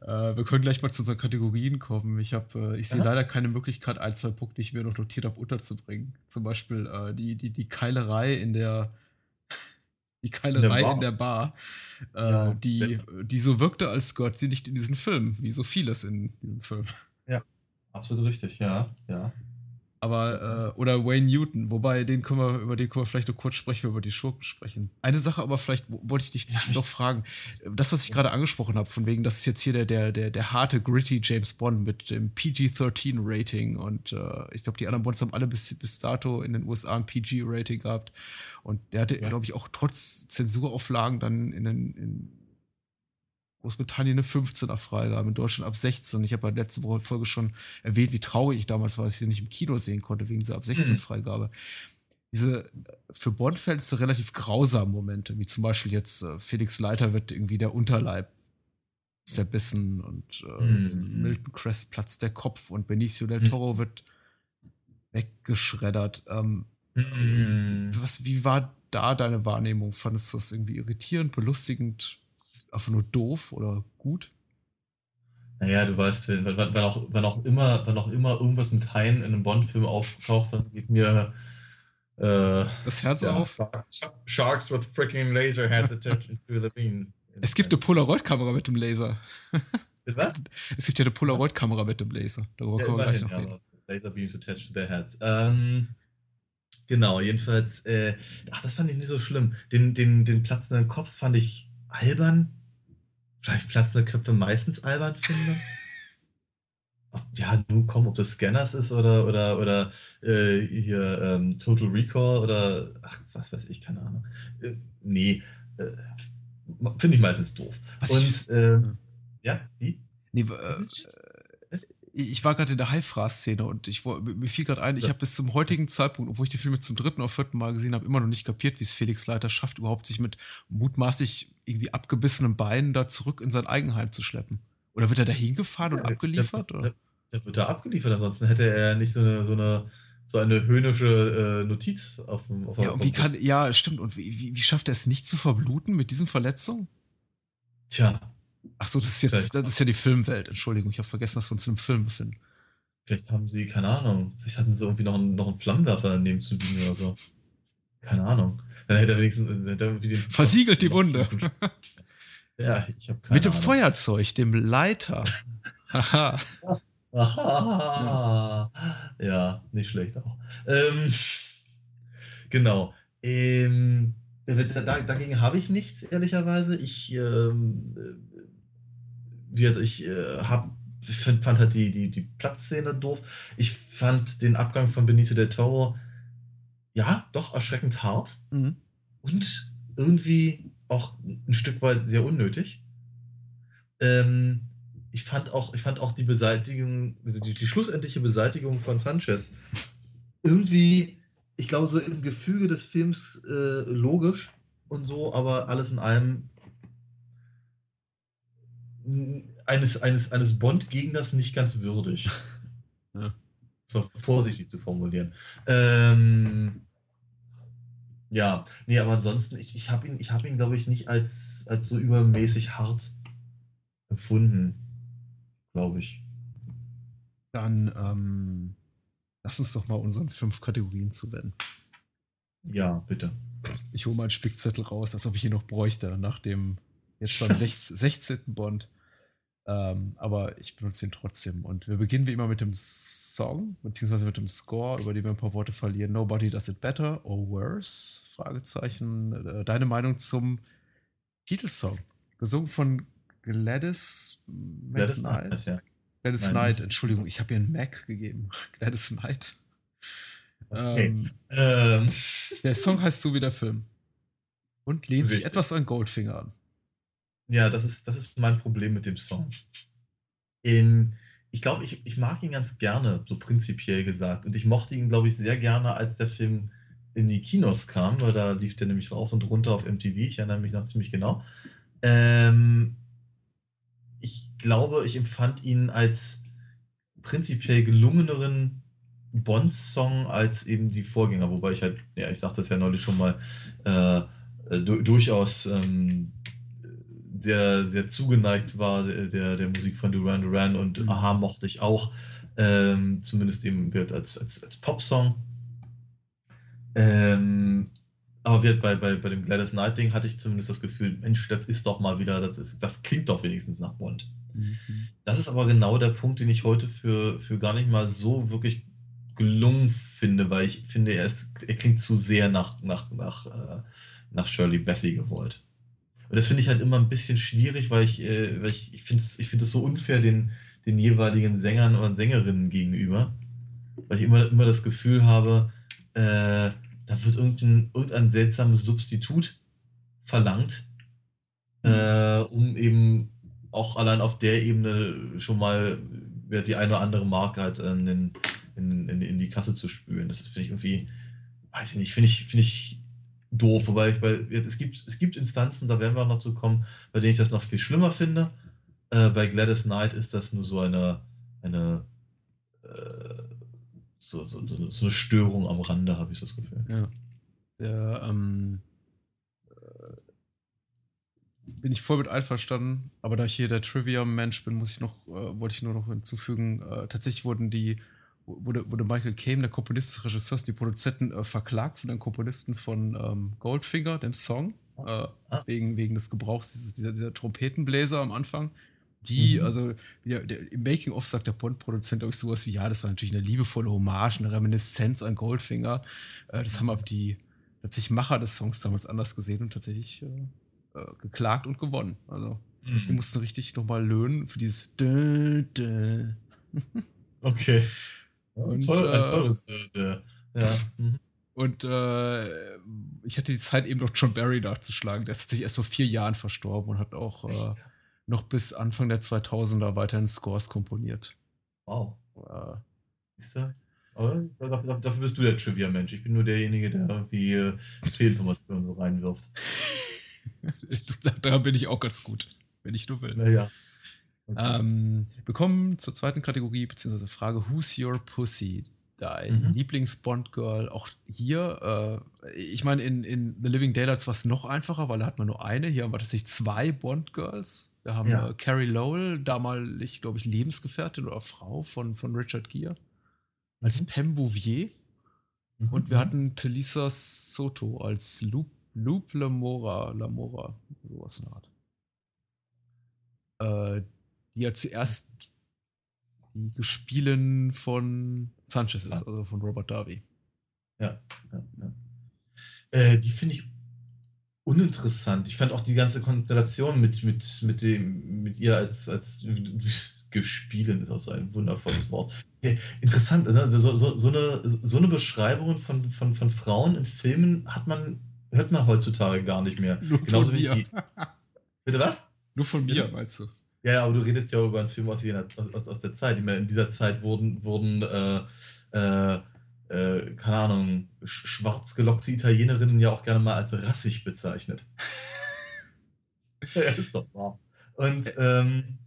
Äh, wir können gleich mal zu unseren Kategorien kommen. Ich, hab, äh, ich sehe leider keine Möglichkeit, ein, zwei Punkte, die ich mir noch notiert habe, unterzubringen. Zum Beispiel äh, die, die, die Keilerei in der die Keilerei in der Bar, in der Bar äh, ja, die, die so wirkte, als gehört sie nicht in diesen Film, wie so vieles in diesem Film. Ja, absolut richtig, ja, ja. Aber, äh, oder Wayne Newton, wobei den können wir, über den können wir vielleicht noch kurz sprechen, wenn wir über die Schurken sprechen. Eine Sache aber vielleicht wollte ich dich ja, noch fragen. Das, was ich gerade angesprochen habe, von wegen, das ist jetzt hier der, der, der, der harte, gritty James Bond mit dem PG-13-Rating und äh, ich glaube, die anderen Bonds haben alle bis, bis dato in den USA ein PG-Rating gehabt. Und der hatte, ja. glaube ich, auch trotz Zensurauflagen dann in den, in, Großbritannien eine 15er Freigabe, in Deutschland ab 16. Ich habe ja letzte Woche Folge schon erwähnt, wie traurig ich damals war, dass ich sie nicht im Kino sehen konnte, wegen dieser ab 16 mhm. Freigabe. Diese für Bond-Fans relativ grausamen Momente, wie zum Beispiel jetzt äh, Felix Leiter wird irgendwie der Unterleib zerbissen und äh, mhm. Milton Crest platzt der Kopf und Benicio del Toro mhm. wird weggeschreddert. Ähm, mhm. was, wie war da deine Wahrnehmung? Fandest du das irgendwie irritierend, belustigend? Einfach nur doof oder gut? Naja, du weißt, wenn, wenn, auch, wenn, auch immer, wenn auch immer irgendwas mit Haien in einem Bond-Film auftaucht, dann geht mir äh, das Herz ja, auf. Sharks with freaking laser has attached into the bean. Es gibt eine Polaroid-Kamera mit dem Laser. Was? Es gibt ja eine Polaroid-Kamera mit dem Laser. Darüber ja, kommen wir gleich noch reden. Laser beams attached to their heads. Ähm, genau, jedenfalls, äh, ach, das fand ich nicht so schlimm. Den, den, den platzenden Kopf fand ich albern vielleicht platzende Köpfe meistens albern finde. ja, nun komm, ob das Scanners ist oder, oder, oder äh, hier ähm, Total Recall oder ach, was weiß ich, keine Ahnung. Äh, nee, äh, finde ich meistens doof. Was Und ich, ähm, ja, wie? Nee, äh, ich war gerade in der High-Fraß-Szene und ich, mir fiel gerade ein, ich habe bis zum heutigen Zeitpunkt, obwohl ich die Filme zum dritten oder vierten Mal gesehen habe, immer noch nicht kapiert, wie es Felix Leiter schafft, überhaupt sich mit mutmaßlich irgendwie abgebissenen Beinen da zurück in sein Eigenheim zu schleppen. Oder wird er da hingefahren und abgeliefert? Der, der, der, wird da abgeliefert, ansonsten hätte er nicht so eine, so eine, so eine höhnische äh, Notiz auf dem auf Ja, und wie kann, ja, stimmt. Und wie, wie, wie schafft er es nicht zu verbluten mit diesen Verletzungen? Tja, Ach so, das ist jetzt, das ist ja die Filmwelt. Entschuldigung, ich habe vergessen, dass wir uns in einem Film befinden. Vielleicht haben sie, keine Ahnung, vielleicht hatten sie irgendwie noch einen, noch einen Flammenwerfer daneben zu liegen oder so. Keine Ahnung. Dann hätte er wenigstens. Hätte er den Versiegelt die Wunde. ja, ich habe keine Mit dem Ahnung. Feuerzeug, dem Leiter. Haha. Aha. Ja. ja, nicht schlecht auch. Ähm, genau. Ähm, dagegen habe ich nichts, ehrlicherweise. Ich ähm, wird, ich äh, hab, ich find, fand halt die, die, die Platzszene doof. Ich fand den Abgang von Benicio del Toro, ja, doch erschreckend hart. Mhm. Und irgendwie auch ein Stück weit sehr unnötig. Ähm, ich fand auch, ich fand auch die Beseitigung, die, die schlussendliche Beseitigung von Sanchez irgendwie, ich glaube, so im Gefüge des Films äh, logisch und so, aber alles in allem eines, eines, eines Bond-Gegners nicht ganz würdig. Ja. So vorsichtig zu formulieren. Ähm, ja, nee, aber ansonsten, ich, ich habe ihn, ich hab ihn glaube ich, nicht als, als so übermäßig hart empfunden, glaube ich. Dann ähm, lass uns doch mal unseren fünf Kategorien zuwenden. Ja, bitte. Ich hole meinen Spickzettel raus, als ob ich ihn noch bräuchte, nach dem jetzt beim 16. Bond. Ähm, aber ich benutze ihn trotzdem. Und wir beginnen wie immer mit dem Song, beziehungsweise mit dem Score, über den wir ein paar Worte verlieren. Nobody does it better or worse? Fragezeichen. Äh, deine Meinung zum Titelsong? Gesungen von Gladys Gladys Knight. Ja. Gladys Knight, Entschuldigung, ich habe ihr einen Mac gegeben. Gladys Knight. Okay. Ähm, ähm. Der Song heißt so wie der Film. Und lehnt Richtig. sich etwas an Goldfinger an. Ja, das ist, das ist mein Problem mit dem Song. In, ich glaube, ich, ich mag ihn ganz gerne, so prinzipiell gesagt. Und ich mochte ihn, glaube ich, sehr gerne, als der Film in die Kinos kam, weil da lief der nämlich rauf und runter auf MTV. Ich erinnere mich noch ziemlich genau. Ähm, ich glaube, ich empfand ihn als prinzipiell gelungeneren Bond-Song als eben die Vorgänger, wobei ich halt, ja, ich sagte das ja neulich schon mal, äh, du, durchaus ähm, sehr, sehr zugeneigt war der, der Musik von Duran Duran und mhm. Aha mochte ich auch, ähm, zumindest eben wird als, als, als Popsong. Ähm, aber wird bei, bei, bei dem Gladys Knight Ding hatte ich zumindest das Gefühl, Mensch, das ist doch mal wieder, das, ist, das klingt doch wenigstens nach Bond. Mhm. Das ist aber genau der Punkt, den ich heute für, für gar nicht mal so wirklich gelungen finde, weil ich finde, er, ist, er klingt zu sehr nach, nach, nach, äh, nach Shirley Bassey gewollt. Und das finde ich halt immer ein bisschen schwierig, weil ich, äh, weil ich, ich finde es ich find so unfair den, den jeweiligen Sängern und Sängerinnen gegenüber. Weil ich immer, immer das Gefühl habe, äh, da wird irgendein, irgendein seltsames Substitut verlangt, äh, um eben auch allein auf der Ebene schon mal die eine oder andere Marke halt in, in, in, in die Kasse zu spülen. Das finde ich irgendwie, weiß ich nicht, finde ich, finde ich doof. Wobei ich, weil es gibt, es gibt Instanzen, da werden wir noch zu kommen, bei denen ich das noch viel schlimmer finde. Äh, bei Gladys Knight ist das nur so eine, eine äh, so, so, so, so, eine Störung am Rande, habe ich das Gefühl. Ja. Der, ähm, äh, bin ich voll mit einverstanden, aber da ich hier der Trivia-Mensch bin, muss ich noch, äh, wollte ich nur noch hinzufügen, äh, tatsächlich wurden die, wurde, wurde Michael Caine, der Komponist des Regisseurs, die Produzenten äh, verklagt von den Komponisten von ähm, Goldfinger, dem Song, äh, ah. wegen, wegen des Gebrauchs dieses, dieser, dieser Trompetenbläser am Anfang die, mhm. also ja, der, im Making-of sagt der Bond-Produzent, glaube ich, sowas wie, ja, das war natürlich eine liebevolle Hommage, eine Reminiszenz an Goldfinger. Äh, das haben aber die tatsächlich Macher des Songs damals anders gesehen und tatsächlich äh, äh, geklagt und gewonnen. Also mhm. die mussten richtig nochmal löhnen für dieses Dö, Dö. Okay. Und, Toll, ein teures Dö, Ja. Mhm. Und äh, ich hatte die Zeit eben noch John Barry nachzuschlagen. Der ist tatsächlich erst vor vier Jahren verstorben und hat auch äh, noch bis Anfang der 2000er weiterhin Scores komponiert. Wow. Äh, Siehst du? Aber dafür, dafür, bist du der Trivia-Mensch. Ich bin nur derjenige, der irgendwie äh, Fehlinformationen so reinwirft. da bin ich auch ganz gut, wenn ich nur will. Naja. Okay. Ähm, wir kommen zur zweiten Kategorie, beziehungsweise Frage: Who's your pussy? dein mhm. Lieblings-Bond-Girl auch hier, äh, ich meine, in, in The Living Daylights war es noch einfacher, weil da hat man nur eine. Hier haben wir tatsächlich zwei Bond-Girls. Wir haben ja. äh, Carrie Lowell, damalig, glaube ich, Lebensgefährtin oder Frau von, von Richard Gere, als mhm. Pam Bouvier. Mhm. Und wir hatten Telisa Soto als Loop, Loop Lamora, Lamora, sowas in der Art. Äh, die ja zuerst die Gespielen von Sanchez ist, also von Robert Darby. Ja, ja, ja. Äh, die finde ich uninteressant. Ich fand auch die ganze Konstellation mit, mit, mit, dem, mit ihr als, als Gespielen ist auch so ein wundervolles Wort. Ja, interessant, ne? so, so, so, eine, so eine Beschreibung von, von, von Frauen in Filmen hat man, hört man heutzutage gar nicht mehr. Nur Genauso von mir. Bitte was? Nur von mir, meinst du? Ja, aber du redest ja über einen Film aus, aus, aus der Zeit. In dieser Zeit wurden, wurden äh, äh, äh, keine Ahnung, schwarz gelockte Italienerinnen ja auch gerne mal als rassig bezeichnet. ja, ist doch wahr. Und ähm,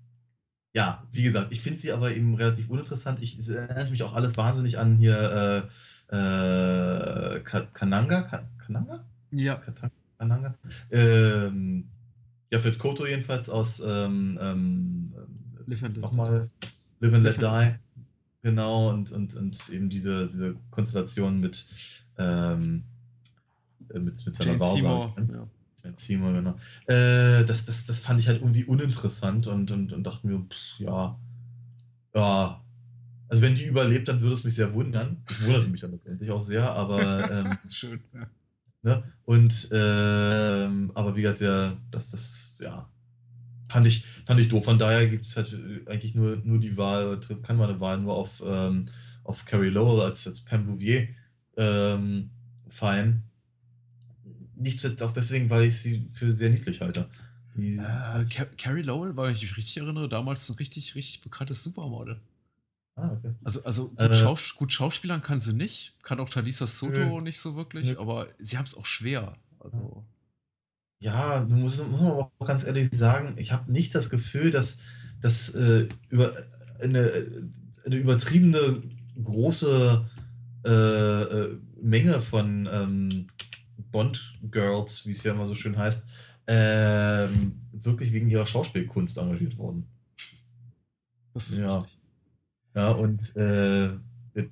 ja, wie gesagt, ich finde sie aber eben relativ uninteressant. Ich erinnere mich auch alles wahnsinnig an hier äh, äh, Kananga. Kananga? Ja. Kananga. Ähm, ja, für Koto jedenfalls aus ähm, ähm, Live and nochmal Live and Let Die. Genau, und, und, und eben diese, diese Konstellation mit, ähm, äh, mit, mit seiner. Ja. Jane Seymour, genau. Äh, das, das, das fand ich halt irgendwie uninteressant und, und, und dachte mir, pff, ja, ja. Also wenn die überlebt, dann würde es mich sehr wundern. Das wunderte mich dann letztendlich auch sehr, aber ähm, schön. Ja. Ne? Und ähm, aber wie gesagt, ja, dass das, ja, fand ich, fand ich doof. Von daher gibt es halt äh, eigentlich nur, nur die Wahl, kann man eine Wahl nur auf, ähm, auf Carrie Lowell als, als Pam Bouvier ähm, fallen. Nicht zuletzt auch deswegen, weil ich sie für sehr niedlich halte. Äh, Car Carrie Lowell, weil ich mich richtig erinnere, damals ein richtig, richtig bekanntes Supermodel. Ah, okay. Also, also gut, Äh. Schaus gut Schauspielern kann sie nicht, kann auch Talisa Soto Nö. nicht so wirklich, Nö. aber sie haben es auch schwer. Also, Ja, du musst, muss man aber auch ganz ehrlich sagen, ich habe nicht das Gefühl, dass, dass äh, über eine, eine übertriebene große äh, äh, Menge von ähm, Bond-Girls, wie es ja immer so schön heißt, ähm, wirklich wegen ihrer Schauspielkunst engagiert wurden. das ist Ja. richtig. Ja, und äh,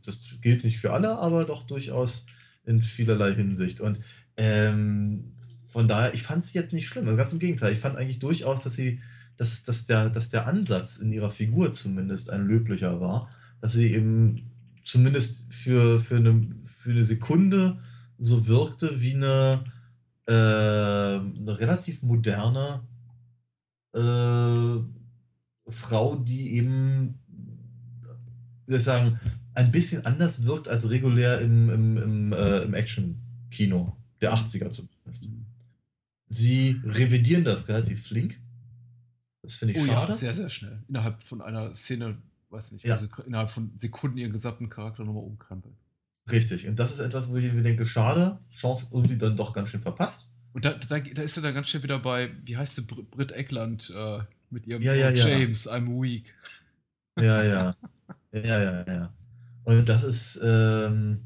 das gilt nicht für alle, aber doch durchaus in vielerlei Hinsicht. Und ähm, von daher, ich fand sie jetzt nicht schlimm. Also ganz im Gegenteil, ich fand eigentlich durchaus, dass sie, dass, dass, der, dass der Ansatz in ihrer Figur zumindest ein löblicher war, dass sie eben zumindest für, für, eine, für eine Sekunde so wirkte wie eine, äh, eine relativ moderne äh, Frau, die eben, soll ich sagen, ein bisschen anders wirkt als regulär im, im, im, äh, im Action-Kino der 80er zumindest. Sie revidieren das relativ flink. Das finde ich Oh schade. ja, sehr, sehr schnell. Innerhalb von einer Szene, weiß nicht, Ja. innerhalb von Sekunden ihren gesamten Charakter nochmal umkrempeln. Richtig. Und das ist etwas, wo ich mir denke, schade, Chance irgendwie dann doch ganz schön verpasst. Und da, da, da ist er dann ganz schnell wieder bei, wie heißt sie, Br Britt Eckland äh, mit ihrem Ja, ja. James, I'm weak. Ja, ja. ja, ja, ja. Und das ist, ähm,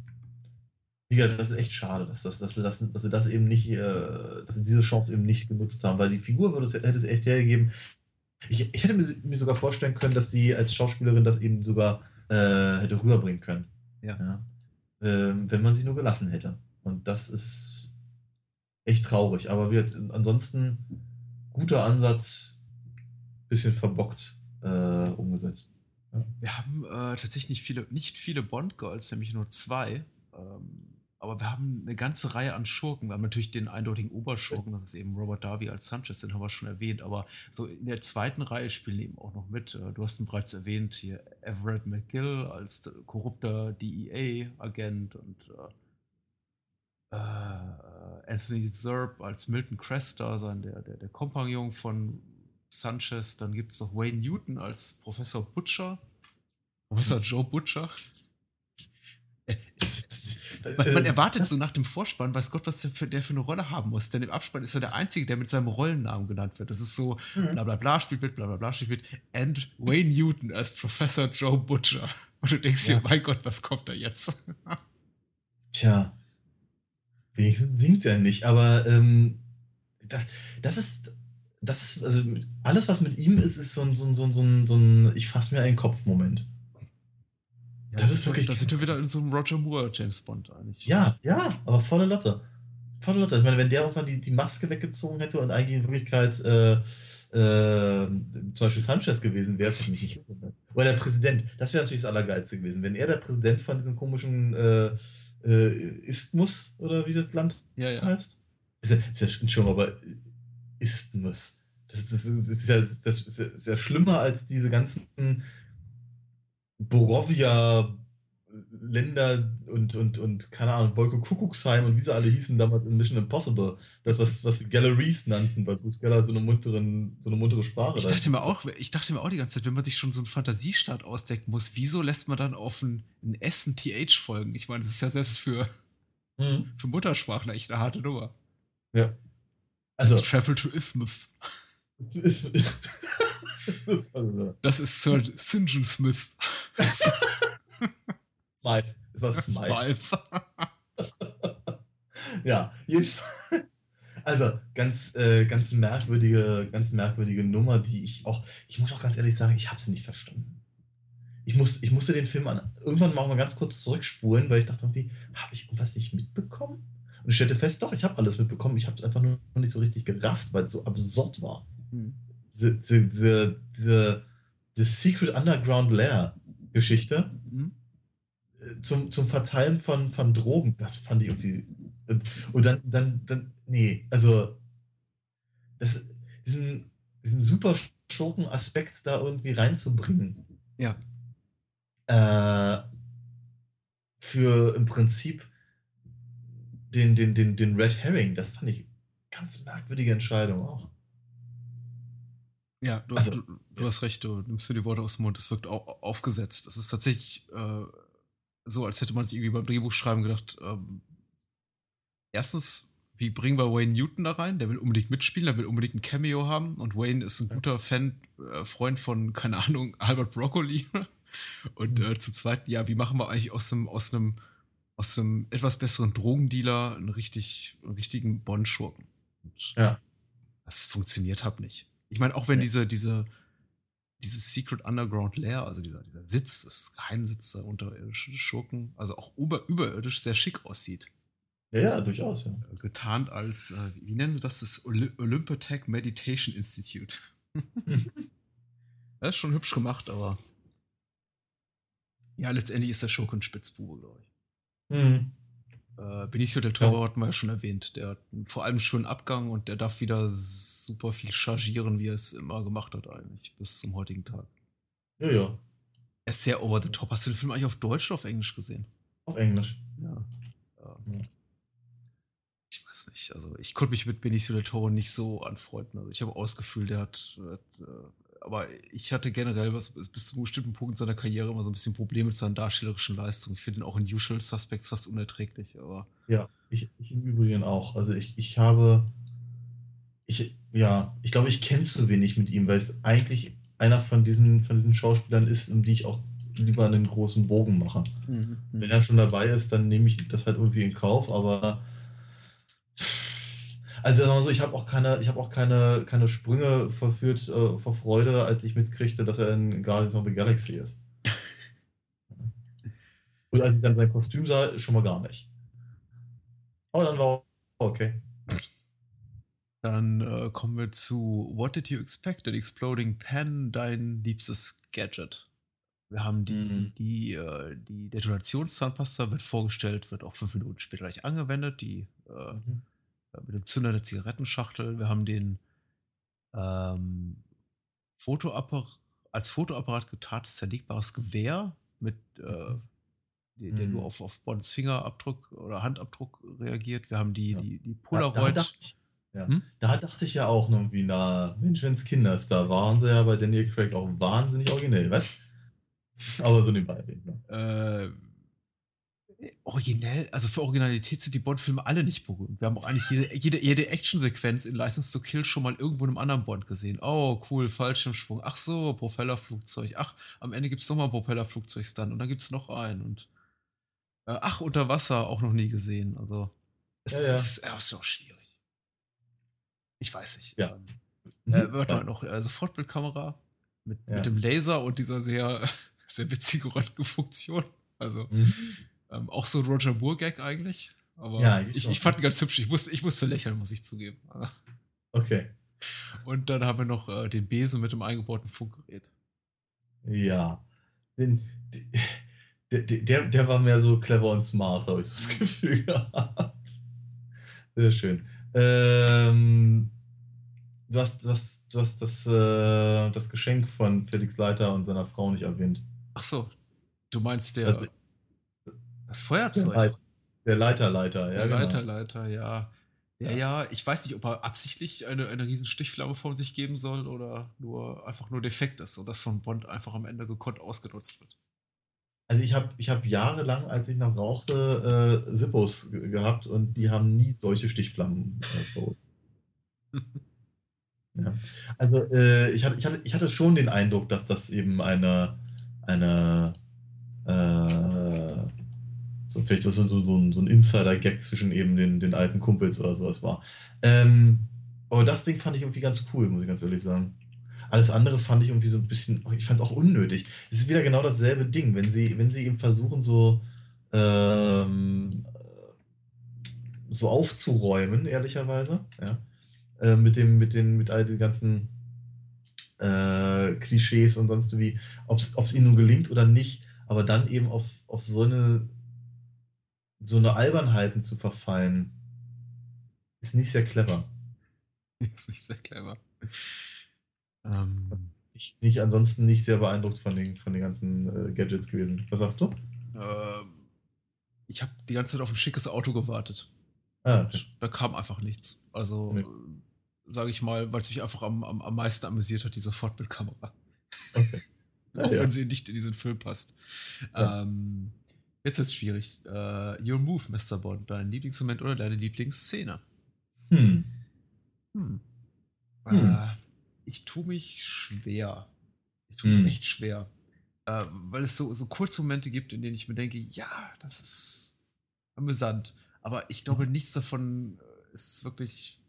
wie gesagt, das ist echt schade, dass, das, dass, sie, das, dass sie das eben nicht, äh, dass sie diese Chance eben nicht genutzt haben, weil die Figur würde es, hätte es echt hergegeben. Ich, ich hätte mir, mir sogar vorstellen können, dass sie als Schauspielerin das eben sogar äh, hätte rüberbringen können. Ja. Ähm, wenn man sie nur gelassen hätte. Und das ist echt traurig. Aber wir, ansonsten guter Ansatz, bisschen verbockt äh, umgesetzt. Wir haben äh, tatsächlich nicht viele, nicht viele Bond-Girls, nämlich nur zwei. Ähm, aber wir haben eine ganze Reihe an Schurken. Wir haben natürlich den eindeutigen Oberschurken, das ist eben Robert Darby als Sanchez, den haben wir schon erwähnt. Aber so in der zweiten Reihe spielen eben auch noch mit. Äh, Du hast ihn bereits erwähnt, hier Everett McGill als korrupter DEA-Agent und äh, äh, Anthony Zerb als Milton Cresta, sein der, der, der Kompagnon von Sanchez. Dann gibt es noch Wayne Newton als Professor Butcher. Professor Joe Butcher. Man, man erwartet so nach dem Vorspann, weiß Gott, was der für, der für eine Rolle haben muss. Denn im Abspann ist er der Einzige, der mit seinem Rollennamen genannt wird. Das ist so, Mhm. bla bla bla spielt mit, bla bla bla spielt mit. And Wayne Newton als Professor Joe Butcher. Und du denkst Ja. dir, mein Gott, was kommt da jetzt? Tja, wenigstens singt er nicht, aber ähm, das, das ist, das ist, also alles, was mit ihm ist, ist so ein, so ein, so ein, so ein, so ein ich fass mir einen Kopf-Moment. Das ist wirklich Da sind wir wieder in so einem Roger Moore James Bond eigentlich. Ja, ja, aber volle Lotte. Volle Lotte. Ich meine, wenn der irgendwann die, die Maske weggezogen hätte und eigentlich in Wirklichkeit äh, äh, zum Beispiel Sanchez gewesen wäre, das hätte mich nicht gewundert. Oder der Präsident, das wäre natürlich das Allergeilste gewesen. Wenn er der Präsident von diesem komischen äh, äh, Isthmus oder wie das Land ja. ja. heißt. Ist ja, ist ja Entschuldigung, aber Isthmus. Das, das, das, ist ja, das ja, ist ja schlimmer als diese ganzen Borovia-Länder und, und, und, keine Ahnung, Wolke Kuckucksheim und wie sie alle hießen damals in Mission Impossible. Das, was, was sie Galleries nannten, weil Bruce Geller so eine, munteren, so eine muntere Sprache Ich da- dachte mir auch, ich dachte mir auch die ganze Zeit, wenn man sich schon so einen Fantasiestaat ausdecken muss, wieso lässt man dann auf ein, ein Essen TH folgen? Ich meine, das ist ja selbst für, Mhm. für Muttersprachler echt eine harte Nummer. Ja. Also. Travel to Ifmouth. Das ist Sir St. John Smith. Smythe. Es war. Smythe. ja, jedenfalls. Also, ganz, äh, ganz merkwürdige, ganz merkwürdige Nummer, die ich auch, ich muss auch ganz ehrlich sagen, ich habe sie nicht verstanden. Ich, muss, ich musste den Film an, irgendwann mal ganz kurz zurückspulen, weil ich dachte irgendwie, habe ich irgendwas nicht mitbekommen? Und ich stellte fest, doch, ich habe alles mitbekommen, ich habe es einfach nur nicht so richtig gerafft, weil es so absurd war. Hm. Diese, diese, diese, diese, Secret Underground Lair Geschichte Hm? zum, zum Verteilen von, von Drogen, das fand ich irgendwie. Und, dann, dann, dann, nee, also das, diesen, diesen super Schurken-Aspekt da irgendwie reinzubringen. Ja. Äh, für im Prinzip den, den, den, den Red Herring, das fand ich ganz merkwürdige Entscheidung auch. Ja, du, Also, du, du hast recht, du nimmst mir die Worte aus dem Mund. Es wirkt au aufgesetzt. Es ist tatsächlich äh, so, als hätte man sich irgendwie beim Drehbuchschreiben gedacht, ähm, erstens, wie bringen wir Wayne Newton da rein? Der will unbedingt mitspielen, der will unbedingt ein Cameo haben. Und Wayne ist ein guter Fan, äh, Freund von, keine Ahnung, Albert Broccoli. Und Mhm. äh, zum Zweiten, ja, wie machen wir eigentlich aus einem, aus einem, aus einem etwas besseren Drogendealer einen, richtig, einen richtigen Bond-Schurken? Ja. das funktioniert halt nicht. Ich meine, auch wenn Nee. diese, diese, dieses Secret Underground Lair, also dieser, dieser Sitz, das Geheimsitz der unterirdischen Schurken, also auch über, überirdisch sehr schick aussieht. Ja, ja, durchaus, ja. Äh, Getarnt als, äh, wie nennen sie das, das Oly Olympotech Meditation Institute. das ist schon hübsch gemacht, aber ja, letztendlich ist der Schurke ein Spitzbube, glaube ich. Mhm. Äh, Benicio del Toro hatten wir ja schon erwähnt. Der hat vor allem einen schönen Abgang und der darf wieder super viel chargieren, wie er es immer gemacht hat, eigentlich, bis zum heutigen Tag. Ja, ja. Er ist sehr over the top. Hast du den Film eigentlich auf Deutsch oder auf Englisch gesehen? Auf Englisch. Ja. Ja. Ich weiß nicht. Also, ich konnte mich mit Benicio del Toro nicht so anfreunden. Also, ich habe Gefühl, der hat. hat äh, aber ich hatte generell was, bis zu einem bestimmten Punkt in seiner Karriere immer so ein bisschen Probleme mit seinen darstellerischen Leistungen. Ich finde ihn auch in Usual Suspects fast unerträglich, aber. Ja, ich, ich im Übrigen auch. Also ich, ich habe, ich, ja, ich glaube, ich kenne zu wenig mit ihm, weil es eigentlich einer von diesen, von diesen Schauspielern ist, um die ich auch lieber einen großen Bogen mache. Wenn er schon dabei ist, dann nehme ich das halt irgendwie in Kauf, aber also sagen wir so, ich habe auch keine, ich habe auch keine, keine Sprünge verführt äh, vor Freude, als ich mitkriegte, dass er in Guardians of the Galaxy ist. Und als ich dann sein Kostüm sah, schon mal gar nicht. Aber dann war okay. Dann äh, kommen wir zu What Did You Expect? An Exploding Pen, dein liebstes Gadget. Wir haben die, Mhm. die, äh, die Detonationszahnpasta wird vorgestellt, wird auch fünf Minuten später gleich angewendet, die äh, mit dem Zünder der Zigarettenschachtel. Wir haben den ähm, Fotoapparat, als Fotoapparat getartes zerlegbares Gewehr mit äh, der, der Mhm. nur auf, auf Bonds Fingerabdruck oder Handabdruck reagiert. Wir haben die, Ja. die, die Da, da, Polaroid. dachte ich, ja, Hm? da dachte ich ja auch noch irgendwie, na, Mensch, wenn's Kinder ist, da waren sie ja bei Daniel Craig auch wahnsinnig originell, was? Aber so nebenbei ne? äh, originell, also für Originalität sind die Bond-Filme alle nicht berühmt. Wir haben auch eigentlich jede, jede, jede Actionsequenz in License to Kill schon mal irgendwo in einem anderen Bond gesehen. Oh, cool, Fallschirmsprung. Ach so, Propellerflugzeug. Ach, am Ende gibt es nochmal ein Propellerflugzeug-Stunt und dann gibt es noch einen. Und äh, ach, unter Wasser auch noch nie gesehen. Also, es Ja, ja. ist, ja, ist auch schwierig. Ich weiß nicht. Ja. Ähm, äh, Mhm. warte Ja. mal noch, äh, Sofortbildkamera mit, Ja. mit dem Laser und dieser sehr, sehr witzigen Röntgenfunktion. Also, Mhm. Ähm, auch so Roger Moore-Gag eigentlich. Aber Ja, ich, ich fand ihn ganz hübsch. Ich musste, ich musste lächeln, muss ich zugeben. Okay. Und dann haben wir noch äh, den Besen mit dem eingebauten Funkgerät. Ja. Den, der, der, der war mehr so clever und smart, habe ich so das Gefühl gehabt. Sehr schön. Ähm, du hast, du hast, du hast das, äh, das Geschenk von Felix Leiter und seiner Frau nicht erwähnt. Ach so, du meinst der, Also, das der, Feuerzeug. Leit, der Leiterleiter, ja, der genau. Leiter, Leiter, ja. Ja, Ja. ich weiß nicht, ob er absichtlich eine, eine riesen Stichflamme von sich geben soll oder nur einfach nur defekt ist und das von Bond einfach am Ende gekonnt ausgenutzt wird. Also ich habe ich hab jahrelang, als ich noch rauchte, äh, Sippos ge- gehabt und die haben nie solche Stichflammen äh, verursacht. Ja. Also äh, ich, hatte, ich, hatte, ich hatte schon den Eindruck, dass das eben eine, eine äh, so vielleicht so, so, so, ein, so ein Insider-Gag zwischen eben den, den alten Kumpels oder sowas war. Ähm, aber das Ding fand ich irgendwie ganz cool, muss ich ganz ehrlich sagen. Alles andere fand ich irgendwie so ein bisschen, ich fand es auch unnötig. Es ist wieder genau dasselbe Ding, wenn sie, wenn sie eben versuchen, so, ähm, so aufzuräumen, ehrlicherweise, ja, äh, mit dem, mit den, mit all den ganzen äh, Klischees und sonst wie, ob es ihnen nun gelingt oder nicht, aber dann eben auf, auf so eine so eine Albernheiten zu verfallen, ist nicht sehr clever. ist nicht sehr clever. Ähm, Ich bin ich ansonsten nicht sehr beeindruckt von den, von den ganzen äh, Gadgets gewesen. Was sagst du? ähm, ich habe die ganze Zeit auf ein schickes Auto gewartet. Ah, Und da kam einfach nichts. Also Nee. äh, sage ich mal, weil es mich einfach am, am, am meisten amüsiert hat, die Sofortbildkamera. Okay. Auch Ja. wenn sie nicht in diesen Film passt. Ja. Ähm, jetzt ist es schwierig. Äh, your Move, Mr. Bond. Dein Lieblingsmoment oder deine Lieblingsszene? Hm. Hm. Hm. Äh, ich tue mich schwer. Ich tue Hm. mich echt schwer. Äh, weil es so, so kurze Momente gibt, in denen ich mir denke, ja, das ist amüsant. Aber ich glaube, nichts davon ist wirklich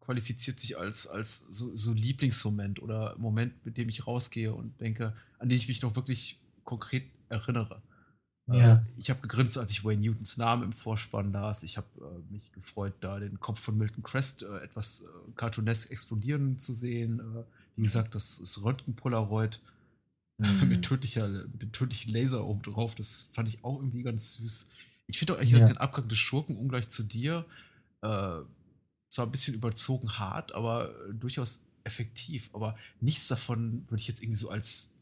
qualifiziert sich als, als so, so Lieblingsmoment oder Moment, mit dem ich rausgehe und denke, an den ich mich noch wirklich konkret erinnere. Ja. Äh, ich habe gegrinst, als ich Wayne Newtons Namen im Vorspann las. Ich habe äh, mich gefreut, da den Kopf von Milton Crest äh, etwas äh, cartoonesk explodieren zu sehen. Äh, wie gesagt, das ist Röntgen-Polaroid Hm. mit, tödlicher, mit dem tödlichen Laser oben drauf. Das fand ich auch irgendwie ganz süß. Ich finde auch ehrlich Ja. gesagt den Abgang des Schurken ungleich zu dir äh, zwar ein bisschen überzogen hart, aber durchaus effektiv. Aber nichts davon würde ich jetzt irgendwie so als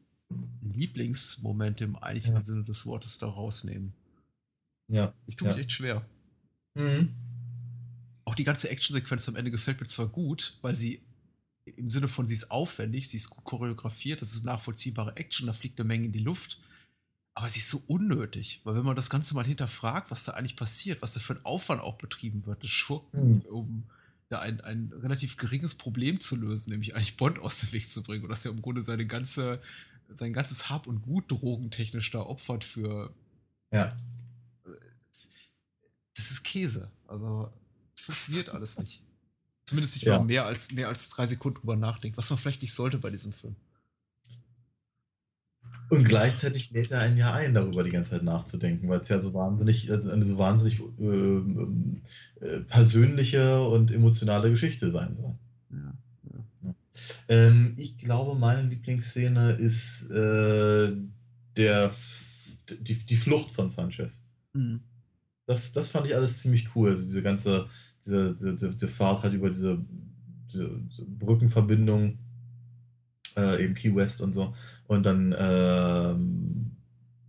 Lieblingsmoment im eigentlichen Ja. Sinne des Wortes da rausnehmen. Ja. Ich tue Ja. mich echt schwer. Mhm. Auch die ganze Actionsequenz am Ende gefällt mir zwar gut, weil sie im Sinne von, sie ist aufwendig, sie ist gut choreografiert, das ist nachvollziehbare Action, da fliegt eine Menge in die Luft. Aber sie ist so unnötig, weil wenn man das Ganze mal hinterfragt, was da eigentlich passiert, was da für ein Aufwand auch betrieben wird, des Schurken, Mhm. um da ein, ein relativ geringes Problem zu lösen, nämlich eigentlich Bond aus dem Weg zu bringen und dass er im Grunde seine ganze, sein ganzes Hab und Gut drogentechnisch da opfert für. Ja. Das ist Käse. Also, es funktioniert alles nicht. Zumindest nicht, Ja. wenn man mehr als, mehr als drei Sekunden drüber nachdenkt, was man vielleicht nicht sollte bei diesem Film. Und gleichzeitig lädt er einen ja ein, darüber die ganze Zeit nachzudenken, weil es ja so wahnsinnig, also eine so wahnsinnig ähm, äh, persönliche und emotionale Geschichte sein soll. Ja. Ähm, ich glaube, meine Lieblingsszene ist äh, der, die, die Flucht von Sanchez. Mhm. Das, das fand ich alles ziemlich cool. Also diese ganze, diese, diese, diese, Fahrt halt über diese, diese, Brückenverbindung, äh, eben Key West und so. Und dann ähm,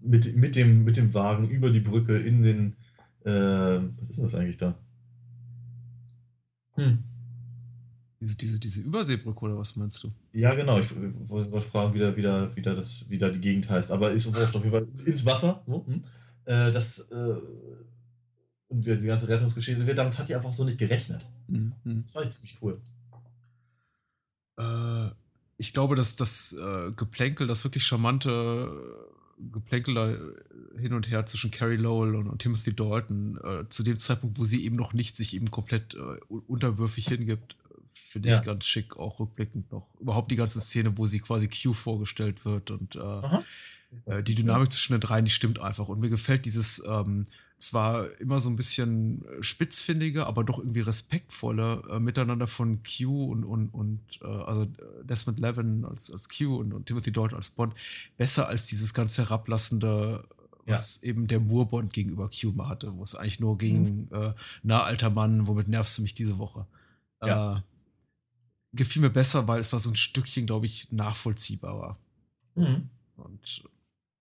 mit, mit, dem, mit dem Wagen über die Brücke in den, äh, was ist denn das eigentlich da? Hm. Diese, diese, diese Überseebrücke oder was meinst du? Ja, genau. Ich wollte fragen, wie da, wie, da, wie, da das, wie da die Gegend heißt. Aber ist wurscht auf jeden Fall ins Wasser. So, hm. äh, das, äh, und wie die ganze Rettungsgeschichte damit hat die einfach so nicht gerechnet. Mhm. Das fand ich ziemlich cool. Äh, ich glaube, dass das äh, Geplänkel, das wirklich charmante äh, Geplänkel da hin und her zwischen Carrie Lowell und, und Timothy Dalton, zu dem Zeitpunkt, wo sie eben noch nicht sich eben komplett un- unterwürfig hingibt, finde Ja. ich ganz schick, auch rückblickend noch. Überhaupt die ganze Szene, wo sie quasi Q vorgestellt wird und äh, äh, die Dynamik zwischen den dreien, die stimmt einfach. Und mir gefällt dieses ähm, zwar immer so ein bisschen spitzfindige, aber doch irgendwie respektvolle äh, Miteinander von Q und, und, und äh, also äh, Desmond Levin als, als Q und, und Timothy Dalton als Bond besser als dieses ganz herablassende, was eben der Moore-Bond gegenüber Q mal hatte, wo es eigentlich nur ging, äh, na, alter Mann, womit nervst du mich diese Woche? Ja. Äh, gefiel mir besser, weil es war so ein Stückchen, glaube ich, nachvollziehbarer. Mhm. Und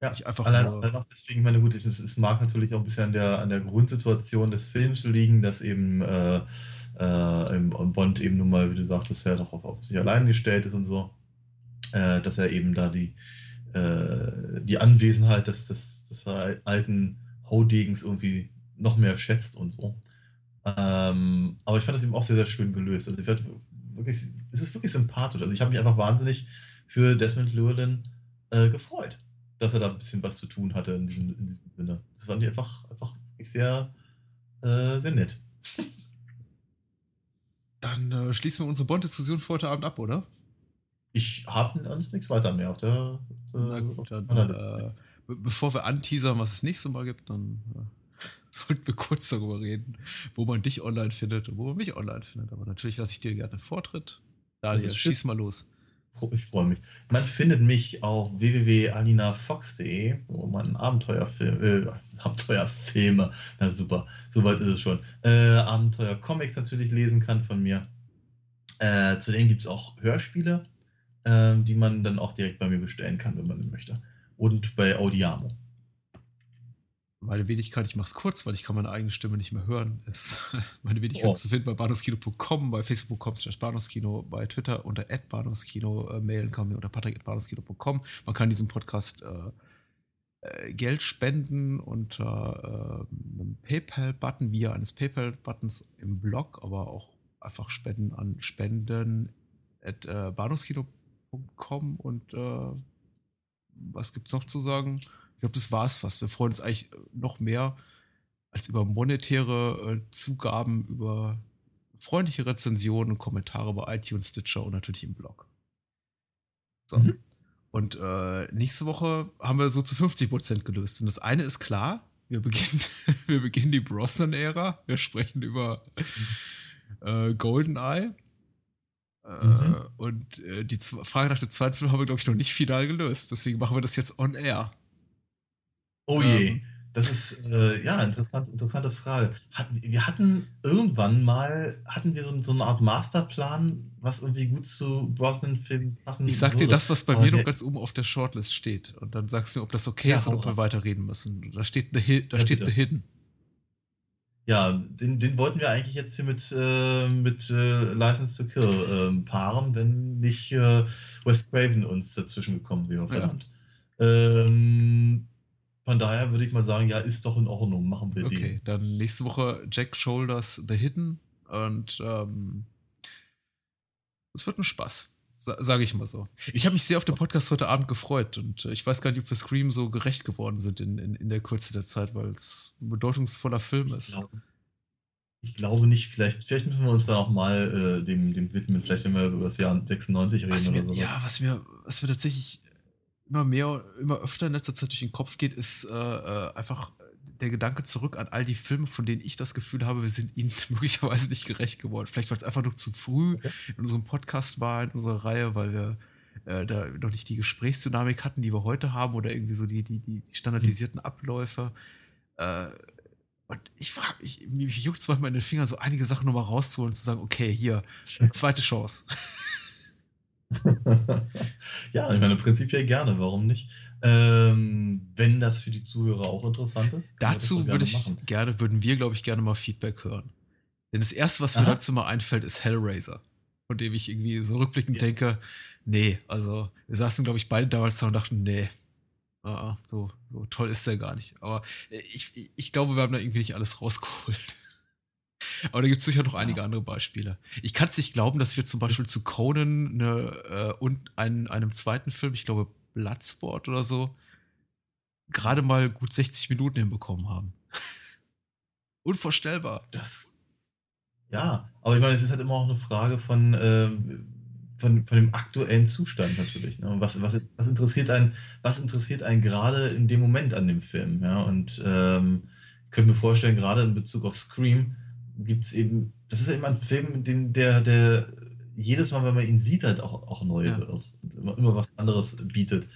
Ja, nicht einfach allein, nur. allein auch deswegen, ich meine, gut, es, es mag natürlich auch ein bisschen an der, an der Grundsituation des Films liegen, dass eben äh, äh, Bond eben nun mal, wie du sagtest, ja doch auf, auf sich allein gestellt ist und so, äh, dass er eben da die, äh, die Anwesenheit des, des, des alten Haudegens irgendwie noch mehr schätzt und so. Ähm, aber ich fand das eben auch sehr, sehr schön gelöst. Also ich werd wirklich, es ist wirklich sympathisch. Also ich habe mich einfach wahnsinnig für Desmond Llewellyn äh, gefreut, dass er da ein bisschen was zu tun hatte in diesem, in diesem Sinne. Das fand ich einfach, einfach wirklich sehr, äh, sehr nett. Dann äh, schließen wir unsere Bond-Diskussion für heute Abend ab, oder? Ich habe uns nichts weiter mehr auf der. Äh, Na gut, auf dann, meiner Liste. äh, be bevor wir anteasern, was es nächste Mal gibt, dann äh, sollten wir kurz darüber reden, wo man dich online findet und wo man mich online findet. Aber natürlich lasse ich dir gerne Vortritt. Daniel, ist schieß mal los. Ich freue mich. Man findet mich auf www.alinafox.de, wo man Abenteuerfilme, äh, Abenteuerfilme, na super, soweit ist es schon, äh, Abenteuercomics natürlich lesen kann von mir. Äh, zudem gibt es auch Hörspiele, ähm, die man dann auch direkt bei mir bestellen kann, wenn man möchte. Und bei Audiamo. Meine Wenigkeit, ich mache es kurz, weil ich kann meine eigene Stimme nicht mehr hören. Ist meine Wenigkeit Oh. zu finden bei bahnhofskino.com, bei facebook.com slash bahnhofskino, bei Twitter unter bahnhofskino, äh, mailen kann mir unter patrick.bahnhofskino.com. Man kann diesem Podcast äh, äh, Geld spenden unter äh, einem PayPal-Button, via eines PayPal-Buttons im Blog, aber auch einfach spenden an spenden at äh, bahnhofskino.com und was gibt's noch zu sagen? Ich glaube, das war's fast. Wir freuen uns eigentlich äh, noch mehr als über monetäre äh, Zugaben, über freundliche Rezensionen und Kommentare bei iTunes, Stitcher und natürlich im Blog. So. Mhm. Und äh, nächste Woche haben wir so zu 50% gelöst. Und das eine ist klar, wir beginnen, wir beginnen die Brosnan-Ära. Wir sprechen über äh, GoldenEye. Äh, Mhm. Und äh, die Z- Frage nach dem zweiten Film haben wir, glaube ich, noch nicht final gelöst. Deswegen machen wir das jetzt on air. Oh Ähm. je, das ist äh, ja interessant, interessante Frage. Hat, wir hatten irgendwann mal, hatten wir so, so eine Art Masterplan, was irgendwie gut zu Brosnan-Filmen passen Ich sag dir würde. das, was bei Aber mir noch ganz oben auf der Shortlist steht. Und dann sagst du mir, ob das okay Ja, ist oder ob wir weiterreden müssen. Da steht The, da Ja, steht bitte. The Hidden. Ja, den, den wollten wir eigentlich jetzt hier mit, äh, mit äh, License to Kill ähm, paaren, wenn nicht äh, Wes Craven uns dazwischen gekommen wäre, verdammt. Ähm, von daher würde ich mal sagen, ja, ist doch in Ordnung, machen wir Okay, den. dann nächste Woche Jack Shoulders The Hidden. Und ähm, es wird ein Spaß. Sa Sage ich mal so. Ich habe mich sehr auf den Podcast heute Abend gefreut und äh, ich weiß gar nicht, ob wir Scream so gerecht geworden sind in, in, in der Kürze der Zeit, weil es ein bedeutungsvoller Film ist. glaube, ich glaube nicht, vielleicht, vielleicht müssen wir uns da auch mal äh, dem, dem widmen, vielleicht wenn wir über das Jahr 96 reden Was oder mir, sowas. ja, was mir, was mir tatsächlich immer mehr, immer öfter in letzter Zeit durch den Kopf geht, ist äh, äh, einfach der Gedanke zurück an all die Filme, von denen ich das Gefühl habe, wir sind ihnen möglicherweise nicht gerecht geworden. Vielleicht, weil es einfach noch zu früh Okay. in unserem Podcast war, in unserer Reihe, weil wir äh, da noch nicht die Gesprächsdynamik hatten, die wir heute haben, oder irgendwie so die, die, die standardisierten Abläufe. Äh, und ich frage, ich, mich juckt es manchmal in den Fingern, so einige Sachen nochmal rauszuholen und zu sagen, okay, hier, zweite Chance. ja, ich meine, prinzipiell gerne, warum nicht? Ähm, wenn das für die Zuhörer auch interessant ist. Dazu würde ich machen. gerne, würden wir, glaube ich, gerne mal Feedback hören. Denn das erste, was mir Aha. dazu mal einfällt, ist Hellraiser. Von dem ich irgendwie so rückblickend Ja. denke, nee, also wir saßen, glaube ich, beide damals da und dachten, nee, ah, ah, so, so toll ist der gar nicht. Aber ich, ich- ich glaube, wir haben da irgendwie nicht alles rausgeholt. Aber da gibt es sicher noch einige Ja. andere Beispiele. Ich kann es nicht glauben, dass wir zum Beispiel zu Conan eine, äh, und einen, einem zweiten Film, ich glaube Bloodsport oder so, gerade mal gut 60 Minuten hinbekommen haben. Unvorstellbar. Das. Ja, aber ich meine, es ist halt immer auch eine Frage von, ähm, von, von dem aktuellen Zustand natürlich. Ne? Was, was, was interessiert einen, was interessiert einen gerade in dem Moment an dem Film? Ja? Und ähm, ich könnte mir vorstellen, gerade in Bezug auf Scream gibt es eben, das ist eben ein Film, den, der, der jedes Mal, wenn man ihn sieht, halt auch, auch neu Ja. wird und immer, immer was anderes bietet.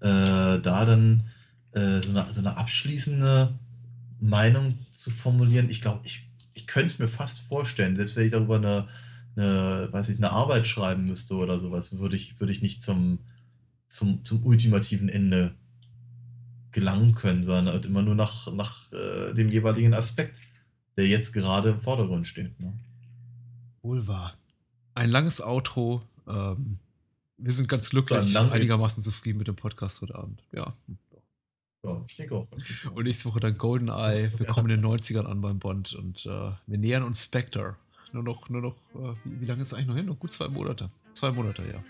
Äh, da dann äh, so, eine, so eine abschließende Meinung zu formulieren, ich glaube, ich, ich könnte mir fast vorstellen, selbst wenn ich darüber eine, eine, weiß ich, eine Arbeit schreiben müsste oder sowas, würde ich, würde ich nicht zum, zum, zum ultimativen Ende gelangen können, sondern halt immer nur nach, nach äh, dem jeweiligen Aspekt, der jetzt gerade im Vordergrund steht. Ne? Wohl wahr. Ein langes Outro. Ähm, wir sind ganz glücklich, So ein einigermaßen zufrieden mit dem Podcast heute Abend. Ja. Ja, ich auch. Und nächste Woche dann GoldenEye. Wir kommen in den 90ern an beim Bond und äh, wir nähern uns Spectre. Nur noch, nur noch, äh, wie, wie lange ist es eigentlich noch hin? Noch gut zwei Monate. Zwei Monate, ja.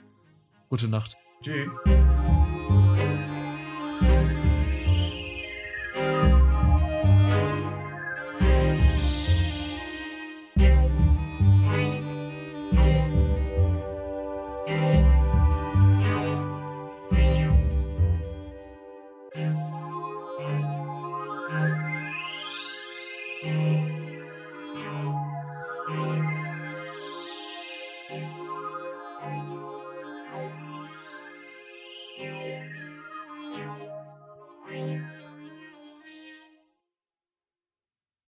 Gute Nacht. Tschüss.